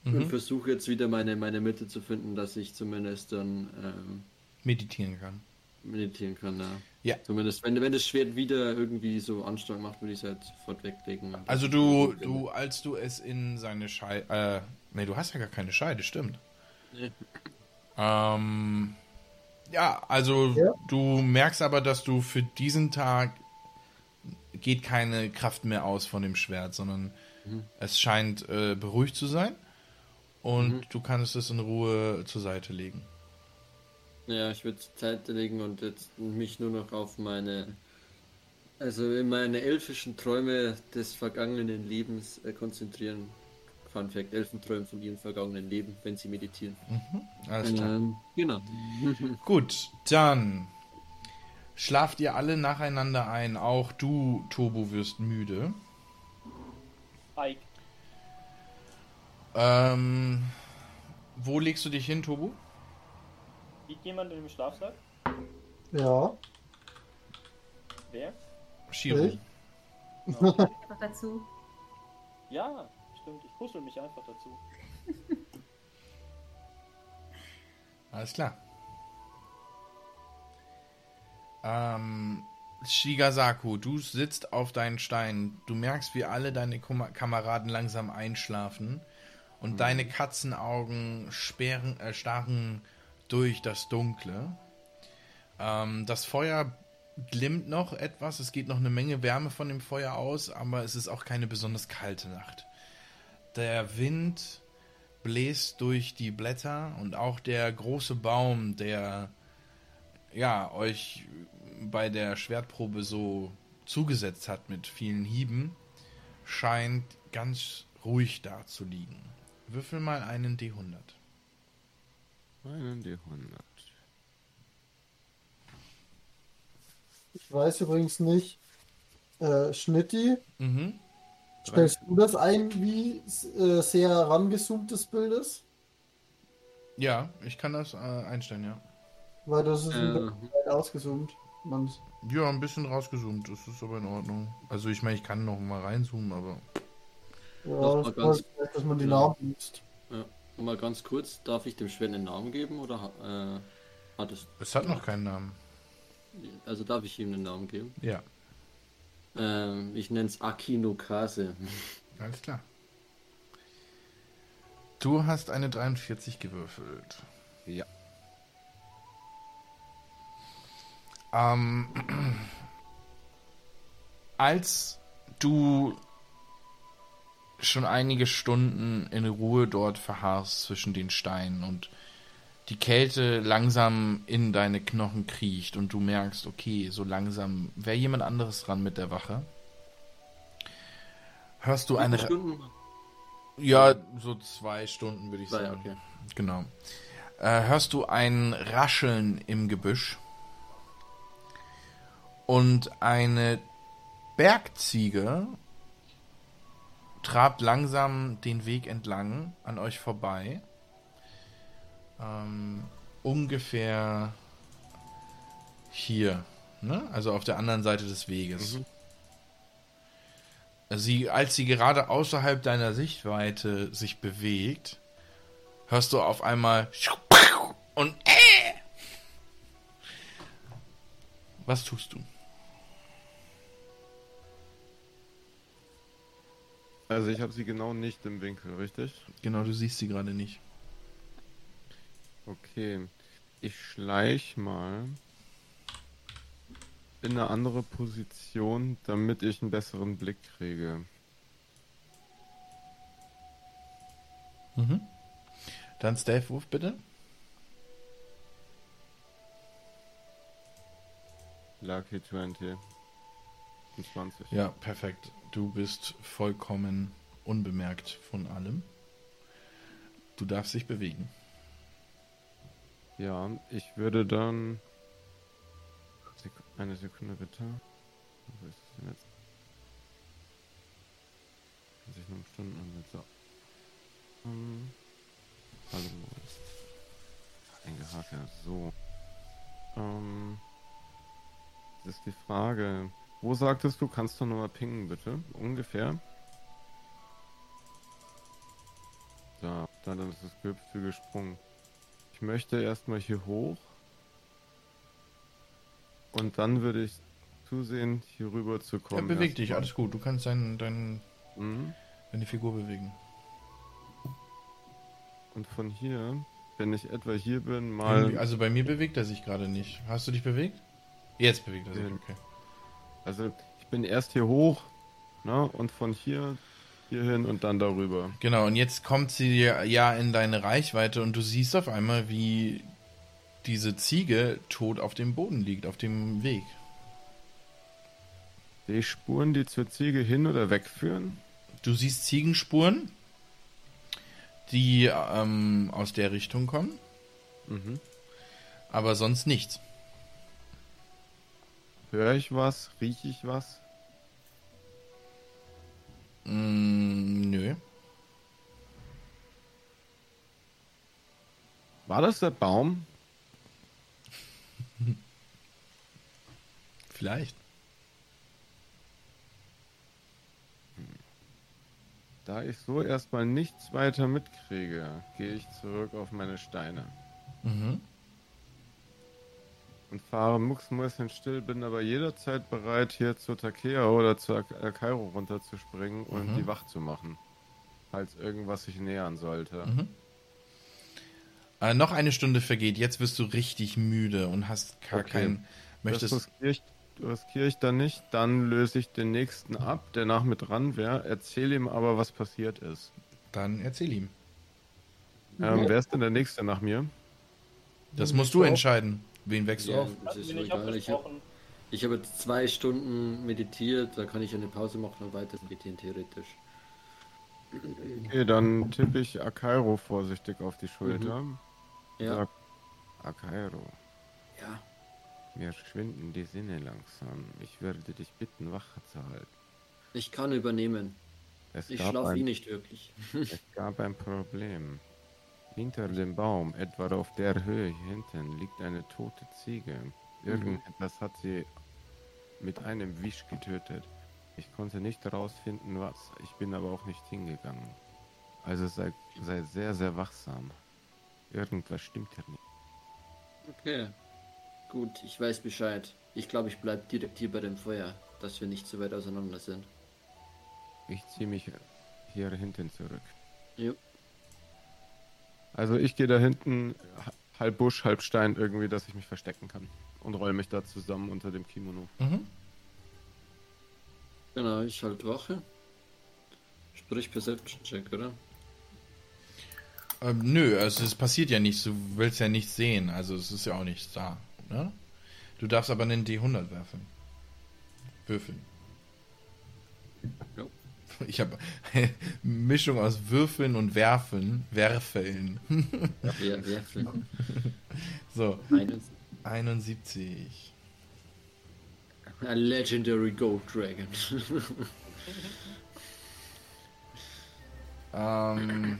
Speaker 3: und
Speaker 1: Mhm.
Speaker 3: versuche jetzt wieder meine, meine Mitte zu finden, dass ich zumindest dann ähm,
Speaker 1: Meditieren kann.
Speaker 3: meditieren kann. Ja.
Speaker 1: Ja.
Speaker 3: Zumindest, wenn, wenn das Schwert wieder irgendwie so Anstrang macht, würde ich es halt sofort weglegen.
Speaker 1: Also du, du, als du es in seine Scheide, äh, nee, du hast ja gar keine Scheide, stimmt.
Speaker 3: Nee.
Speaker 1: Ähm, ja, also
Speaker 6: Ja.
Speaker 1: du merkst aber, dass du für diesen Tag geht keine Kraft mehr aus von dem Schwert, sondern
Speaker 3: Mhm.
Speaker 1: es scheint äh, beruhigt zu sein und du kannst es in Ruhe zur Seite legen.
Speaker 3: Ja, ich würde Zeit legen und jetzt mich nur noch auf meine, also in meine elfischen Träume des vergangenen Lebens äh, konzentrieren. Fun Fact, Elfen träumen von ihrem vergangenen Leben, wenn sie meditieren.
Speaker 1: Alles klar.
Speaker 3: Ähm, genau.
Speaker 1: Gut, dann schlaft ihr alle nacheinander ein. Auch du, Tobo, wirst müde.
Speaker 2: Ike.
Speaker 1: Ähm, wo legst du dich hin, Tobu?
Speaker 2: Liegt jemand in dem Schlafsack?
Speaker 6: Ja.
Speaker 2: Wer?
Speaker 1: Shiro.
Speaker 6: Ich?
Speaker 7: Einfach dazu.
Speaker 2: Ja, stimmt. Ich kuschel mich einfach dazu.
Speaker 1: Alles klar. Ähm, Shigasaku, du sitzt auf deinen Stein. Du merkst, wie alle deine Kuma Kameraden langsam einschlafen und deine Katzenaugen sperren, äh, starren durch das Dunkle. Ähm, das Feuer glimmt noch etwas. Es geht noch eine Menge Wärme von dem Feuer aus, aber es ist auch keine besonders kalte Nacht. Der Wind bläst durch die Blätter und auch der große Baum, der ja euch bei der Schwertprobe so zugesetzt hat mit vielen Hieben, scheint ganz ruhig da zu liegen. Würfel mal einen D100.
Speaker 5: Einen D100.
Speaker 6: Ich weiß übrigens nicht, äh, Schnitti,
Speaker 1: Mhm.
Speaker 6: Stellst du das ein, wie äh, sehr rangezoomt das Bild ist?
Speaker 1: Ja, ich kann das äh, einstellen, ja.
Speaker 6: Weil das ist ein
Speaker 3: Äh,
Speaker 6: bisschen weit ausgezoomt. Man,
Speaker 1: Ja, ein bisschen rausgezoomt, das ist aber in Ordnung. Also ich meine, ich kann noch mal reinzoomen, aber
Speaker 6: ja,
Speaker 3: mal
Speaker 6: das
Speaker 3: ganz-
Speaker 6: heißt, dass man die
Speaker 3: Ja.
Speaker 6: Namen liest.
Speaker 3: ja. Und mal ganz kurz, darf ich dem Schwert einen Namen geben oder äh, hat es?
Speaker 1: es hat noch keinen Namen.
Speaker 3: Also darf ich ihm einen Namen geben?
Speaker 1: Ja,
Speaker 3: Ähm, ich nenne es Akinokase.
Speaker 1: alles klar. Du hast eine 43 gewürfelt.
Speaker 5: Ja.
Speaker 1: Ähm, als du schon einige Stunden in Ruhe dort verharrst zwischen den Steinen und die Kälte langsam in deine Knochen kriecht und du merkst, okay, so langsam wäre jemand anderes dran mit der Wache. Hörst du eine.
Speaker 3: Stunden?
Speaker 1: Ja, so zwei Stunden würde ich
Speaker 3: Zwei,
Speaker 1: sagen.
Speaker 3: okay.
Speaker 1: Genau. Äh, hörst du ein Rascheln im Gebüsch und eine Bergziege trabt langsam den Weg entlang an euch vorbei. Ähm, ungefähr hier Ne? Also auf der anderen Seite des Weges.
Speaker 5: Mhm.
Speaker 1: Sie, als sie gerade außerhalb deiner Sichtweite sich bewegt, hörst du auf einmal und äh! Was tust du?
Speaker 5: Also ich habe sie genau nicht im Winkel, richtig?
Speaker 1: Genau, du siehst sie gerade nicht.
Speaker 5: Okay. Ich schleich mal in eine andere Position, damit ich einen besseren Blick kriege.
Speaker 1: Mhm. Dann Stave Wurf bitte.
Speaker 5: Lucky 20. 20.
Speaker 1: Ja, perfekt. Du bist vollkommen unbemerkt von allem. Du darfst dich bewegen.
Speaker 5: Ja, ich würde dann. Eine Sekunde bitte. Wo ist es denn jetzt? Kann sich nur um Stunden anmelden. So. Ähm, hallo. Ein Gehaker. So. Ähm. Das ist die Frage. Wo sagtest du, kannst du nochmal pingen, bitte? Ungefähr. Da, dann ist das Gehüpfte gesprungen. Ich möchte erstmal hier hoch. Und dann würde ich zusehen, hier rüber zu
Speaker 1: Ja,
Speaker 5: kommen.
Speaker 1: beweg dich, alles gut. Du kannst dein, dein,
Speaker 5: Mhm.
Speaker 1: deine Figur bewegen.
Speaker 5: Und von hier, wenn ich etwa hier bin, mal.
Speaker 1: Also bei mir bewegt er sich gerade nicht. Hast du dich bewegt? Jetzt bewegt er sich,
Speaker 5: Ja.
Speaker 1: okay.
Speaker 5: Also ich bin erst hier hoch, ne? Und von hier hier hin und dann darüber.
Speaker 1: Genau, und jetzt kommt sie ja- in deine Reichweite und du siehst auf einmal, wie diese Ziege tot auf dem Boden liegt, auf dem Weg.
Speaker 5: Sehe ich Spuren, die zur Ziege hin oder wegführen?
Speaker 1: Du siehst Ziegenspuren, die ähm, aus der Richtung kommen,
Speaker 5: Mhm.
Speaker 1: aber sonst nichts.
Speaker 5: Höre ich was? Rieche ich was?
Speaker 1: Mm, nö.
Speaker 5: War das der Baum?
Speaker 1: Vielleicht.
Speaker 5: Da ich so erstmal nichts weiter mitkriege, gehe ich zurück auf meine Steine
Speaker 1: Mhm.
Speaker 5: Und fahre mucksmäuschenstill, bin aber jederzeit bereit, hier zur Takea oder zur Ak- äh, Kairo runterzuspringen und
Speaker 1: Mhm.
Speaker 5: die Wacht zu machen. Falls irgendwas sich nähern sollte.
Speaker 1: Mhm. Äh, noch eine Stunde vergeht. Jetzt wirst du richtig müde und hast gar
Speaker 5: Okay.
Speaker 1: kein.
Speaker 5: Das
Speaker 1: Möchtest.
Speaker 5: riskiere ich, riskiere ich dann nicht. Dann löse ich den nächsten ab, der nach mir dran wäre. Erzähle ihm aber, was passiert ist.
Speaker 1: Dann erzähl ihm.
Speaker 5: Ähm, wer ist denn der nächste nach mir?
Speaker 1: Das musst du entscheiden. Wen wächst du
Speaker 3: Ja,
Speaker 1: auf?
Speaker 3: das ist egal. Ich habe hab jetzt zwei Stunden meditiert, da kann ich eine Pause machen und weiter meditieren, theoretisch.
Speaker 5: Okay, dann tippe ich Akairo vorsichtig auf die Schulter.
Speaker 3: Ja,
Speaker 5: Sag, Akairo,
Speaker 3: ja.
Speaker 5: mir schwinden die Sinne langsam. Ich würde dich bitten, Wache zu halten.
Speaker 3: Ich kann übernehmen.
Speaker 5: Es
Speaker 3: Ich schlafe eh nicht wirklich.
Speaker 5: es gab ein Problem. Hinter dem Baum, etwa auf der Höhe hinten, liegt eine tote Ziege. Irgendetwas hat sie mit einem Wisch getötet. Ich konnte nicht herausfinden, was. Ich bin aber auch nicht hingegangen. Also sei, sei sehr, sehr wachsam. Irgendwas stimmt hier nicht.
Speaker 3: Okay. Gut, ich weiß Bescheid. Ich glaube, ich bleibe direkt hier bei dem Feuer, dass wir nicht so weit auseinander sind.
Speaker 5: Ich ziehe mich hier hinten zurück.
Speaker 3: Jo.
Speaker 5: Also ich gehe da hinten ha- halb Busch, halb Stein irgendwie, dass ich mich verstecken kann. Und roll mich da zusammen unter dem Kimono.
Speaker 1: Mhm.
Speaker 3: Genau, ich halt Wache. Sprich Perception Check, oder?
Speaker 1: Ähm, nö, also es passiert ja nichts. Du willst ja nichts sehen. Also es ist ja auch nichts da. Ne? Du darfst aber einen D100 werfen. Würfeln.
Speaker 3: Jo.
Speaker 1: Ich habe Mischung aus Würfeln und Werfen. Werfeln.
Speaker 3: Ja, Werfel.
Speaker 1: So,
Speaker 3: Einen.
Speaker 1: 71.
Speaker 3: A Legendary Gold Dragon.
Speaker 1: Ähm.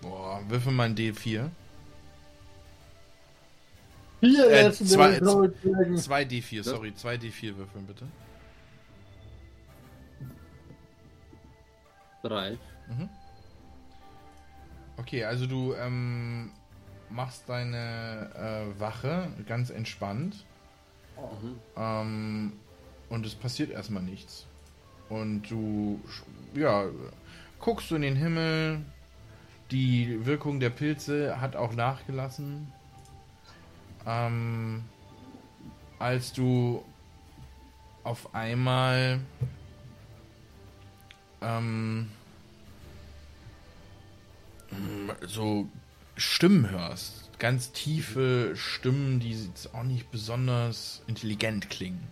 Speaker 1: Boah, würfel mal ein D4.
Speaker 6: Hier
Speaker 1: Äh,
Speaker 6: jetzt
Speaker 1: zwei-
Speaker 6: Goldbergen.
Speaker 1: 2d4, sorry, 2d4 würfeln bitte.
Speaker 3: Drei.
Speaker 1: Okay, also du ähm, machst deine äh, Wache ganz entspannt.
Speaker 3: Mhm.
Speaker 1: Ähm, und es passiert erstmal nichts. Und du, ja, guckst du in den Himmel. Die Wirkung der Pilze hat auch nachgelassen. Ähm, als du auf einmal ähm, so Stimmen hörst. Ganz tiefe Stimmen, die jetzt auch nicht besonders intelligent klingen.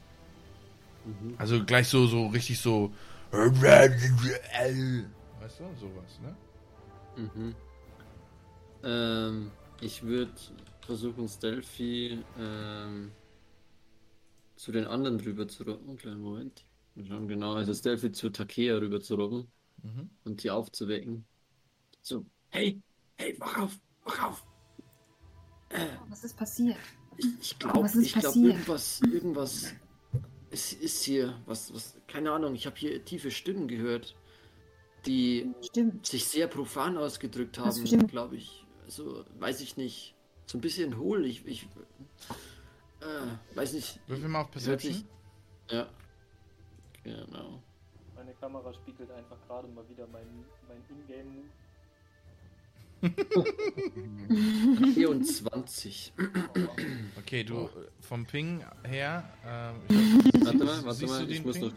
Speaker 3: Mhm.
Speaker 1: Also gleich so, so richtig so. Weißt du, sowas, ne?
Speaker 3: Mhm. Ähm, ich würde versuchen, Stealthy ähm, zu den anderen rüber zu rocken. Kleinen Moment. Genau, also Stealthy zu Takea rüber zu rocken
Speaker 1: Mhm.
Speaker 3: und die aufzuwecken. So, hey, hey, wach auf, wach auf.
Speaker 7: Was ist passiert?
Speaker 3: Ich, ich glaube, irgendwas, irgendwas ist, ist hier, was, was, keine Ahnung, ich habe hier tiefe Stimmen gehört, die
Speaker 7: Stimmt.
Speaker 3: sich sehr profan ausgedrückt
Speaker 7: Das
Speaker 3: haben,
Speaker 7: stimmt.
Speaker 3: glaube ich. Also, weiß ich nicht. So ein bisschen hohl. Ich, ich äh, weiß nicht.
Speaker 1: Würfel mal auf Perception.
Speaker 3: Ja. Genau.
Speaker 2: Meine Kamera spiegelt einfach gerade mal wieder mein, mein Ingame.
Speaker 3: 24.
Speaker 1: Okay, du äh, vom Ping her. Ähm,
Speaker 3: Warte mal, warte mal, ich muss,
Speaker 1: Ping?
Speaker 3: noch,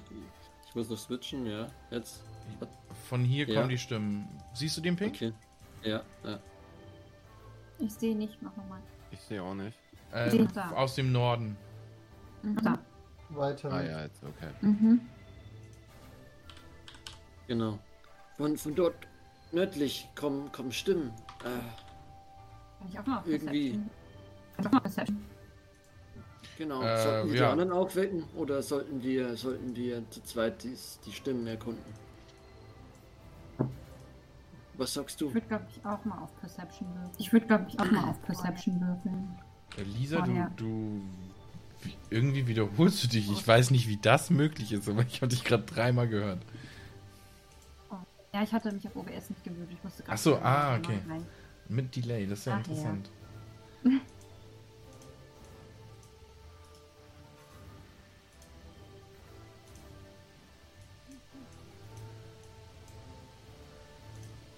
Speaker 3: ich muss noch switchen, ja. Jetzt.
Speaker 1: Von hier
Speaker 3: Ja.
Speaker 1: kommen die Stimmen. Siehst du den Ping?
Speaker 3: Okay. Ja, ja.
Speaker 7: Ich sehe nicht, mach nochmal.
Speaker 5: Ich sehe auch nicht.
Speaker 7: Da.
Speaker 1: aus dem Norden.
Speaker 7: Da.
Speaker 6: Weiter.
Speaker 5: Ah ja, jetzt okay.
Speaker 7: Mhm.
Speaker 3: Genau. Von, von dort nördlich kommen, kommen Stimmen. Äh,
Speaker 7: Kann ich auch mal auf
Speaker 3: Irgendwie.
Speaker 7: Perception? Kann ich auch mal auf Perception?
Speaker 3: genau.
Speaker 1: Äh,
Speaker 3: sollten wir die
Speaker 1: ja.
Speaker 3: anderen auch wecken oder sollten wir, sollten wir zu zweit dies, die Stimmen erkunden? Was sagst du?
Speaker 7: Ich würde, glaube ich, auch mal auf Perception würfeln. Ich würde, glaube ich, auch mal auf Perception würfeln.
Speaker 1: Äh, Lisa,
Speaker 7: Oh,
Speaker 1: du, du. Wie- Irgendwie wiederholst du dich. Ich weiß nicht, wie das möglich ist, aber ich habe dich gerade dreimal gehört.
Speaker 7: Ja, ich hatte mich auf OBS nicht gewöhnt. Ich musste gerade.
Speaker 1: Ach so,
Speaker 7: wieder
Speaker 1: ah, okay.
Speaker 7: rein.
Speaker 1: Mit Delay, das ist ja
Speaker 7: Ach,
Speaker 1: interessant.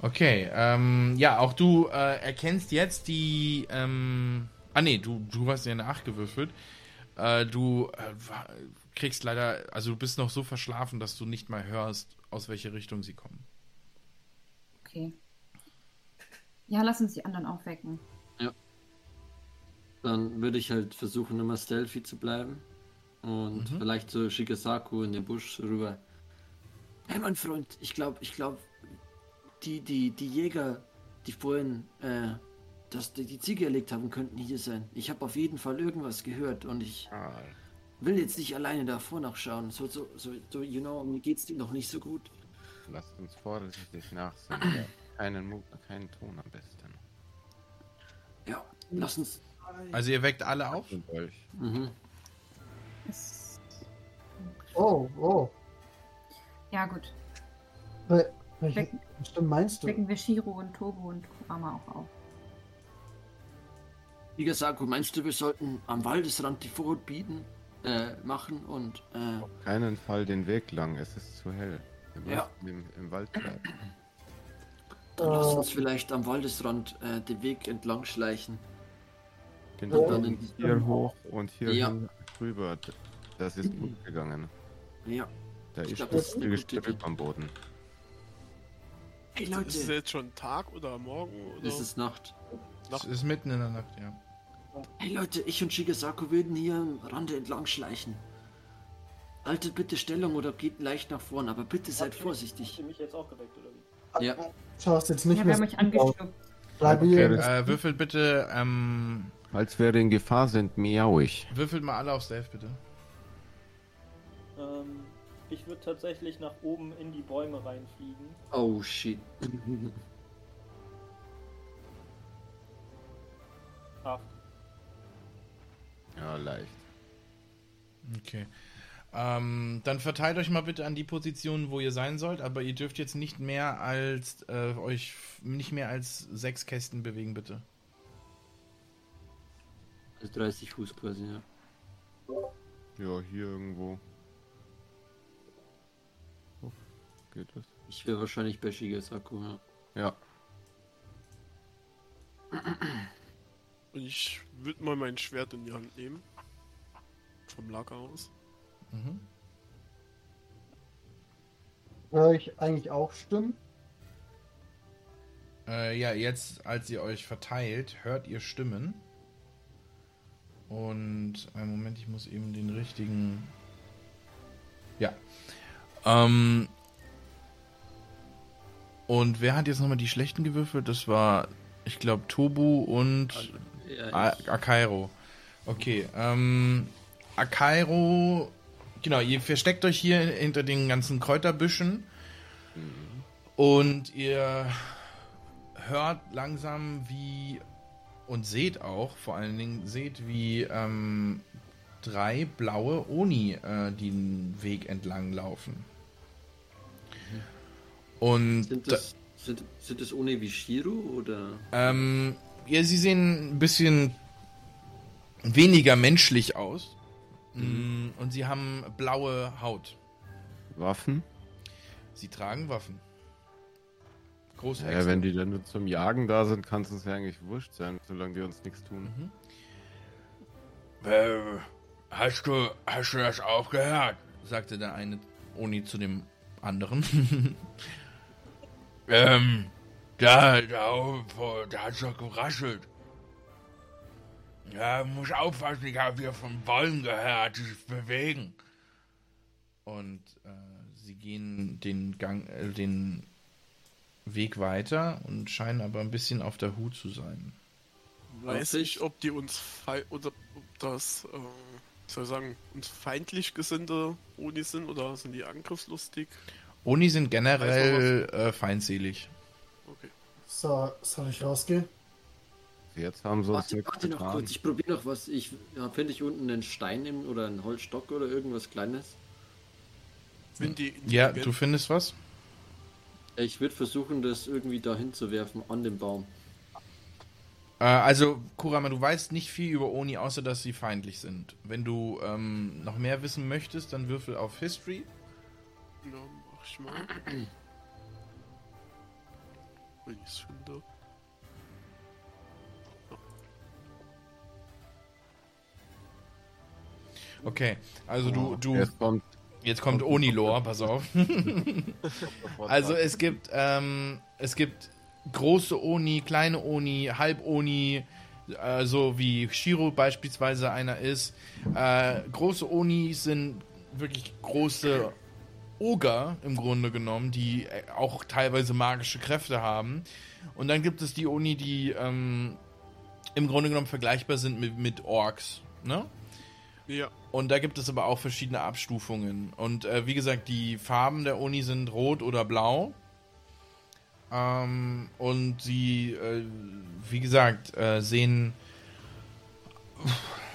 Speaker 1: Okay, ähm, ja, auch du äh, erkennst jetzt die, ähm, ah nee, du, du hast ja eine 8 gewürfelt. Äh, du äh, kriegst leider, also du bist noch so verschlafen, dass du nicht mal hörst, aus welche Richtung sie kommen.
Speaker 7: Okay. Ja, lass uns die anderen aufwecken.
Speaker 3: Dann würde ich halt versuchen, immer stealthy zu bleiben. Und
Speaker 1: Mhm.
Speaker 3: vielleicht so Shigesaku in den Busch rüber. Hey, mein Freund, ich glaube, ich glaube, die, die, die Jäger, die vorhin äh, das, die, die Ziege erlegt haben, könnten hier sein. Ich habe auf jeden Fall irgendwas gehört und ich
Speaker 5: Ah,
Speaker 3: will jetzt nicht alleine davor nachschauen. So, so, so, so you know, mir geht's dir noch nicht so gut.
Speaker 5: lasst uns vorsichtig nachsehen. keinen, Mu keinen Ton am besten.
Speaker 3: Ja, lass uns.
Speaker 1: Also ihr weckt alle auf?
Speaker 3: Mhm.
Speaker 6: Oh, oh.
Speaker 7: Ja, gut.
Speaker 6: Wel- Welche
Speaker 7: Wecken,
Speaker 6: Stimme meinst du?
Speaker 7: wecken wir Shiro und Tobo und Kurama auch auf.
Speaker 3: Shigesaku, meinst du, wir sollten am Waldesrand die Vorhut bieten, äh, machen und äh,
Speaker 5: Auf keinen Fall den Weg lang, es ist zu hell. Wir
Speaker 3: Ja.
Speaker 5: müssen im, im Wald bleiben.
Speaker 3: Dann lass
Speaker 6: Äh.
Speaker 3: uns vielleicht am Waldesrand äh, den Weg entlang schleichen.
Speaker 5: Genau,
Speaker 3: dann in-
Speaker 5: hier hoch und hier
Speaker 3: Ja.
Speaker 5: rüber. Das ist gut gegangen.
Speaker 3: Ja.
Speaker 5: Da
Speaker 3: Ich
Speaker 5: ist
Speaker 3: glaub,
Speaker 5: das
Speaker 3: ist
Speaker 5: Gestrüpp am Boden.
Speaker 3: Hey
Speaker 8: Ist es
Speaker 3: Leute,
Speaker 8: jetzt schon Tag oder Morgen? Oder?
Speaker 3: es ist Nacht.
Speaker 1: Es ist mitten in der Nacht, ja.
Speaker 3: Hey Leute, ich und Shigesaku würden hier am Rande entlang schleichen. Haltet bitte Stellung oder geht leicht nach vorn, aber bitte seid
Speaker 2: Habt ihr
Speaker 3: vorsichtig.
Speaker 2: mich jetzt auch geweckt, oder wie?
Speaker 3: Ja.
Speaker 6: Schaust jetzt nicht
Speaker 7: ja, wir
Speaker 6: mehr.
Speaker 7: haben euch angeschluckt.
Speaker 6: Bleib
Speaker 5: Okay,
Speaker 1: Äh, würfelt bitte, ähm,
Speaker 5: Als wir in Gefahr sind, miauig.
Speaker 1: würfelt mal alle auf Stealth, bitte.
Speaker 2: Ähm, ich würde tatsächlich nach oben in die Bäume reinfliegen.
Speaker 3: Oh shit.
Speaker 2: Acht.
Speaker 5: Ja, leicht.
Speaker 1: Okay. Ähm, dann verteilt euch mal bitte an die Positionen, wo ihr sein sollt, aber ihr dürft jetzt nicht mehr als äh, euch nicht mehr als sechs Kästen bewegen, bitte.
Speaker 3: Also 30 Fuß quasi, ja.
Speaker 5: Ja, hier irgendwo. Oh, geht das?
Speaker 3: Ich wäre wahrscheinlich bei Shigesaku, ja.
Speaker 5: Ja.
Speaker 8: Ich würde mal mein Schwert in die Hand nehmen. Vom Lager aus.
Speaker 1: Mhm.
Speaker 6: Höre ich eigentlich auch Stimmen?
Speaker 1: Äh, ja, jetzt, als ihr euch verteilt, hört ihr Stimmen. Und einen Moment, ich muss eben den richtigen. Ja. Ähm. Und wer hat jetzt nochmal die schlechten gewürfelt? Das war, ich glaube, Tobu und
Speaker 3: ja
Speaker 1: A-
Speaker 3: ich,
Speaker 1: Akairo. Okay, ähm, Akairo, genau, ihr versteckt euch hier hinter den ganzen Kräuterbüschen und ihr hört langsam wie und seht auch, vor allen Dingen seht, wie ähm, drei blaue Oni äh, den Weg entlang laufen. Und
Speaker 3: sind,
Speaker 1: da-
Speaker 3: das, sind, sind das ohne wie Shiro oder?
Speaker 1: ähm, ja, sie sehen ein bisschen weniger menschlich aus. Mm, Und sie haben blaue Haut.
Speaker 5: Waffen?
Speaker 1: Sie tragen Waffen. Große
Speaker 5: Ja, wenn die dann nur zum Jagen da sind, kann es uns ja eigentlich wurscht sein, solange die uns nichts tun.
Speaker 1: Äh, hast du, hast du das auch gehört? sagte der eine Oni zu dem anderen. ähm, da, da, da hat's doch geraschelt. Ja, muss aufpassen, ich habe hier von Bäumen gehört, die sich bewegen. Und äh, sie gehen den Gang, äh, den Weg weiter und scheinen aber ein bisschen auf der Hut zu sein.
Speaker 8: Weiß ich, ob die uns oder ob das, äh, soll ich sagen, uns feindlich gesinnte Oni sind oder sind die angriffslustig?
Speaker 1: Oni sind generell äh, feindselig.
Speaker 6: So, soll ich rausgehen?
Speaker 5: Jetzt haben sie
Speaker 3: Warte, warte noch kurz, ich probiere noch was. Ich ja, finde ich unten einen Stein im, oder einen Holzstock oder irgendwas Kleines.
Speaker 8: Wenn die
Speaker 1: Ja,
Speaker 8: intelligent-
Speaker 1: du findest was?
Speaker 3: Ich würde versuchen, das irgendwie dahin zu werfen an den Baum.
Speaker 1: Äh, also, Kurama, du weißt nicht viel über Oni, außer dass sie feindlich sind. Wenn du ähm, noch mehr wissen möchtest, dann würfel auf History.
Speaker 8: Ja, mach ich mal. Wenn ich es finde.
Speaker 1: Okay, also du, du,
Speaker 5: Jetzt kommt
Speaker 1: jetzt kommt Oni-Lore, pass auf. Also es gibt, ähm, es gibt große Oni, kleine Oni, Halb-Oni, äh, so wie Shiro beispielsweise einer ist. Äh, große Oni sind wirklich große Oger im Grunde genommen, die äh, auch teilweise magische Kräfte haben. Und dann gibt es die Oni, die ähm, im Grunde genommen vergleichbar sind mit, mit Orks. Ne?
Speaker 8: Ja,
Speaker 1: Und da gibt es aber auch verschiedene Abstufungen. Und äh, wie gesagt, die Farben der Uni sind rot oder blau. Ähm, und sie, äh, wie gesagt, äh, sehen.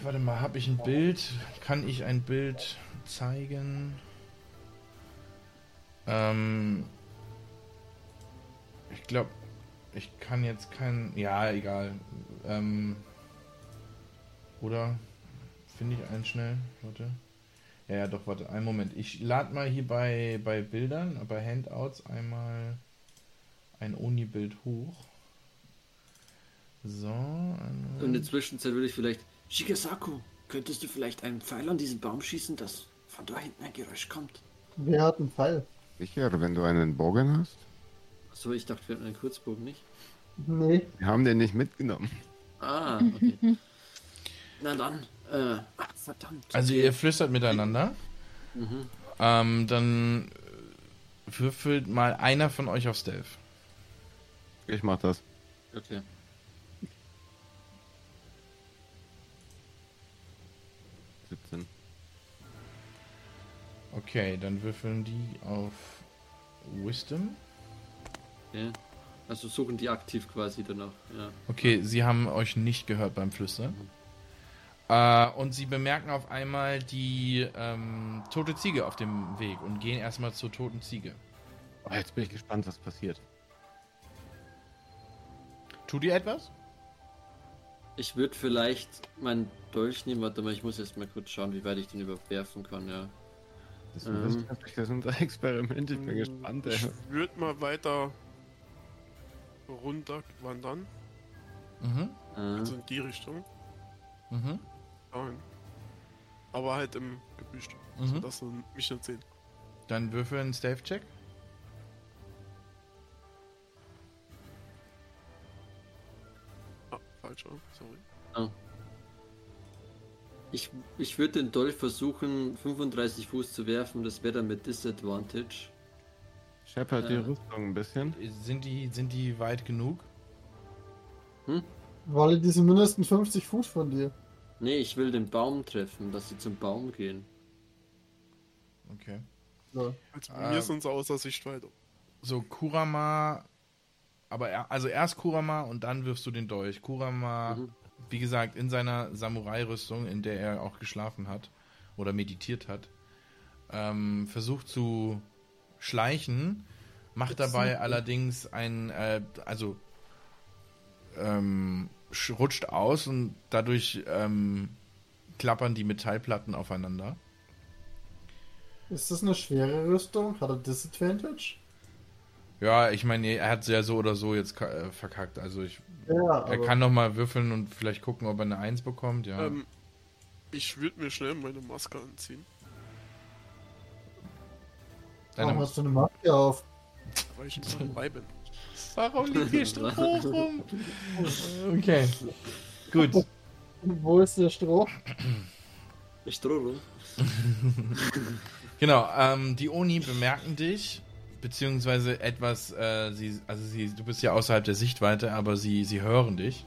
Speaker 1: Warte mal, habe ich ein Bild? Kann ich ein Bild zeigen? Ähm, ich glaube, ich kann jetzt kein. Ja, egal. Ähm, oder? Finde ich einen schnell? Warte. Ja, ja, doch, warte. Einen Moment. Ich lade mal hier bei, bei Bildern, bei Handouts einmal ein Uni-Bild hoch. So.
Speaker 3: Und in der Zwischenzeit würde ich vielleicht. Shigesaku, könntest du vielleicht einen Pfeil an diesen Baum schießen, dass von da hinten ein Geräusch kommt?
Speaker 6: Wer hat einen Pfeil?
Speaker 5: Sicher, wenn du einen Bogen hast.
Speaker 3: So, ich dachte, wir hatten einen Kurzbogen nicht.
Speaker 6: Nee.
Speaker 5: Wir haben den nicht mitgenommen.
Speaker 3: Ah, okay. Na dann, äh, ach, verdammt.
Speaker 1: Also ihr flüstert miteinander.
Speaker 3: Mhm.
Speaker 1: Ähm, dann äh, würfelt mal einer von euch auf Stealth.
Speaker 5: Ich mach das.
Speaker 3: Okay.
Speaker 1: Okay, dann würfeln die auf Wisdom.
Speaker 3: okay. Also suchen die aktiv quasi danach, ja.
Speaker 1: Okay, sie haben euch nicht gehört beim Flüstern. Äh, und sie bemerken auf einmal die ähm, tote Ziege auf dem Weg und gehen erstmal zur toten Ziege.
Speaker 5: Oh, jetzt bin ich gespannt, was passiert.
Speaker 1: Tut ihr etwas?
Speaker 3: Ich würde vielleicht meinen Dolch nehmen. Warte mal, ich muss jetzt mal kurz schauen, wie weit ich den überhaupt werfen kann, ja.
Speaker 5: Das
Speaker 3: Ähm.
Speaker 5: ist wissenschaftlich, das ist unser Experiment. Ich bin gespannt. Ey.
Speaker 8: Ich würde mal weiter runter wandern.
Speaker 1: Mhm.
Speaker 8: Also in die Richtung.
Speaker 1: Mhm.
Speaker 8: Dahin. Aber halt im Gebüsch.
Speaker 1: Mhm.
Speaker 8: Sodass sie mich nicht sehen.
Speaker 1: Dann würfel einen Stealth-Check.
Speaker 8: Ah, falscher. Sorry.
Speaker 3: Ich ich würde den Dolch versuchen, 35 Fuß zu werfen. Das wäre dann mit Disadvantage.
Speaker 5: Shepard die
Speaker 3: Äh.
Speaker 5: Rüstung ein bisschen.
Speaker 1: Sind die, sind die weit genug?
Speaker 6: Weil die sind mindestens 50 Fuß von dir.
Speaker 3: Nee, ich will den Baum treffen, dass sie zum Baum gehen.
Speaker 1: Okay.
Speaker 6: So.
Speaker 8: Also mir
Speaker 1: Ähm.
Speaker 8: sind sie außer Sichtweite.
Speaker 1: So, Kurama. Aber er, also erst Kurama und dann wirfst du den Dolch. Kurama,
Speaker 3: Mhm.
Speaker 1: Wie gesagt, in seiner Samurai-Rüstung, in der er auch geschlafen hat oder meditiert hat, ähm, versucht zu schleichen, macht dabei allerdings ein, äh, also ähm, sch- rutscht aus und dadurch ähm, klappern die Metallplatten aufeinander.
Speaker 6: Ist das eine schwere Rüstung? Hat er Disadvantage?
Speaker 1: Ja, ich meine, er hat ja so oder so jetzt äh, verkackt. Also ich,
Speaker 6: Ja,
Speaker 1: er kann noch mal würfeln und vielleicht gucken, ob er eine 1 bekommt. Ja.
Speaker 8: Ähm, ich würde mir schnell meine Maske anziehen,
Speaker 6: warum
Speaker 1: Deine,
Speaker 6: hast du eine Maske auf?
Speaker 8: weil ich nicht dabei bin.
Speaker 1: warum liegt hier Stroh rum? Okay. Gut.
Speaker 6: Wo ist der Stroh?
Speaker 3: Ich drohe rum.
Speaker 1: Genau, ähm, die Oni bemerken dich, beziehungsweise etwas, äh, sie, also sie, du bist ja außerhalb der Sichtweite, aber sie, sie hören dich.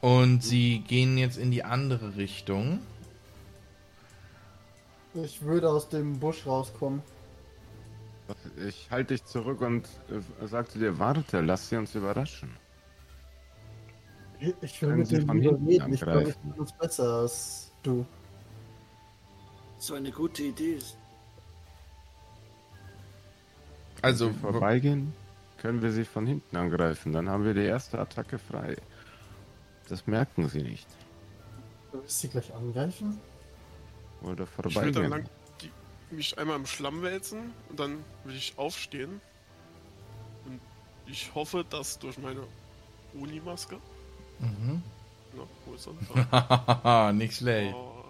Speaker 1: Und sie gehen jetzt in die andere Richtung.
Speaker 6: Ich würde aus dem Busch rauskommen.
Speaker 5: Ich halte dich zurück und äh, sagte dir, warte, lass sie uns überraschen.
Speaker 6: Ich will
Speaker 5: Können
Speaker 6: mit
Speaker 5: Sie
Speaker 6: dem reden. Ich glaube, ich bin uns besser als du.
Speaker 3: So eine gute Idee ist.
Speaker 1: Also,
Speaker 5: Wenn sie vorbeigehen, können wir sie von hinten angreifen. Dann haben wir die erste Attacke frei. Das merken sie nicht.
Speaker 6: Du willst sie gleich angreifen?
Speaker 5: Oder
Speaker 8: Ich will dann
Speaker 5: vorbeigehen.
Speaker 8: lang die, mich einmal im Schlamm wälzen und dann will ich aufstehen. Und ich hoffe, dass durch meine Unimaske.
Speaker 1: mhm.
Speaker 8: Na, wo ist er?
Speaker 1: Nicht schlecht.
Speaker 8: Oh,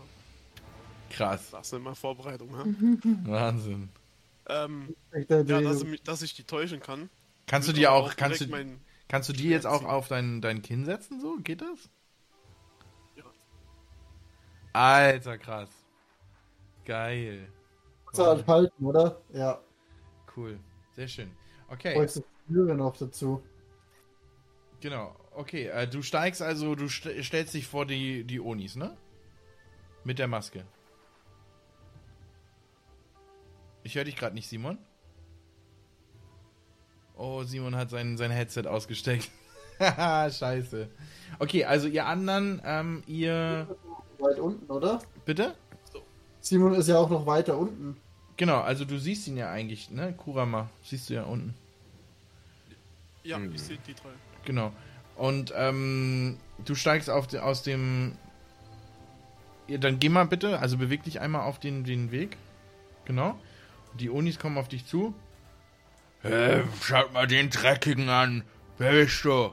Speaker 1: Krass.
Speaker 8: das sind mal Vorbereitungen. hä?
Speaker 1: Wahnsinn.
Speaker 8: Ähm, ja, dass, dass ich die täuschen kann.
Speaker 1: Kannst du dir
Speaker 8: aber
Speaker 1: auch, kannst du,
Speaker 8: mein,
Speaker 1: kannst du die jetzt auch auf dein, dein Kinn setzen, so? Geht das?
Speaker 8: Ja.
Speaker 1: Alter, krass. Geil.
Speaker 6: Kannst du halt halten, oder? Ja.
Speaker 1: Cool. Sehr schön. Okay.
Speaker 6: Bräuchst du Türe noch dazu.
Speaker 1: Genau, okay. Äh, du steigst also, du st stellst dich vor die, die Onis, ne? Mit der Maske. Ich höre dich gerade nicht, Simon. Oh, Simon hat sein, sein Headset ausgesteckt. Haha, scheiße. Okay, also ihr anderen, ähm, ihr.
Speaker 6: Weit unten, oder?
Speaker 1: Bitte?
Speaker 6: Simon ist ja auch noch weiter unten.
Speaker 1: Genau, also du siehst ihn ja eigentlich, ne? Kurama, siehst du ja unten.
Speaker 8: ja,
Speaker 5: Hm.
Speaker 8: ich sehe die drei.
Speaker 1: Genau. Und ähm, du steigst auf de, aus dem. Ja, dann geh mal bitte, also beweg dich einmal auf den, den Weg. Genau. Die Onis kommen auf dich zu. Hey, schaut mal den Dreckigen an. Wer bist du?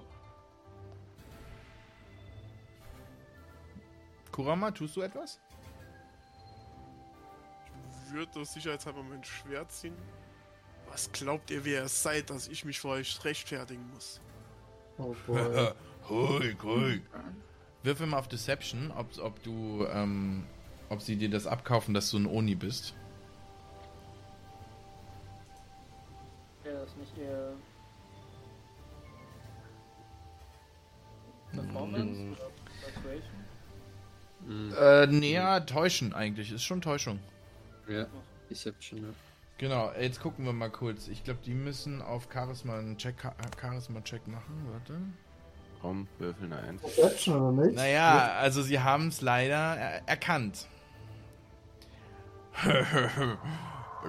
Speaker 1: Kurama, tust du etwas?
Speaker 8: Ich würde sicherheitshalber mein Schwert ziehen. Was glaubt ihr, wer ihr seid, dass ich mich vor euch rechtfertigen muss?
Speaker 6: Oh boy.
Speaker 1: ruhig, ruhig. Wirf mal auf Deception, ob, ob du, ähm, ob sie dir das abkaufen, dass du ein Oni bist.
Speaker 2: Wäre das nicht eher Performance
Speaker 1: Mm.
Speaker 2: oder?
Speaker 3: Mhm.
Speaker 1: Äh, näher täuschen eigentlich. Ist schon Täuschung.
Speaker 3: Ja, Deception, ja.
Speaker 1: Genau, jetzt gucken wir mal kurz. Ich glaube, die müssen auf Charisma einen Check, Charisma-Check machen. Warte.
Speaker 5: Komm, würfeln eine Eins.
Speaker 6: Perception oder nicht?
Speaker 1: Naja, also sie haben es leider er erkannt.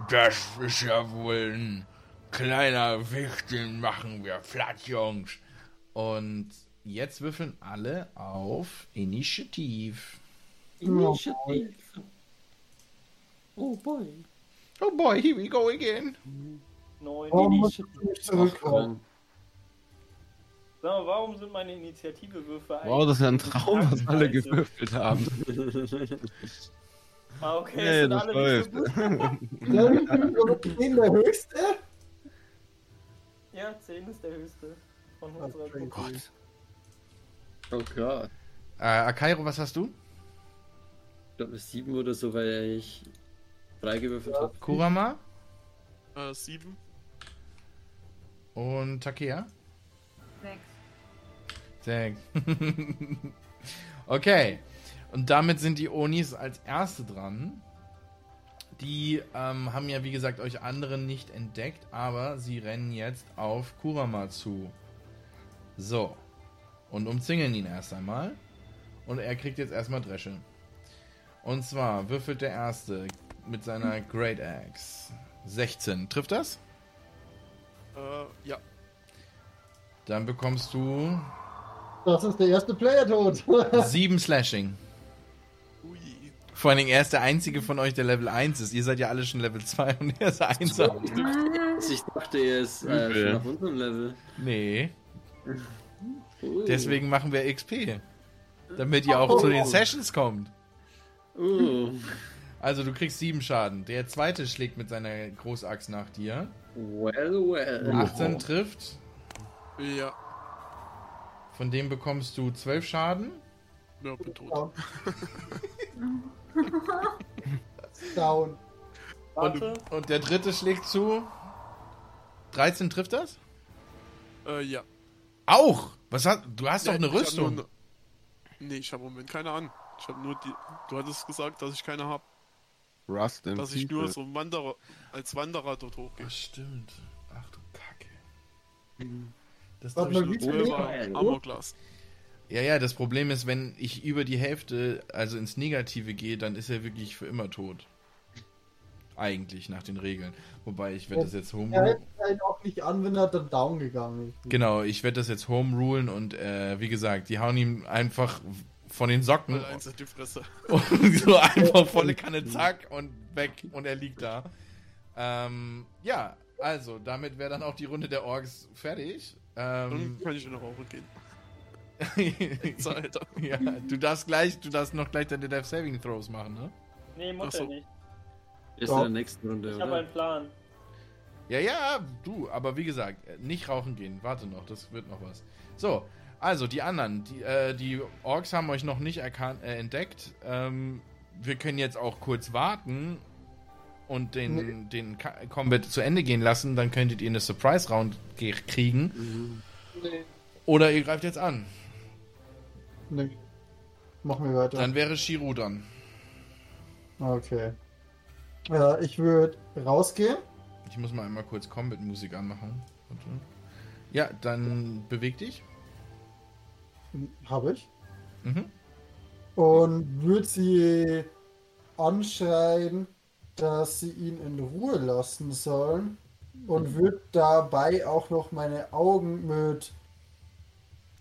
Speaker 1: Das ist ja wohl ein kleiner Wicht, den machen wir flatt, Jungs. Und jetzt würfeln alle auf Initiativ.
Speaker 3: Initiative. Oh boy.
Speaker 1: Oh boy, here we go again.
Speaker 2: Neun.
Speaker 6: Warum nicht zurückkommen?
Speaker 2: Sag mal, warum sind meine Initiativewürfe
Speaker 5: Wow, das ist ja ein
Speaker 2: eigentlich
Speaker 5: Traum, was alle gewürfelt haben.
Speaker 2: Ah, okay,
Speaker 5: Nee,
Speaker 2: es sind
Speaker 5: das
Speaker 2: alle nicht
Speaker 5: läuft.
Speaker 2: so gut.
Speaker 6: Der höchste?
Speaker 2: Ja, 10 ist der höchste von
Speaker 6: Ah,
Speaker 2: unserer
Speaker 6: crazy.
Speaker 2: Gruppe.
Speaker 3: Oh Gott.
Speaker 1: Äh, Akairo, was hast du?
Speaker 3: Ich glaube, sieben oder so, weil ich freigewürfelt habe.
Speaker 1: Kurama
Speaker 8: Äh, sieben.
Speaker 1: und Takea?
Speaker 7: Sechs.
Speaker 1: Sechs. okay. Und damit sind die Onis als erste dran. Die ähm, haben ja, wie gesagt, euch anderen nicht entdeckt, aber sie rennen jetzt auf Kurama zu. So. Und umzingeln ihn erst einmal. Und er kriegt jetzt erstmal Dresche. Und zwar würfelt der erste mit seiner Great Axe. 16. Trifft das?
Speaker 8: Äh, ja.
Speaker 1: Dann bekommst du
Speaker 6: Das ist der erste Player-Tod.
Speaker 1: 7 Slashing. Vor allen Dingen, er ist der einzige von euch, der Level 1 ist. Ihr seid ja alle schon Level 2 und er ist 1.
Speaker 3: Also ich dachte, er ist äh, schon auf unserem Level.
Speaker 1: Nee,
Speaker 3: Uh.
Speaker 1: deswegen machen wir XP. Damit ihr auch zu den Sessions kommt.
Speaker 3: Uh.
Speaker 1: Also du kriegst 7 Schaden. Der zweite schlägt mit seiner Großaxt nach dir.
Speaker 3: Well, well.
Speaker 1: 18 trifft.
Speaker 8: Ja.
Speaker 1: Von dem bekommst du 12 Schaden.
Speaker 8: Ja, bin tot.
Speaker 6: Down.
Speaker 2: Warte,
Speaker 1: Und der dritte schlägt zu. 13 trifft das?
Speaker 8: Äh, ja.
Speaker 1: Auch! Was hast, du hast doch
Speaker 8: Ja,
Speaker 1: eine Rüstung.
Speaker 8: Nur ne nee, ich habe im Moment keine an. Ich habe nur die. Du hattest gesagt, dass ich keine habe.
Speaker 5: Rust in
Speaker 8: Dass ich
Speaker 5: people.
Speaker 8: nur so ein Wanderer, als Wanderer dort hochgehe.
Speaker 1: Das stimmt. Ach du Kacke. Das darf
Speaker 6: mal,
Speaker 1: ich
Speaker 6: wie
Speaker 1: nur-
Speaker 8: Armorglas.
Speaker 1: Ja, ja, das Problem ist, wenn ich über die Hälfte, also ins Negative gehe, dann ist er wirklich für immer tot. Eigentlich nach den Regeln. Wobei ich werde das jetzt home
Speaker 6: Er hält einen auch nicht an, wenn er dann down gegangen ist.
Speaker 1: Genau, ich werde das jetzt home rulen und äh, wie gesagt, die hauen ihm einfach von den Socken
Speaker 8: eins in die Fresse.
Speaker 1: und so einfach volle Kanne zack und weg und er liegt da. Ähm, ja, also damit wäre dann auch die Runde der Orks fertig.
Speaker 8: Dann
Speaker 1: Ähm,
Speaker 8: kann ich in Rauche gehen.
Speaker 1: Ja, du darfst gleich, du darfst noch gleich deine Death Saving Throws machen, ne?
Speaker 2: nee, muss
Speaker 8: so.
Speaker 2: er nicht.
Speaker 3: Ist in der nächsten Runde,
Speaker 2: Ich habe einen Plan.
Speaker 1: Ja, ja, du, aber wie gesagt, nicht rauchen gehen. Warte noch, das wird noch was. So, also die anderen, die, äh, die Orks haben euch noch nicht erkannt, äh, entdeckt. Ähm, wir können jetzt auch kurz warten und den, den Ka- Combat zu Ende gehen lassen. Dann könntet ihr eine Surprise Round ge- kriegen.
Speaker 3: Mhm.
Speaker 6: Nee,
Speaker 1: Oder ihr greift jetzt an.
Speaker 6: Nee. Machen wir weiter.
Speaker 1: Dann wäre Shiru dran.
Speaker 6: Okay. Ja, ich würde rausgehen.
Speaker 1: Ich muss mal einmal kurz Combat Musik anmachen. Ja, dann beweg dich.
Speaker 6: Habe ich.
Speaker 1: Mhm.
Speaker 6: Und würde sie anschreien, dass sie ihn in Ruhe lassen sollen. Und würde dabei auch noch meine Augen mit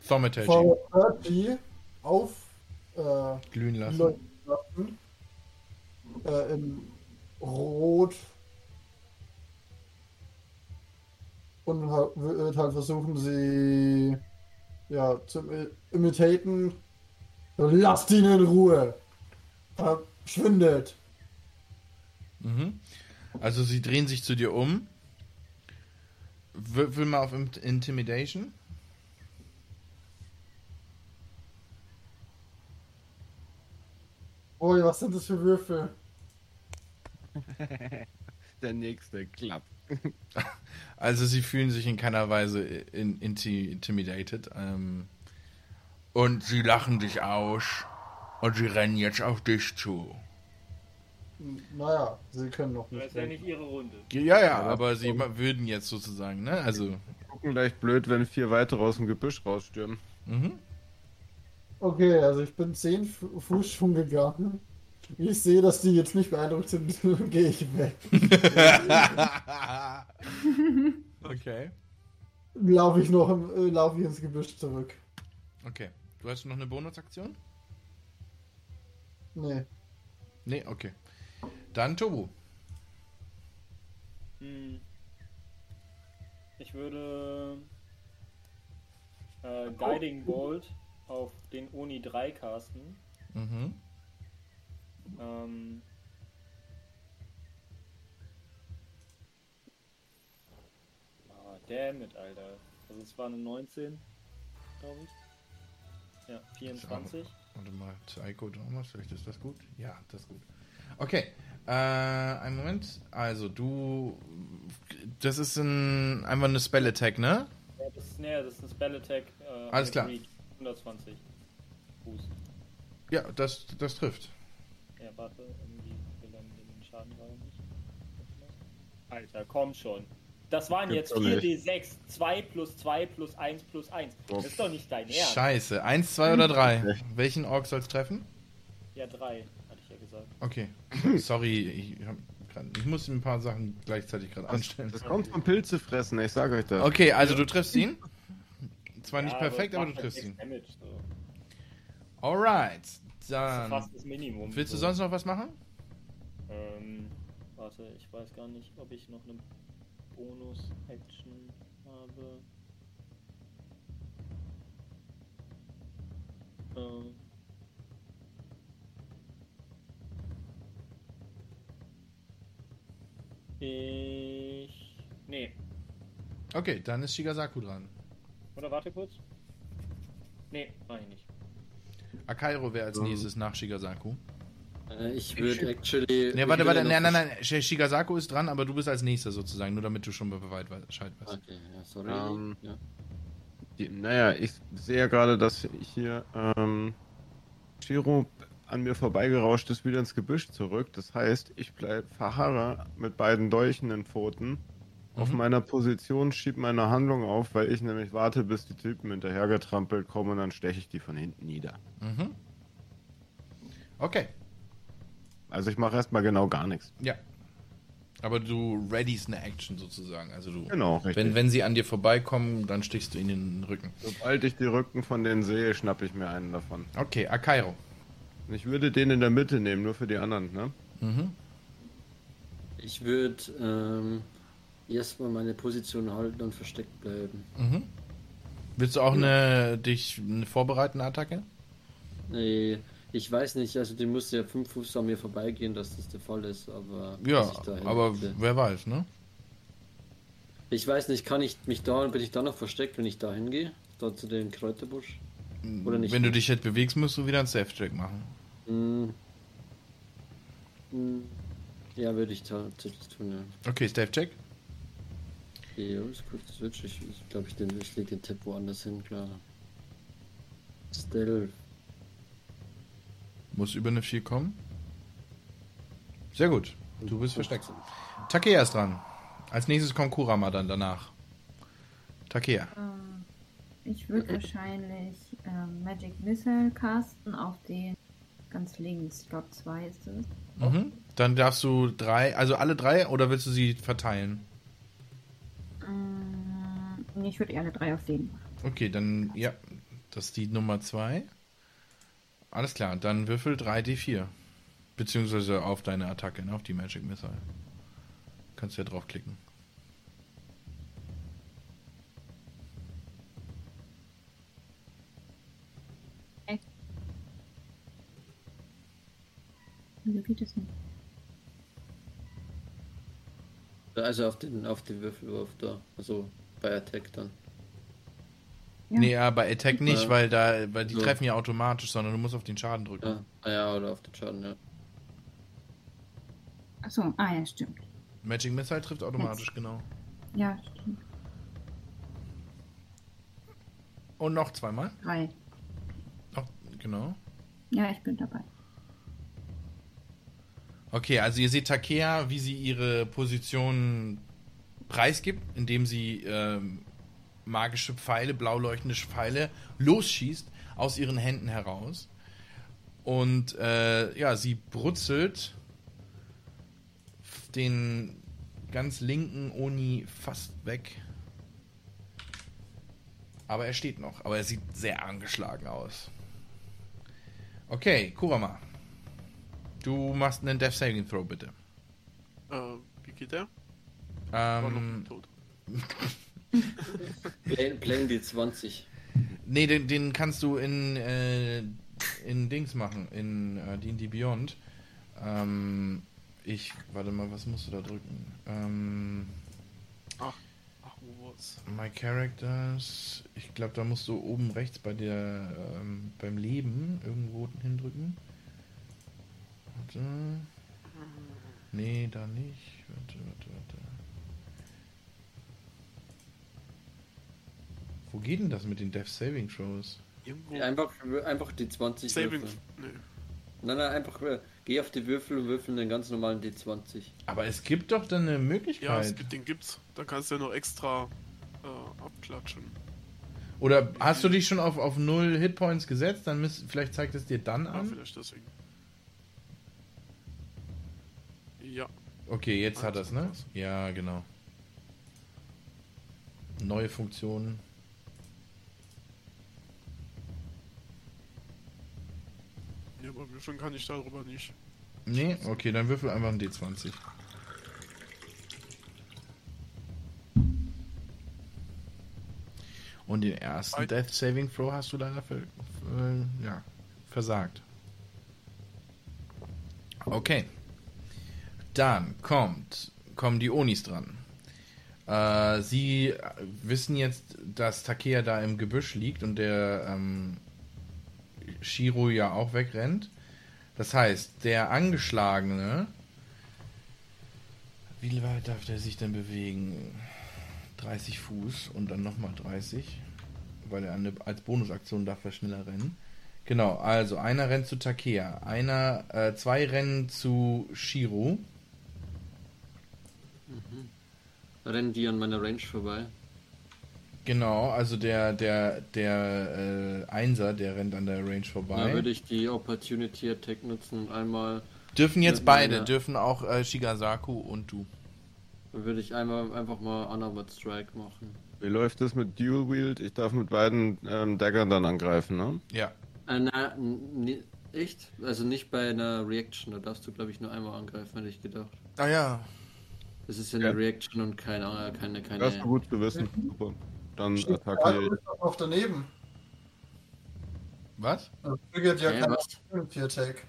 Speaker 1: Thaumaturgy.
Speaker 6: Auf äh,
Speaker 1: Glühen lassen.
Speaker 6: lassen. Äh, in Rot. Und wird halt versuchen, sie ja, zu imi- imitaten. Lasst ihn in Ruhe! Verschwindet!
Speaker 1: Mhm. Also sie drehen sich zu dir um. Würfel mal auf Int- Intimidation.
Speaker 6: Ui, was sind das für Würfel?
Speaker 5: Der nächste klappt.
Speaker 1: Also sie fühlen sich in keiner Weise in, inti, intimidated. Ähm, und sie lachen dich aus. Und sie rennen jetzt auf dich zu.
Speaker 6: Naja, sie können noch
Speaker 2: Das
Speaker 6: nicht.
Speaker 2: ist ja nicht ihre Runde.
Speaker 1: Ja, ja, aber sie würden jetzt sozusagen, ne? Also,
Speaker 5: Gucken leicht blöd, wenn vier weitere aus dem Gebüsch rausstürmen.
Speaker 1: Mhm.
Speaker 6: Okay, also ich bin 10 Fu- Fuß schon gegangen. Ich sehe, dass die jetzt nicht beeindruckt sind, gehe ich weg.
Speaker 1: okay.
Speaker 6: Laufe ich noch im, äh, laufe ich ins Gebüsch zurück.
Speaker 1: Okay. Du hast noch eine Bonusaktion?
Speaker 6: Nee.
Speaker 1: Nee, okay. Dann Tobu.
Speaker 2: Hm. Ich würde äh, Guiding Bolt auf den Oni 3 casten.
Speaker 1: Mhm.
Speaker 2: Ähm, ah, damn it, Alter. Also es war eine 19, glaube ich. Ja, 24.
Speaker 1: Warte mal, Psycho Dramas, vielleicht ist das gut? Ja, das ist gut. Okay, äh, einen Moment. Also, du. Das ist ein, einfach eine Spell Attack, ne?
Speaker 2: Ja, das ist, nee, das ist ein Spell Attack. Äh,
Speaker 1: Alles klar.
Speaker 2: Reach. 120 Fuß.
Speaker 1: Ja, das, das trifft.
Speaker 2: Ja, warte, irgendwie will er mir den Schaden nicht. Alter, komm schon. Das waren
Speaker 5: Gibt's
Speaker 2: jetzt
Speaker 5: doch nicht.
Speaker 2: 4d6, 2 plus 2 plus 1 plus 1. Das ist doch nicht dein Ernst.
Speaker 1: Scheiße. Eins, zwei oder drei? Welchen Ork soll's treffen?
Speaker 2: Ja, 3, hatte ich ja gesagt.
Speaker 1: Okay. Sorry, ich, hab grad, ich muss ein paar Sachen gleichzeitig gerade anstellen.
Speaker 5: Das kommt vom Pilze fressen, ich sage euch das.
Speaker 1: Okay, also du triffst ihn. Zwar nicht
Speaker 2: Ja,
Speaker 1: perfekt,
Speaker 2: es
Speaker 1: aber
Speaker 2: macht
Speaker 1: du
Speaker 2: halt
Speaker 1: triffst ihn.
Speaker 2: Damage, so.
Speaker 1: Alright.
Speaker 2: Das ist
Speaker 1: Dann.
Speaker 2: fast das Minimum.
Speaker 1: Willst du
Speaker 2: so.
Speaker 1: sonst noch was machen?
Speaker 2: Ähm, warte, ich weiß gar nicht, ob ich noch eine Bonus-Action habe. Ähm. Ich. Nee.
Speaker 1: Okay, dann ist Shigasaku dran.
Speaker 2: Oder warte kurz. Nee, mach ich nicht.
Speaker 1: Akairo wäre als
Speaker 5: Ähm.
Speaker 1: nächstes nach Shigasaku.
Speaker 3: Äh, ich würde actually.
Speaker 1: Ne, warte, warte, nein, nein, nein. Sh- Shigasaku ist dran, aber du bist als nächster sozusagen, nur damit du schon Bescheid weißt.
Speaker 3: Okay, ja, sorry.
Speaker 5: Ähm,
Speaker 3: ja.
Speaker 5: Die, naja, ich sehe ja gerade, dass hier ähm, Shiro an mir vorbeigerauscht ist, wieder ins Gebüsch zurück. Das heißt, ich bleib verharre mit beiden Dolchen in Pfoten auf
Speaker 1: Mhm.
Speaker 5: meiner Position, schieb meine Handlung auf, weil ich nämlich warte, bis die Typen hinterhergetrampelt kommen und dann steche ich die von hinten nieder.
Speaker 1: Mhm. Okay,
Speaker 5: Also ich mache erstmal genau gar nichts.
Speaker 1: ja. Aber du readyst eine Action sozusagen. Also du.
Speaker 5: Genau, richtig.
Speaker 1: Wenn, wenn sie an dir vorbeikommen, dann stichst du ihnen in den Rücken.
Speaker 5: Sobald ich die Rücken von denen sehe, schnappe ich mir einen davon.
Speaker 1: Okay, Akairo.
Speaker 5: Ich würde den in der Mitte nehmen, nur für die anderen, ne?
Speaker 1: Mhm.
Speaker 3: Ich würde ähm, erstmal meine Position halten und versteckt bleiben.
Speaker 1: Mhm. Willst du auch eine dich eine vorbereitende Attacke?
Speaker 3: Nee, ich weiß nicht, also die muss ja fünf Fuß an mir vorbeigehen, dass das der Fall ist, aber.
Speaker 1: Ja, aber
Speaker 3: bin.
Speaker 1: wer weiß, ne?
Speaker 3: Ich weiß nicht, kann ich mich da, bin ich da noch versteckt, wenn ich da hingehe? Da zu dem Kräuterbusch? Oder nicht?
Speaker 1: Wenn du dich jetzt bewegst, musst du wieder einen Safe-Check machen.
Speaker 3: Hm. Hm. Ja, würde ich tatsächlich tun, ja.
Speaker 1: Okay, Safe-Check.
Speaker 3: Okay, ja, ist gut, Switch. Ich, glaube, ich, den, ich leg den Tipp woanders hin, klar. Stealth.
Speaker 1: Muss über eine 4 kommen. Sehr gut. Du bist versteckt. Takea ist dran. Als nächstes kommt Kurama dann danach. Takea.
Speaker 7: Ähm, ich würde wahrscheinlich ähm, Magic Missile casten auf den ganz links. Ich glaube, zwei ist es.
Speaker 1: Mhm. Dann darfst du drei, also alle drei, oder willst du sie verteilen?
Speaker 7: Ich würde eher alle drei auf den machen.
Speaker 1: Okay, dann, ja, das ist die Nummer 2. Alles klar, dann würfel 3d4. Beziehungsweise auf deine Attacke, ne, auf die Magic Missile. Kannst ja draufklicken.
Speaker 7: Wieso geht das nicht?
Speaker 3: Also auf den, auf den Würfelwurf da. Also bei Attack dann.
Speaker 7: Ja.
Speaker 1: Nee, ja, bei Attack nicht,
Speaker 3: Ja.
Speaker 1: weil da, weil die
Speaker 3: So.
Speaker 1: treffen ja automatisch, sondern du musst auf den Schaden drücken.
Speaker 3: Ja, ah, ja oder auf den Schaden, ja.
Speaker 7: Achso, ah ja, stimmt.
Speaker 1: Magic Missile trifft automatisch, genau.
Speaker 7: Ja, stimmt.
Speaker 1: Und noch zweimal.
Speaker 7: Drei.
Speaker 1: Noch, genau.
Speaker 7: Ja, ich bin dabei.
Speaker 1: Okay, also ihr seht Takea, wie sie ihre Position preisgibt, indem sie ähm, magische Pfeile, blau leuchtende Pfeile losschießt aus ihren Händen heraus. Und äh, ja, sie brutzelt den ganz linken Oni fast weg. Aber er steht noch. Aber er sieht sehr angeschlagen aus. Okay, Kurama. Du machst einen Death Saving Throw, bitte.
Speaker 8: Äh, wie geht der?
Speaker 1: Ähm.
Speaker 3: Plan, Plan die 20.
Speaker 1: nee, den, den kannst du in, äh, in Dings machen, in äh, D&D Beyond. Ähm, ich, warte mal, was musst du da drücken? Ähm,
Speaker 8: Ach, wo war's?
Speaker 1: My Characters. Ich glaube, da musst du oben rechts bei der ähm, beim Leben irgendwo hindrücken. Warte. Nee, da nicht. Warte, warte, warte. Wo geht denn das mit den Death Saving Throws?
Speaker 8: Irgendwo.
Speaker 3: Einfach, einfach die 20
Speaker 8: Saving.
Speaker 3: würfeln.
Speaker 8: Nee.
Speaker 3: Nein, nein, einfach äh, geh auf die Würfel und würfel den ganz normalen D20.
Speaker 1: Aber es gibt doch dann eine
Speaker 8: Ja, es
Speaker 1: Möglichkeit.
Speaker 8: gibt, den gibt's. Da kannst du ja noch extra äh, abklatschen.
Speaker 1: Oder hast du dich schon auf, auf null Hitpoints gesetzt? Dann müsst, vielleicht zeigt es dir dann
Speaker 8: Ja,
Speaker 1: an.
Speaker 8: vielleicht deswegen. Ja.
Speaker 1: Okay, jetzt hat er es, ne? Ja, genau. Neue Funktionen.
Speaker 8: Ja, aber würfeln kann ich darüber nicht.
Speaker 1: Nee, okay, dann würfel einfach ein D20. Und den ersten Death Saving Throw hast du leider ver äh, ja, versagt. Okay. Dann kommt, kommen die Onis dran. Äh, sie wissen jetzt, dass Takea da im Gebüsch liegt und der ähm, Shiro ja auch wegrennt. Das heißt, der Angeschlagene. Wie weit darf der sich denn bewegen? 30 Fuß und dann nochmal 30. Weil er eine, als Bonusaktion darf er schneller rennen. Genau, also einer rennt zu Takea, einer, äh, zwei rennen zu Shiro.
Speaker 3: Rennen die an meiner Range vorbei.
Speaker 1: Genau, also der, der, der äh, Einser, der rennt an der Range
Speaker 3: Da
Speaker 1: vorbei.
Speaker 3: würde ich die Opportunity Attack nutzen und einmal
Speaker 1: dürfen jetzt beide,
Speaker 3: meiner-
Speaker 1: dürfen auch äh, Shigasaku und du.
Speaker 3: dann würde ich einmal einfach mal Unarmored Strike machen.
Speaker 5: Wie läuft das mit Dual Wield? Ich darf mit beiden ähm, Daggern dann angreifen, ne?
Speaker 1: Ja.
Speaker 3: Äh, na, n- ni- echt? Also nicht bei einer Reaction, da darfst du glaube ich nur einmal angreifen, hätte ich gedacht.
Speaker 1: Ah ja.
Speaker 3: Das ist ja
Speaker 5: Ja.
Speaker 3: eine Reaction und keine, keine, keine.
Speaker 5: Das ist gut zu wissen. Super. Dann
Speaker 6: Ja,
Speaker 5: attackiere
Speaker 6: du
Speaker 5: ich.
Speaker 6: noch daneben.
Speaker 1: Was?
Speaker 6: Das triggert ja
Speaker 3: Hä,
Speaker 6: kein? Opportunity Attack.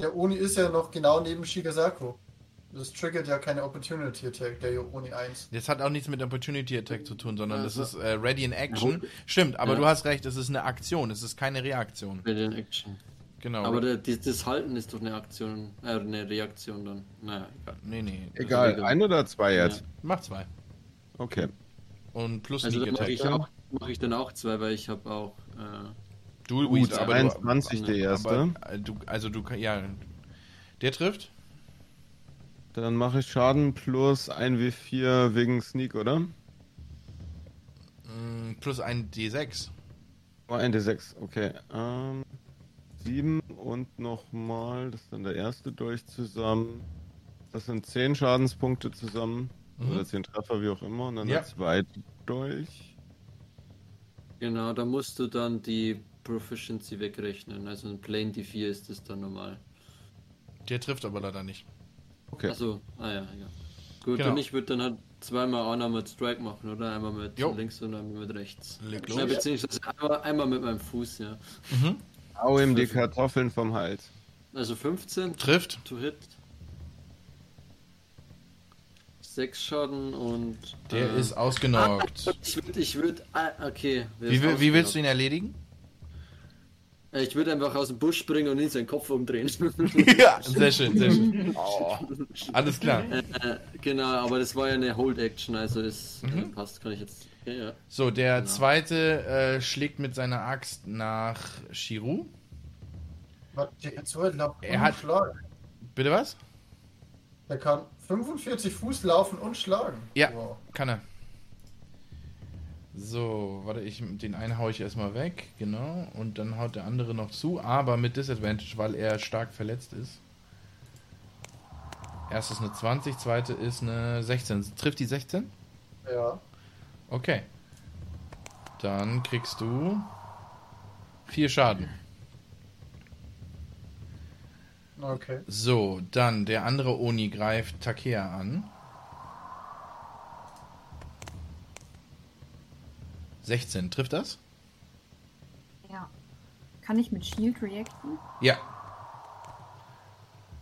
Speaker 6: Der Oni ist ja noch genau neben Shigasaku. Das triggert ja keine Opportunity Attack, der Oni 1.
Speaker 1: Das hat auch nichts mit Opportunity Attack zu tun, sondern das
Speaker 3: Also-
Speaker 1: ist äh, Ready in Action. Stimmt, aber
Speaker 3: Ja.
Speaker 1: du hast recht, es ist eine Aktion, es ist keine Reaktion.
Speaker 3: Bei den Action.
Speaker 1: Genau.
Speaker 3: Aber der, die, das Halten ist doch eine Aktion, äh, eine Reaktion dann. Naja, egal.
Speaker 1: nee, nee.
Speaker 5: Egal,
Speaker 3: egal.
Speaker 5: ein oder zwei jetzt?
Speaker 3: Ja.
Speaker 1: Mach zwei.
Speaker 5: Okay.
Speaker 1: Und plus
Speaker 3: Also dann mache ich, auch- mach ich dann auch zwei, weil ich habe auch. Äh,
Speaker 1: Dual
Speaker 5: Gut,
Speaker 1: aber
Speaker 5: 21
Speaker 1: du,
Speaker 5: der erste.
Speaker 1: Aber, äh, du, also du kann- ja. Der trifft?
Speaker 5: Dann mache ich Schaden plus 1w4 wegen Sneak, oder?
Speaker 1: Mm, plus ein D6.
Speaker 5: Oh, ein D6, okay. Ähm, 7 und nochmal, das ist dann der erste Dolch zusammen. Das sind 10 Schadenspunkte zusammen.
Speaker 1: Mhm.
Speaker 5: Oder 10 Treffer, wie auch immer. Und dann
Speaker 1: Ja.
Speaker 5: der zweite Dolch.
Speaker 3: genau, da musst du dann die Proficiency wegrechnen. Also ein Plane D4 ist das dann normal.
Speaker 1: Der trifft aber leider nicht.
Speaker 5: Okay.
Speaker 3: Also, ah ja, ja. Gut,
Speaker 1: Genau.
Speaker 3: und ich würde dann halt zweimal Unarmored Strike machen, oder? Einmal mit
Speaker 1: Jo.
Speaker 3: links und einmal mit rechts.
Speaker 1: Leg
Speaker 3: Ja,
Speaker 1: los.
Speaker 3: beziehungsweise einmal, einmal mit meinem Fuß, ja.
Speaker 1: Mhm.
Speaker 5: Hau ihm die Kartoffeln vom Hals.
Speaker 3: Also 15
Speaker 1: Trifft.
Speaker 3: to hit. 6 Schaden und.
Speaker 1: Der
Speaker 3: äh,
Speaker 1: ist ausgenockt.
Speaker 3: Ich würde, ich würde, ah, okay.
Speaker 1: Wie, wie willst du ihn erledigen?
Speaker 3: Äh, Ich würde einfach aus dem Busch springen und ihn seinen Kopf umdrehen.
Speaker 1: ja, sehr schön, sehr schön. Oh, alles klar.
Speaker 3: äh, genau, aber das war ja eine Hold-Action, also es äh,
Speaker 1: Mhm.
Speaker 3: passt, kann ich jetzt. Ja, ja.
Speaker 1: So, der
Speaker 3: Genau.
Speaker 1: zweite äh, schlägt mit seiner Axt nach Shiru. Er hat-
Speaker 6: schlagen.
Speaker 1: Bitte was?
Speaker 6: Der kann 45 Fuß laufen und schlagen.
Speaker 1: Ja.
Speaker 6: Wow.
Speaker 1: Kann er. So, warte, ich, den einen haue ich erstmal weg, genau. Und dann haut der andere noch zu, aber mit Disadvantage, weil er stark verletzt ist. Erstes eine 20, zweite ist eine 16. Trifft die 16?
Speaker 6: Ja.
Speaker 1: Okay. Dann kriegst du vier Schaden.
Speaker 6: Okay.
Speaker 1: So, dann der andere Oni greift Takea an. 16, trifft das?
Speaker 7: Ja. Kann ich mit Shield reacten?
Speaker 1: Ja.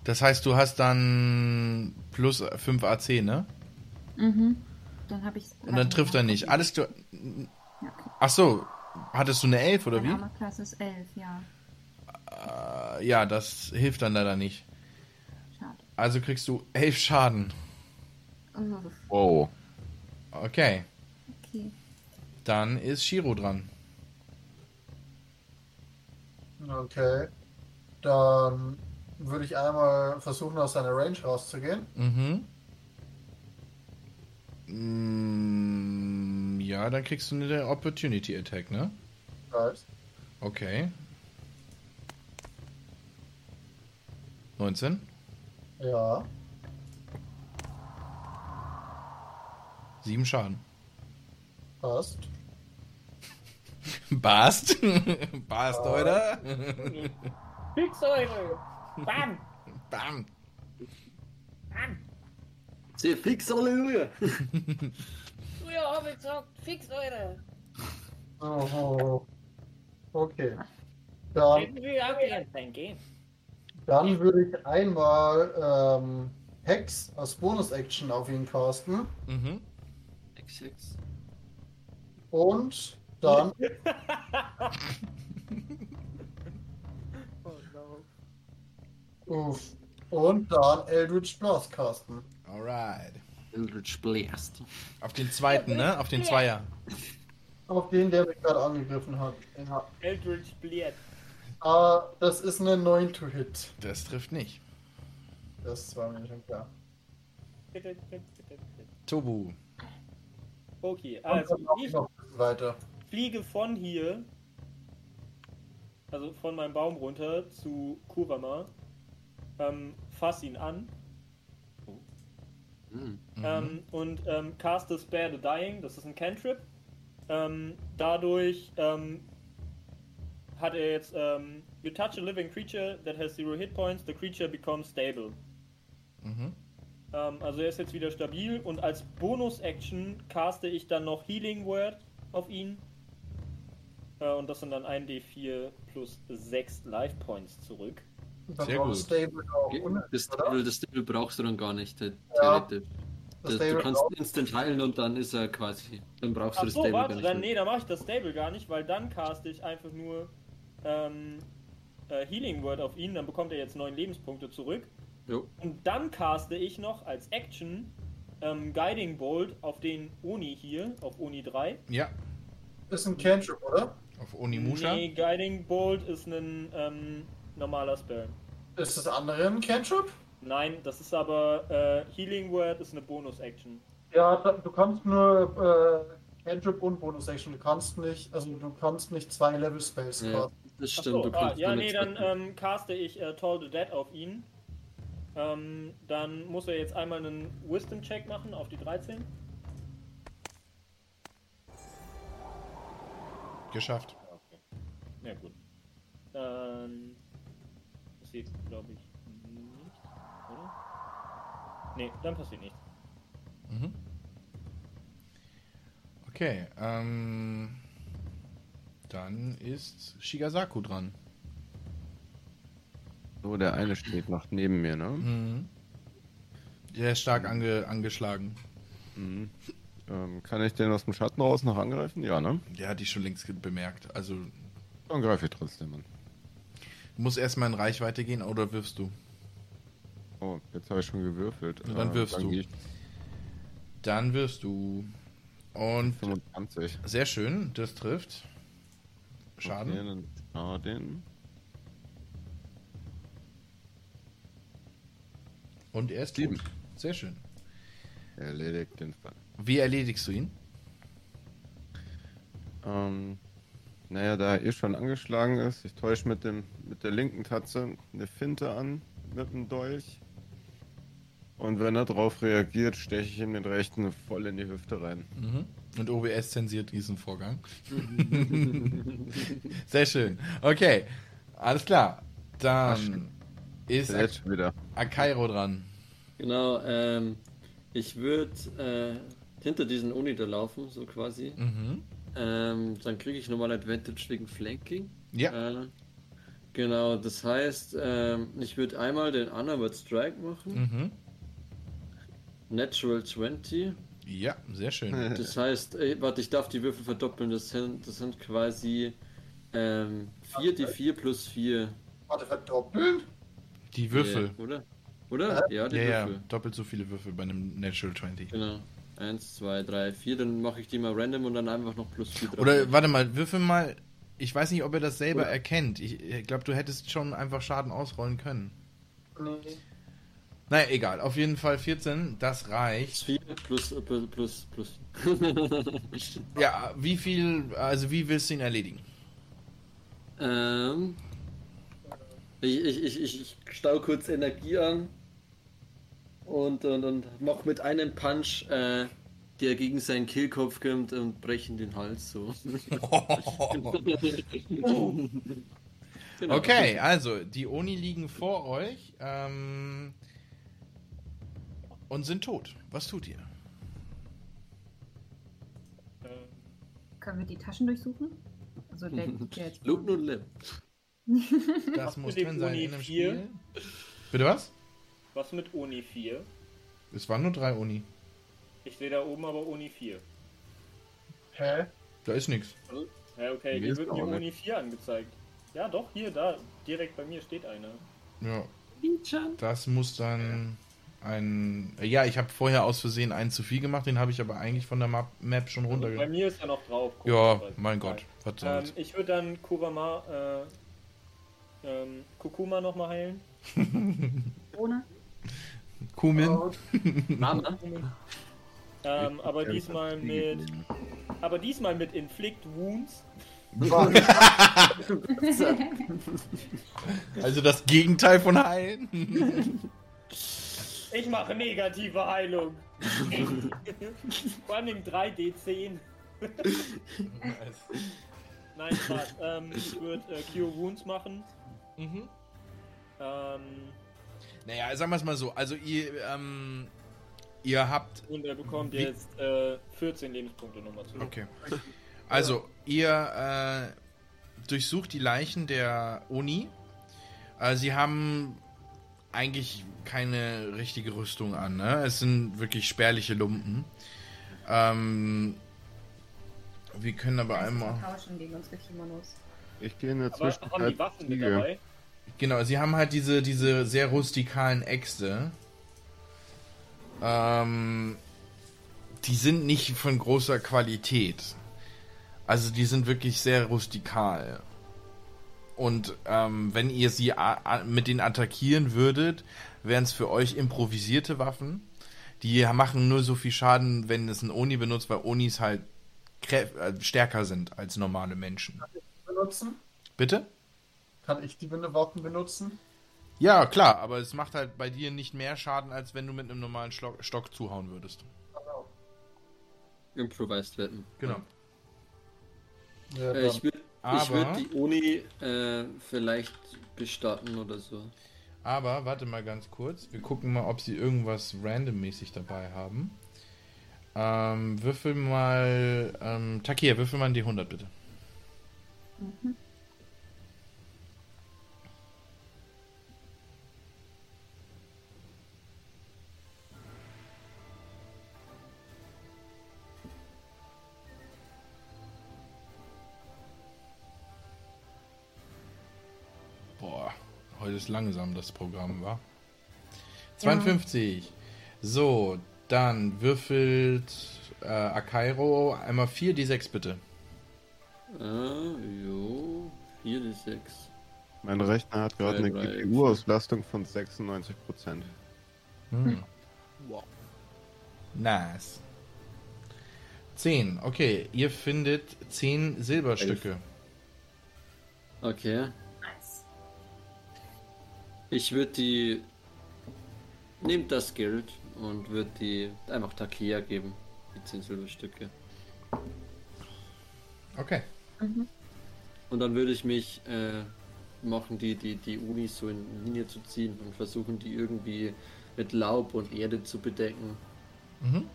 Speaker 1: Das heißt, du hast dann plus 5 AC, ne?
Speaker 7: Mhm. Dann habe ich.
Speaker 1: Und dann trifft er nicht. Alles klar.
Speaker 7: Ja, okay.
Speaker 1: Ach so, hattest du eine 11 oder
Speaker 7: Meine
Speaker 1: wie?
Speaker 7: Armorklasse ist 11, ja.
Speaker 1: Äh, ja, das hilft dann leider nicht.
Speaker 7: Schade.
Speaker 1: Also kriegst du 11 Schaden.
Speaker 7: Uff,
Speaker 5: Wow.
Speaker 1: Okay,
Speaker 7: okay.
Speaker 1: Dann ist Shiro dran.
Speaker 6: Okay. Dann würde ich einmal versuchen, aus seiner Range rauszugehen.
Speaker 1: Mhm. Mm, ja, dann kriegst du eine Opportunity Attack, ne?
Speaker 6: Right.
Speaker 1: Okay. 19.
Speaker 6: Ja.
Speaker 1: 7 Schaden.
Speaker 6: Passt.
Speaker 1: Bast. Bast, oder?
Speaker 2: Fix eure! Bam!
Speaker 1: Bam.
Speaker 2: Bam!
Speaker 3: Sehr fix, Halleluja.
Speaker 4: Früher habe ich gesagt, fix eure.
Speaker 6: Oh. Okay. Dann, dann würde ich einmal ähm, Hex als Bonus-Action auf ihn casten.
Speaker 1: Mhm.
Speaker 3: XX.
Speaker 6: Und dann
Speaker 2: Oh no.
Speaker 6: Uff. Und dann Eldritch Blast casten.
Speaker 1: Alright.
Speaker 3: Eldritch Blast.
Speaker 1: Auf den zweiten, ne? Auf den Zweier.
Speaker 6: Auf den, der mich gerade angegriffen hat. Ja.
Speaker 2: Eldritch Bliert.
Speaker 6: Ah, das ist eine 9 to Hit.
Speaker 1: Das trifft nicht.
Speaker 6: Das war mir schon klar.
Speaker 1: Tobu.
Speaker 2: Okay, also ich
Speaker 6: weiter.
Speaker 2: Fliege von hier, also von meinem Baum runter zu Kurama, ähm, fass ihn an
Speaker 3: Hm.
Speaker 2: ähm, und ähm, caste Spare the Dying, das ist ein Cantrip. Ähm, dadurch ähm, hat er jetzt ähm, You touch a living creature that has zero hit points, the creature becomes stable.
Speaker 1: Mhm.
Speaker 2: Ähm, also er ist jetzt wieder stabil und als Bonus-Action caste ich dann noch Healing Word auf ihn. Äh, und das sind dann 1d4 plus 6 Life Points zurück.
Speaker 6: Dann
Speaker 1: Sehr gut.
Speaker 6: Stable auch
Speaker 3: Das? Stable, das Stable brauchst du dann gar nicht,
Speaker 6: Ja. Das
Speaker 3: Das, du
Speaker 6: Stable
Speaker 3: kannst
Speaker 6: braucht-
Speaker 3: instant heilen und dann ist er quasi. Dann brauchst du
Speaker 2: Ach
Speaker 3: das
Speaker 2: so,
Speaker 3: Stable gar
Speaker 2: warte,
Speaker 3: nicht.
Speaker 2: dann, nee, dann mache ich das Stable gar nicht, weil dann caste ich einfach nur ähm, äh, Healing Word auf ihn, dann bekommt er jetzt 9 Lebenspunkte zurück.
Speaker 3: Jo.
Speaker 2: Und dann caste ich noch als Action ähm, Guiding Bolt auf den Oni hier, auf Oni 3.
Speaker 1: Ja.
Speaker 6: Ist ein Cantrip, oder?
Speaker 1: Auf Onimusha.
Speaker 2: Nee, Guiding Bolt ist ein ähm, normaler Spell.
Speaker 6: Ist das andere ein Cantrip?
Speaker 2: Nein, das ist aber äh, Healing Word ist eine Bonus-Action.
Speaker 6: Ja, du kannst nur äh, Cantrip und Bonus-Action. Du kannst nicht, also du kannst nicht zwei Level Spells
Speaker 3: Ja,
Speaker 6: casten.
Speaker 3: das
Speaker 2: Ach
Speaker 3: stimmt.
Speaker 2: so,
Speaker 3: du
Speaker 2: ah,
Speaker 3: kannst
Speaker 2: ja,
Speaker 3: nur
Speaker 2: nee, dann ähm, caste ich äh, Toll the Dead auf ihn. Ähm, dann muss er jetzt einmal einen Wisdom-Check machen auf die 13.
Speaker 1: Geschafft.
Speaker 2: Okay. Ja, gut. Dann passiert, glaube ich, nichts, oder? Nee, dann passiert nichts.
Speaker 1: Mhm. Okay, ähm. Dann ist Shigasaku dran.
Speaker 5: So, der eine steht noch neben mir, ne?
Speaker 1: Mhm. Der ist stark ange angeschlagen.
Speaker 5: Mhm. Ähm, kann ich den aus dem Schatten raus noch angreifen? Ja, ne?
Speaker 1: Der hat dich schon längst ge- bemerkt. Also, du
Speaker 5: Dann greife ich trotzdem an.
Speaker 1: musst erstmal in Reichweite gehen oder wirfst du?
Speaker 5: Oh, jetzt habe ich schon gewürfelt.
Speaker 1: Ja, dann wirfst du.
Speaker 5: gehe ich
Speaker 1: Dann wirfst du. Und
Speaker 5: 25.
Speaker 1: sehr schön, das trifft. Schaden.
Speaker 5: Okay, dann Schaden.
Speaker 1: Und er ist
Speaker 5: Sieben.
Speaker 1: Sehr schön.
Speaker 5: Erledigt den Fall.
Speaker 1: Wie erledigst du ihn?
Speaker 5: Ähm, naja, da er eh schon angeschlagen ist, ich täusche mit, dem, mit der linken Tatze eine Finte an mit dem Dolch. Und wenn er darauf reagiert, steche ich ihm den rechten voll in die Hüfte rein.
Speaker 1: Mhm. Und OBS zensiert diesen Vorgang. Sehr schön. Okay, alles klar. Dann ist
Speaker 5: schon wieder.
Speaker 1: Akairo dran.
Speaker 3: Genau, ähm, ich würde äh, hinter diesen Uni da laufen, so quasi.
Speaker 1: Mhm.
Speaker 3: Ähm, dann kriege ich nochmal Advantage wegen Flanking.
Speaker 1: Ja.
Speaker 3: Äh, genau, das heißt, ähm, ich würde einmal den Unarmored Strike machen.
Speaker 1: Mhm.
Speaker 3: Natural 20.
Speaker 1: Ja, sehr schön.
Speaker 3: Das heißt, äh, warte, ich darf die Würfel verdoppeln. Das sind, das sind quasi ähm, 4 die 4 plus 4.
Speaker 6: Warte, verdoppeln?
Speaker 1: Die Würfel.
Speaker 3: Ja, oder? Oder? Ja, die
Speaker 1: Ja, ja,
Speaker 3: Würfel.
Speaker 1: doppelt so viele Würfel bei einem Natural 20.
Speaker 3: Genau. 1, 2, 3, 4. Dann mache ich die mal random und dann einfach noch plus 4 drauf.
Speaker 1: Oder warte mal, würfel mal. Ich weiß nicht, ob er das selber
Speaker 3: Oder-
Speaker 1: erkennt. Ich glaube, du hättest schon einfach Schaden ausrollen können.
Speaker 6: Nee.
Speaker 1: Naja, egal. Auf jeden Fall 14, das reicht.
Speaker 3: 4 plus, äh, plus, plus, plus.
Speaker 1: Ja, wie viel, also wie willst du ihn erledigen?
Speaker 3: ähm, ich, ich, ich, ich, ich stau kurz Energie an und, und, und mach mit einem Punch, äh, der gegen seinen Kehlkopf kommt und brechen den Hals so. Genau.
Speaker 1: Okay, also die Oni liegen vor euch ähm, und sind tot. Was tut ihr?
Speaker 7: Können wir die Taschen durchsuchen? Also der, der jetzt
Speaker 3: Loop und Lip.
Speaker 1: Das muss drin sein in dem? Spiel. Bitte was?
Speaker 2: Was mit Uni 4?
Speaker 1: Es waren nur drei Oni.
Speaker 2: Ich sehe da oben aber Uni 4.
Speaker 6: Hä?
Speaker 1: Da ist nichts.
Speaker 2: Ja, okay, hier wird mir. Uni 4 angezeigt. Ja, doch, hier, da, direkt bei mir steht einer.
Speaker 1: Ja. Das muss dann ein. Ja, ich habe vorher aus Versehen einen zu viel gemacht, den habe ich aber eigentlich von der Map, Map schon
Speaker 2: Also bei mir ist er noch drauf.
Speaker 1: Ja, mein Gott, was
Speaker 2: Ähm,
Speaker 1: soll's.
Speaker 2: ich würde dann Kurama, äh, ähm, Kurkuma nochmal heilen.
Speaker 7: ohne.
Speaker 1: Kumin.
Speaker 6: Oh,
Speaker 3: Mama.
Speaker 2: Ähm, aber diesmal mit, aber diesmal mit Inflict Wounds.
Speaker 1: Also das Gegenteil von heilen.
Speaker 2: Ich mache negative Heilung. Vor allem 3D10. Nein, Spaß. Ähm, ich würde äh, Cure Wounds machen.
Speaker 1: mhm.
Speaker 2: Ähm,
Speaker 1: Naja, sagen wir es mal so. Also ihr, ähm, ihr habt
Speaker 2: und er bekommt
Speaker 1: Wie-
Speaker 2: jetzt äh, 14 Lebenspunkte nochmal zurück.
Speaker 1: Okay. Also, ihr äh, durchsucht die Leichen der Uni. Äh, sie haben eigentlich keine richtige Rüstung an. Ne? Es sind wirklich spärliche Lumpen. Ähm, wir können aber einmal.
Speaker 7: Tauschen gegen unsere Kimonos.
Speaker 5: Ich gehe in der
Speaker 2: Aber haben
Speaker 5: Zwischenzeit
Speaker 2: die Waffen mit dabei?
Speaker 1: Genau, sie haben halt diese, diese sehr rustikalen Äxte. Ähm, die sind nicht von großer Qualität. Also die sind wirklich sehr rustikal. Und ähm, wenn ihr sie mit denen attackieren würdet, wären es für euch improvisierte Waffen. Die machen nur so viel Schaden, wenn es ein Oni benutzt, weil Onis halt äh, stärker sind als normale Menschen.
Speaker 6: benutzen?
Speaker 1: Bitte?
Speaker 6: Kann ich die Waffen benutzen?
Speaker 1: Ja, klar, aber es macht halt bei dir nicht mehr Schaden, als wenn du mit einem normalen Stock, Stock zuhauen würdest.
Speaker 6: Also,
Speaker 3: Improvised Weapon.
Speaker 1: Genau.
Speaker 6: ja,
Speaker 3: Äh, ich würde würd die Uni äh, vielleicht bestatten oder so.
Speaker 1: Aber warte mal ganz kurz. Wir gucken mal, ob sie irgendwas randommäßig dabei haben. Ähm, würfel mal. Ähm, Takia, würfel mal ein D100 bitte. Boah, ist langsam das Programm, war. 52. So, dann würfelt äh, Akairo einmal 4 D6 bitte.
Speaker 3: Ah, jo. 4 d 6.
Speaker 5: Mein Rechner hat gerade eine GPU-Auslastung von 96%.
Speaker 1: Hm.
Speaker 8: Wow.
Speaker 1: Nice. 10. Okay, ihr findet 10 Silberstücke.
Speaker 3: Okay. Ich würde die. Nehmt das Geld und würde die einfach Takia geben. Die 10 Silberstücke.
Speaker 1: Okay.
Speaker 3: Und dann würde ich mich äh, machen, die, die, die Unis so in Linie zu ziehen und versuchen, die irgendwie mit Laub und Erde zu bedecken.
Speaker 1: Mhm.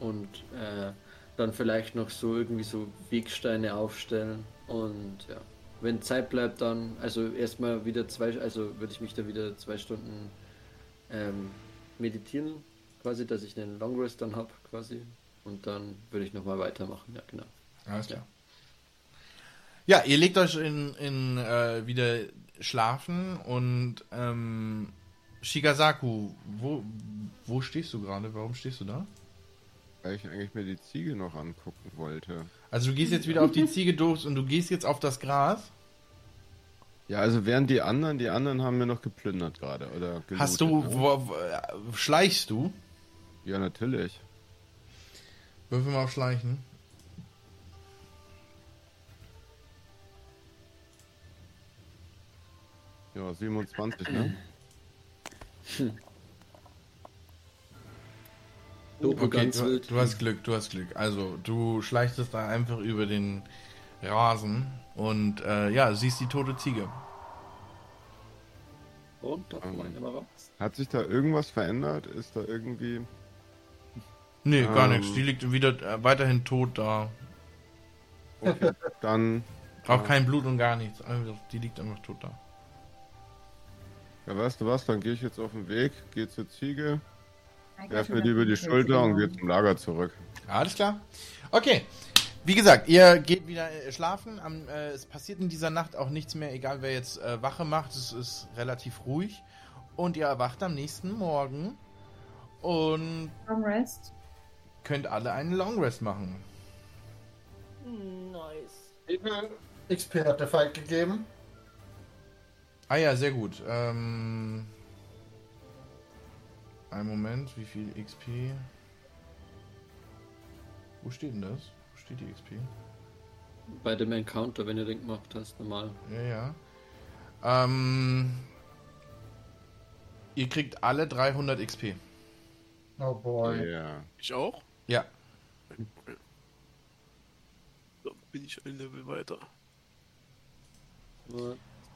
Speaker 3: Und äh, dann vielleicht noch so irgendwie so Wegsteine aufstellen. Und ja, wenn Zeit bleibt, dann, also erstmal wieder zwei, also würde ich mich da wieder zwei Stunden ähm, meditieren, quasi, dass ich einen Long Rest dann habe, quasi. Und dann würde ich nochmal weitermachen, ja, genau.
Speaker 1: Alles klar. Ja, ihr legt euch in, in äh, wieder schlafen und ähm, Shigasaku, wo, wo stehst du gerade? Warum stehst du da?
Speaker 5: Weil ich eigentlich mir die Ziege noch angucken wollte.
Speaker 1: Also du gehst jetzt wieder auf die Ziege durch und du gehst jetzt auf das Gras.
Speaker 5: Ja, also während die anderen, die anderen haben mir noch geplündert gerade, oder?
Speaker 1: Hast du,
Speaker 5: ne?
Speaker 1: wo, wo, schleichst du?
Speaker 5: Ja, natürlich.
Speaker 1: Würfel mal auf Schleichen.
Speaker 5: Ja, 27, ne?
Speaker 1: Okay,
Speaker 3: ganz
Speaker 1: du,
Speaker 3: wild.
Speaker 1: du hast Glück, du hast Glück. Also, du schleichtest da einfach über den Rasen und äh, ja, siehst die tote Ziege.
Speaker 3: Und da kommt meine raus.
Speaker 5: Hat sich da irgendwas verändert? Ist da irgendwie.
Speaker 1: Nee, gar
Speaker 5: Ähm.
Speaker 1: nichts. Die liegt wieder äh, weiterhin tot da.
Speaker 5: Okay, dann.
Speaker 1: Auch
Speaker 5: Ja.
Speaker 1: kein Blut und gar nichts. Also, die liegt einfach tot da.
Speaker 5: Ja, weißt du was? Dann gehe ich jetzt auf den Weg, gehe zur Ziege, werf mir die über die Schulter und gehe zum Lager zurück.
Speaker 1: Alles klar. Okay. Wie gesagt, ihr geht wieder äh, schlafen. Am, äh, es passiert in dieser Nacht auch nichts mehr, egal wer jetzt äh, Wache macht. Es ist relativ ruhig. Und ihr erwacht am nächsten Morgen und
Speaker 7: Long Rest.
Speaker 1: könnt alle einen Long Rest machen.
Speaker 2: Nice.
Speaker 6: XP hat der Fight gegeben.
Speaker 1: Ah ja, sehr gut. Ähm, einen Moment, wie viel XP? Wo steht denn das? Wo steht die XP?
Speaker 3: Bei dem Encounter, wenn ihr den gemacht hast, normal.
Speaker 1: Ja, ja. Ähm, ihr kriegt alle 300 XP.
Speaker 6: Oh boy.
Speaker 5: Ja.
Speaker 8: Ich auch?
Speaker 1: Ja.
Speaker 8: Dann bin ich ein Level weiter.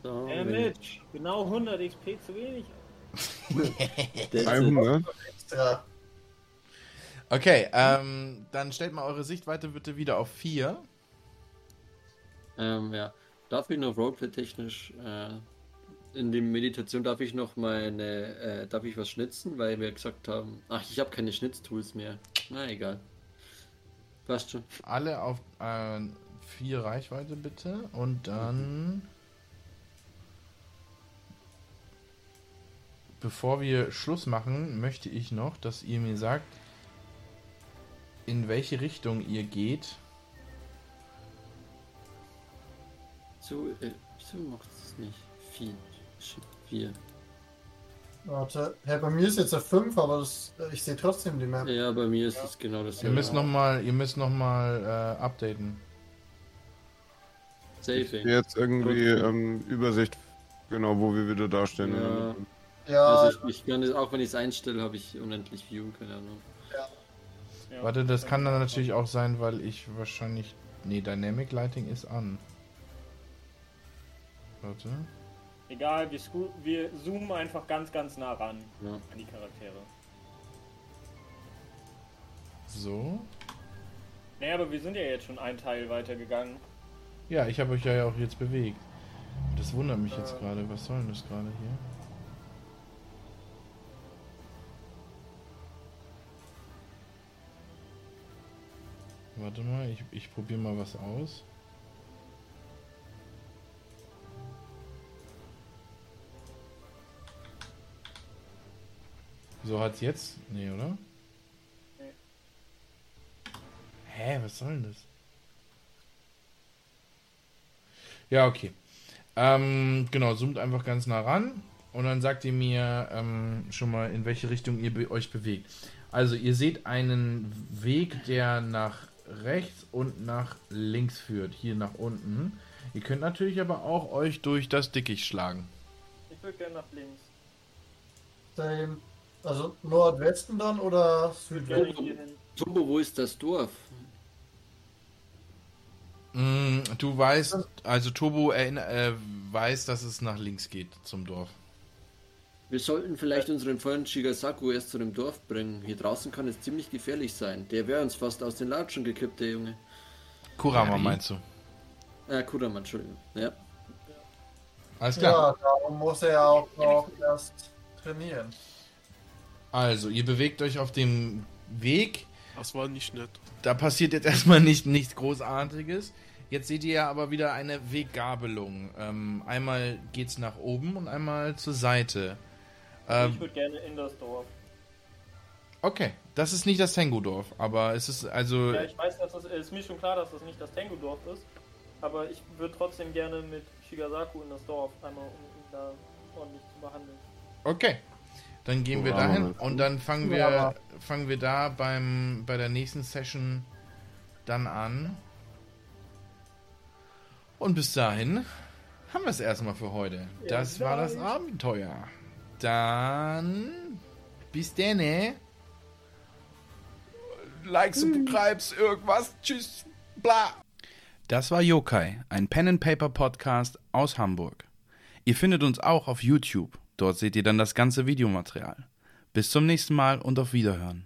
Speaker 2: Damage. Genau 100 XP zu wenig.
Speaker 5: 300?
Speaker 6: Extra.
Speaker 1: Okay, ähm, dann stellt mal eure Sichtweite bitte wieder auf 4.
Speaker 3: Ähm, ja. Darf ich noch Roleplay technisch äh, in die Meditation darf ich noch meine äh, darf ich was schnitzen, weil wir gesagt haben, ach ich habe keine Schnitztools mehr. Na egal. Passt schon.
Speaker 1: Alle auf 4 Reichweite bitte. Und dann. Bevor wir Schluss machen, möchte ich noch, dass ihr mir sagt, in welche Richtung ihr geht.
Speaker 3: So, äh, wieso macht es nicht? Vier. Shit, Vier.
Speaker 6: Warte. Hey, bei mir ist jetzt eine 5, aber das, ich sehe trotzdem die Map.
Speaker 3: Ja, bei mir ist es genau
Speaker 1: Ihr
Speaker 3: dasselbe.
Speaker 1: müsst nochmal, ihr müsst noch mal, äh, updaten.
Speaker 3: Saving.
Speaker 5: Jetzt irgendwie ähm, Übersicht, genau, wo wir wieder dastehen.
Speaker 3: Ja.
Speaker 6: Ja,
Speaker 3: Also ich, ich kann das, auch wenn ich es einstelle, habe ich unendlich View, keine Ahnung.
Speaker 2: Ja.
Speaker 1: Warte, das kann dann natürlich auch sein, weil ich wahrscheinlich. Nee, Dynamic Lighting ist an. Warte.
Speaker 2: Egal, wir, wir zoomen einfach ganz, ganz nah ran
Speaker 3: Ja.
Speaker 2: an die Charaktere.
Speaker 1: So.
Speaker 2: Naja, aber wir sind ja jetzt schon einen Teil weitergegangen.
Speaker 1: Ja, ich habe euch ja auch jetzt bewegt. Das wundert mich jetzt gerade. Was soll denn das gerade hier? Warte mal, ich, ich probiere mal was aus. So hat's jetzt? Nee, oder?
Speaker 2: Nee.
Speaker 1: Hä, was soll denn das? Ja, okay. Ähm, genau, zoomt einfach ganz nah ran und dann sagt ihr mir ähm, schon mal, in welche Richtung ihr be euch bewegt. Also, ihr seht einen Weg, der nach rechts und nach links führt, hier nach unten. Ihr könnt natürlich aber auch euch durch das Dickicht schlagen.
Speaker 2: Ich würde gerne nach links.
Speaker 6: Same. Also Nordwesten dann oder Südwesten?
Speaker 3: Turbo, wo ist das Dorf?
Speaker 1: Mm, du weißt, also Turbo äh, weiß, dass es nach links geht zum Dorf.
Speaker 3: Wir sollten vielleicht unseren Freund Shigasaku erst zu dem Dorf bringen. Hier draußen kann es ziemlich gefährlich sein. Der wäre uns fast aus den Latschen gekippt, der Junge.
Speaker 1: Kurama
Speaker 5: Ja,
Speaker 1: meinst du?
Speaker 3: Äh, Kurama, Entschuldigung. Ja.
Speaker 1: Alles klar.
Speaker 6: Ja, darum muss er ja auch noch erst trainieren.
Speaker 1: Also, ihr bewegt euch auf dem Weg.
Speaker 8: Das war nicht nett.
Speaker 1: Da passiert jetzt erstmal nicht, nichts Großartiges. Jetzt seht ihr ja aber wieder eine Weggabelung. Ähm, einmal geht's nach oben und einmal zur Seite.
Speaker 2: Ich
Speaker 1: Ähm,
Speaker 2: würde gerne in das Dorf.
Speaker 1: okay, das ist nicht das Tengu-Dorf, aber es ist also.
Speaker 2: Ja, ich weiß, dass das ist mir schon klar, dass das nicht das Tengu-Dorf ist. Aber ich würde trotzdem gerne mit Shigasaku in das Dorf, einmal um ihn da ordentlich zu behandeln.
Speaker 1: Okay. Dann gehen wir dahin und dann fangen wir, fangen wir da beim, bei der nächsten Session dann an. Und bis dahin haben wir es erstmal für heute. Das war das Abenteuer. Dann bis denne. Like, subscribes, irgendwas. Tschüss. Bla. Das war Yokai, ein Pen and Paper Podcast aus Hamburg. Ihr findet uns auch auf YouTube. Dort seht ihr dann das ganze Videomaterial. Bis zum nächsten Mal und auf Wiederhören.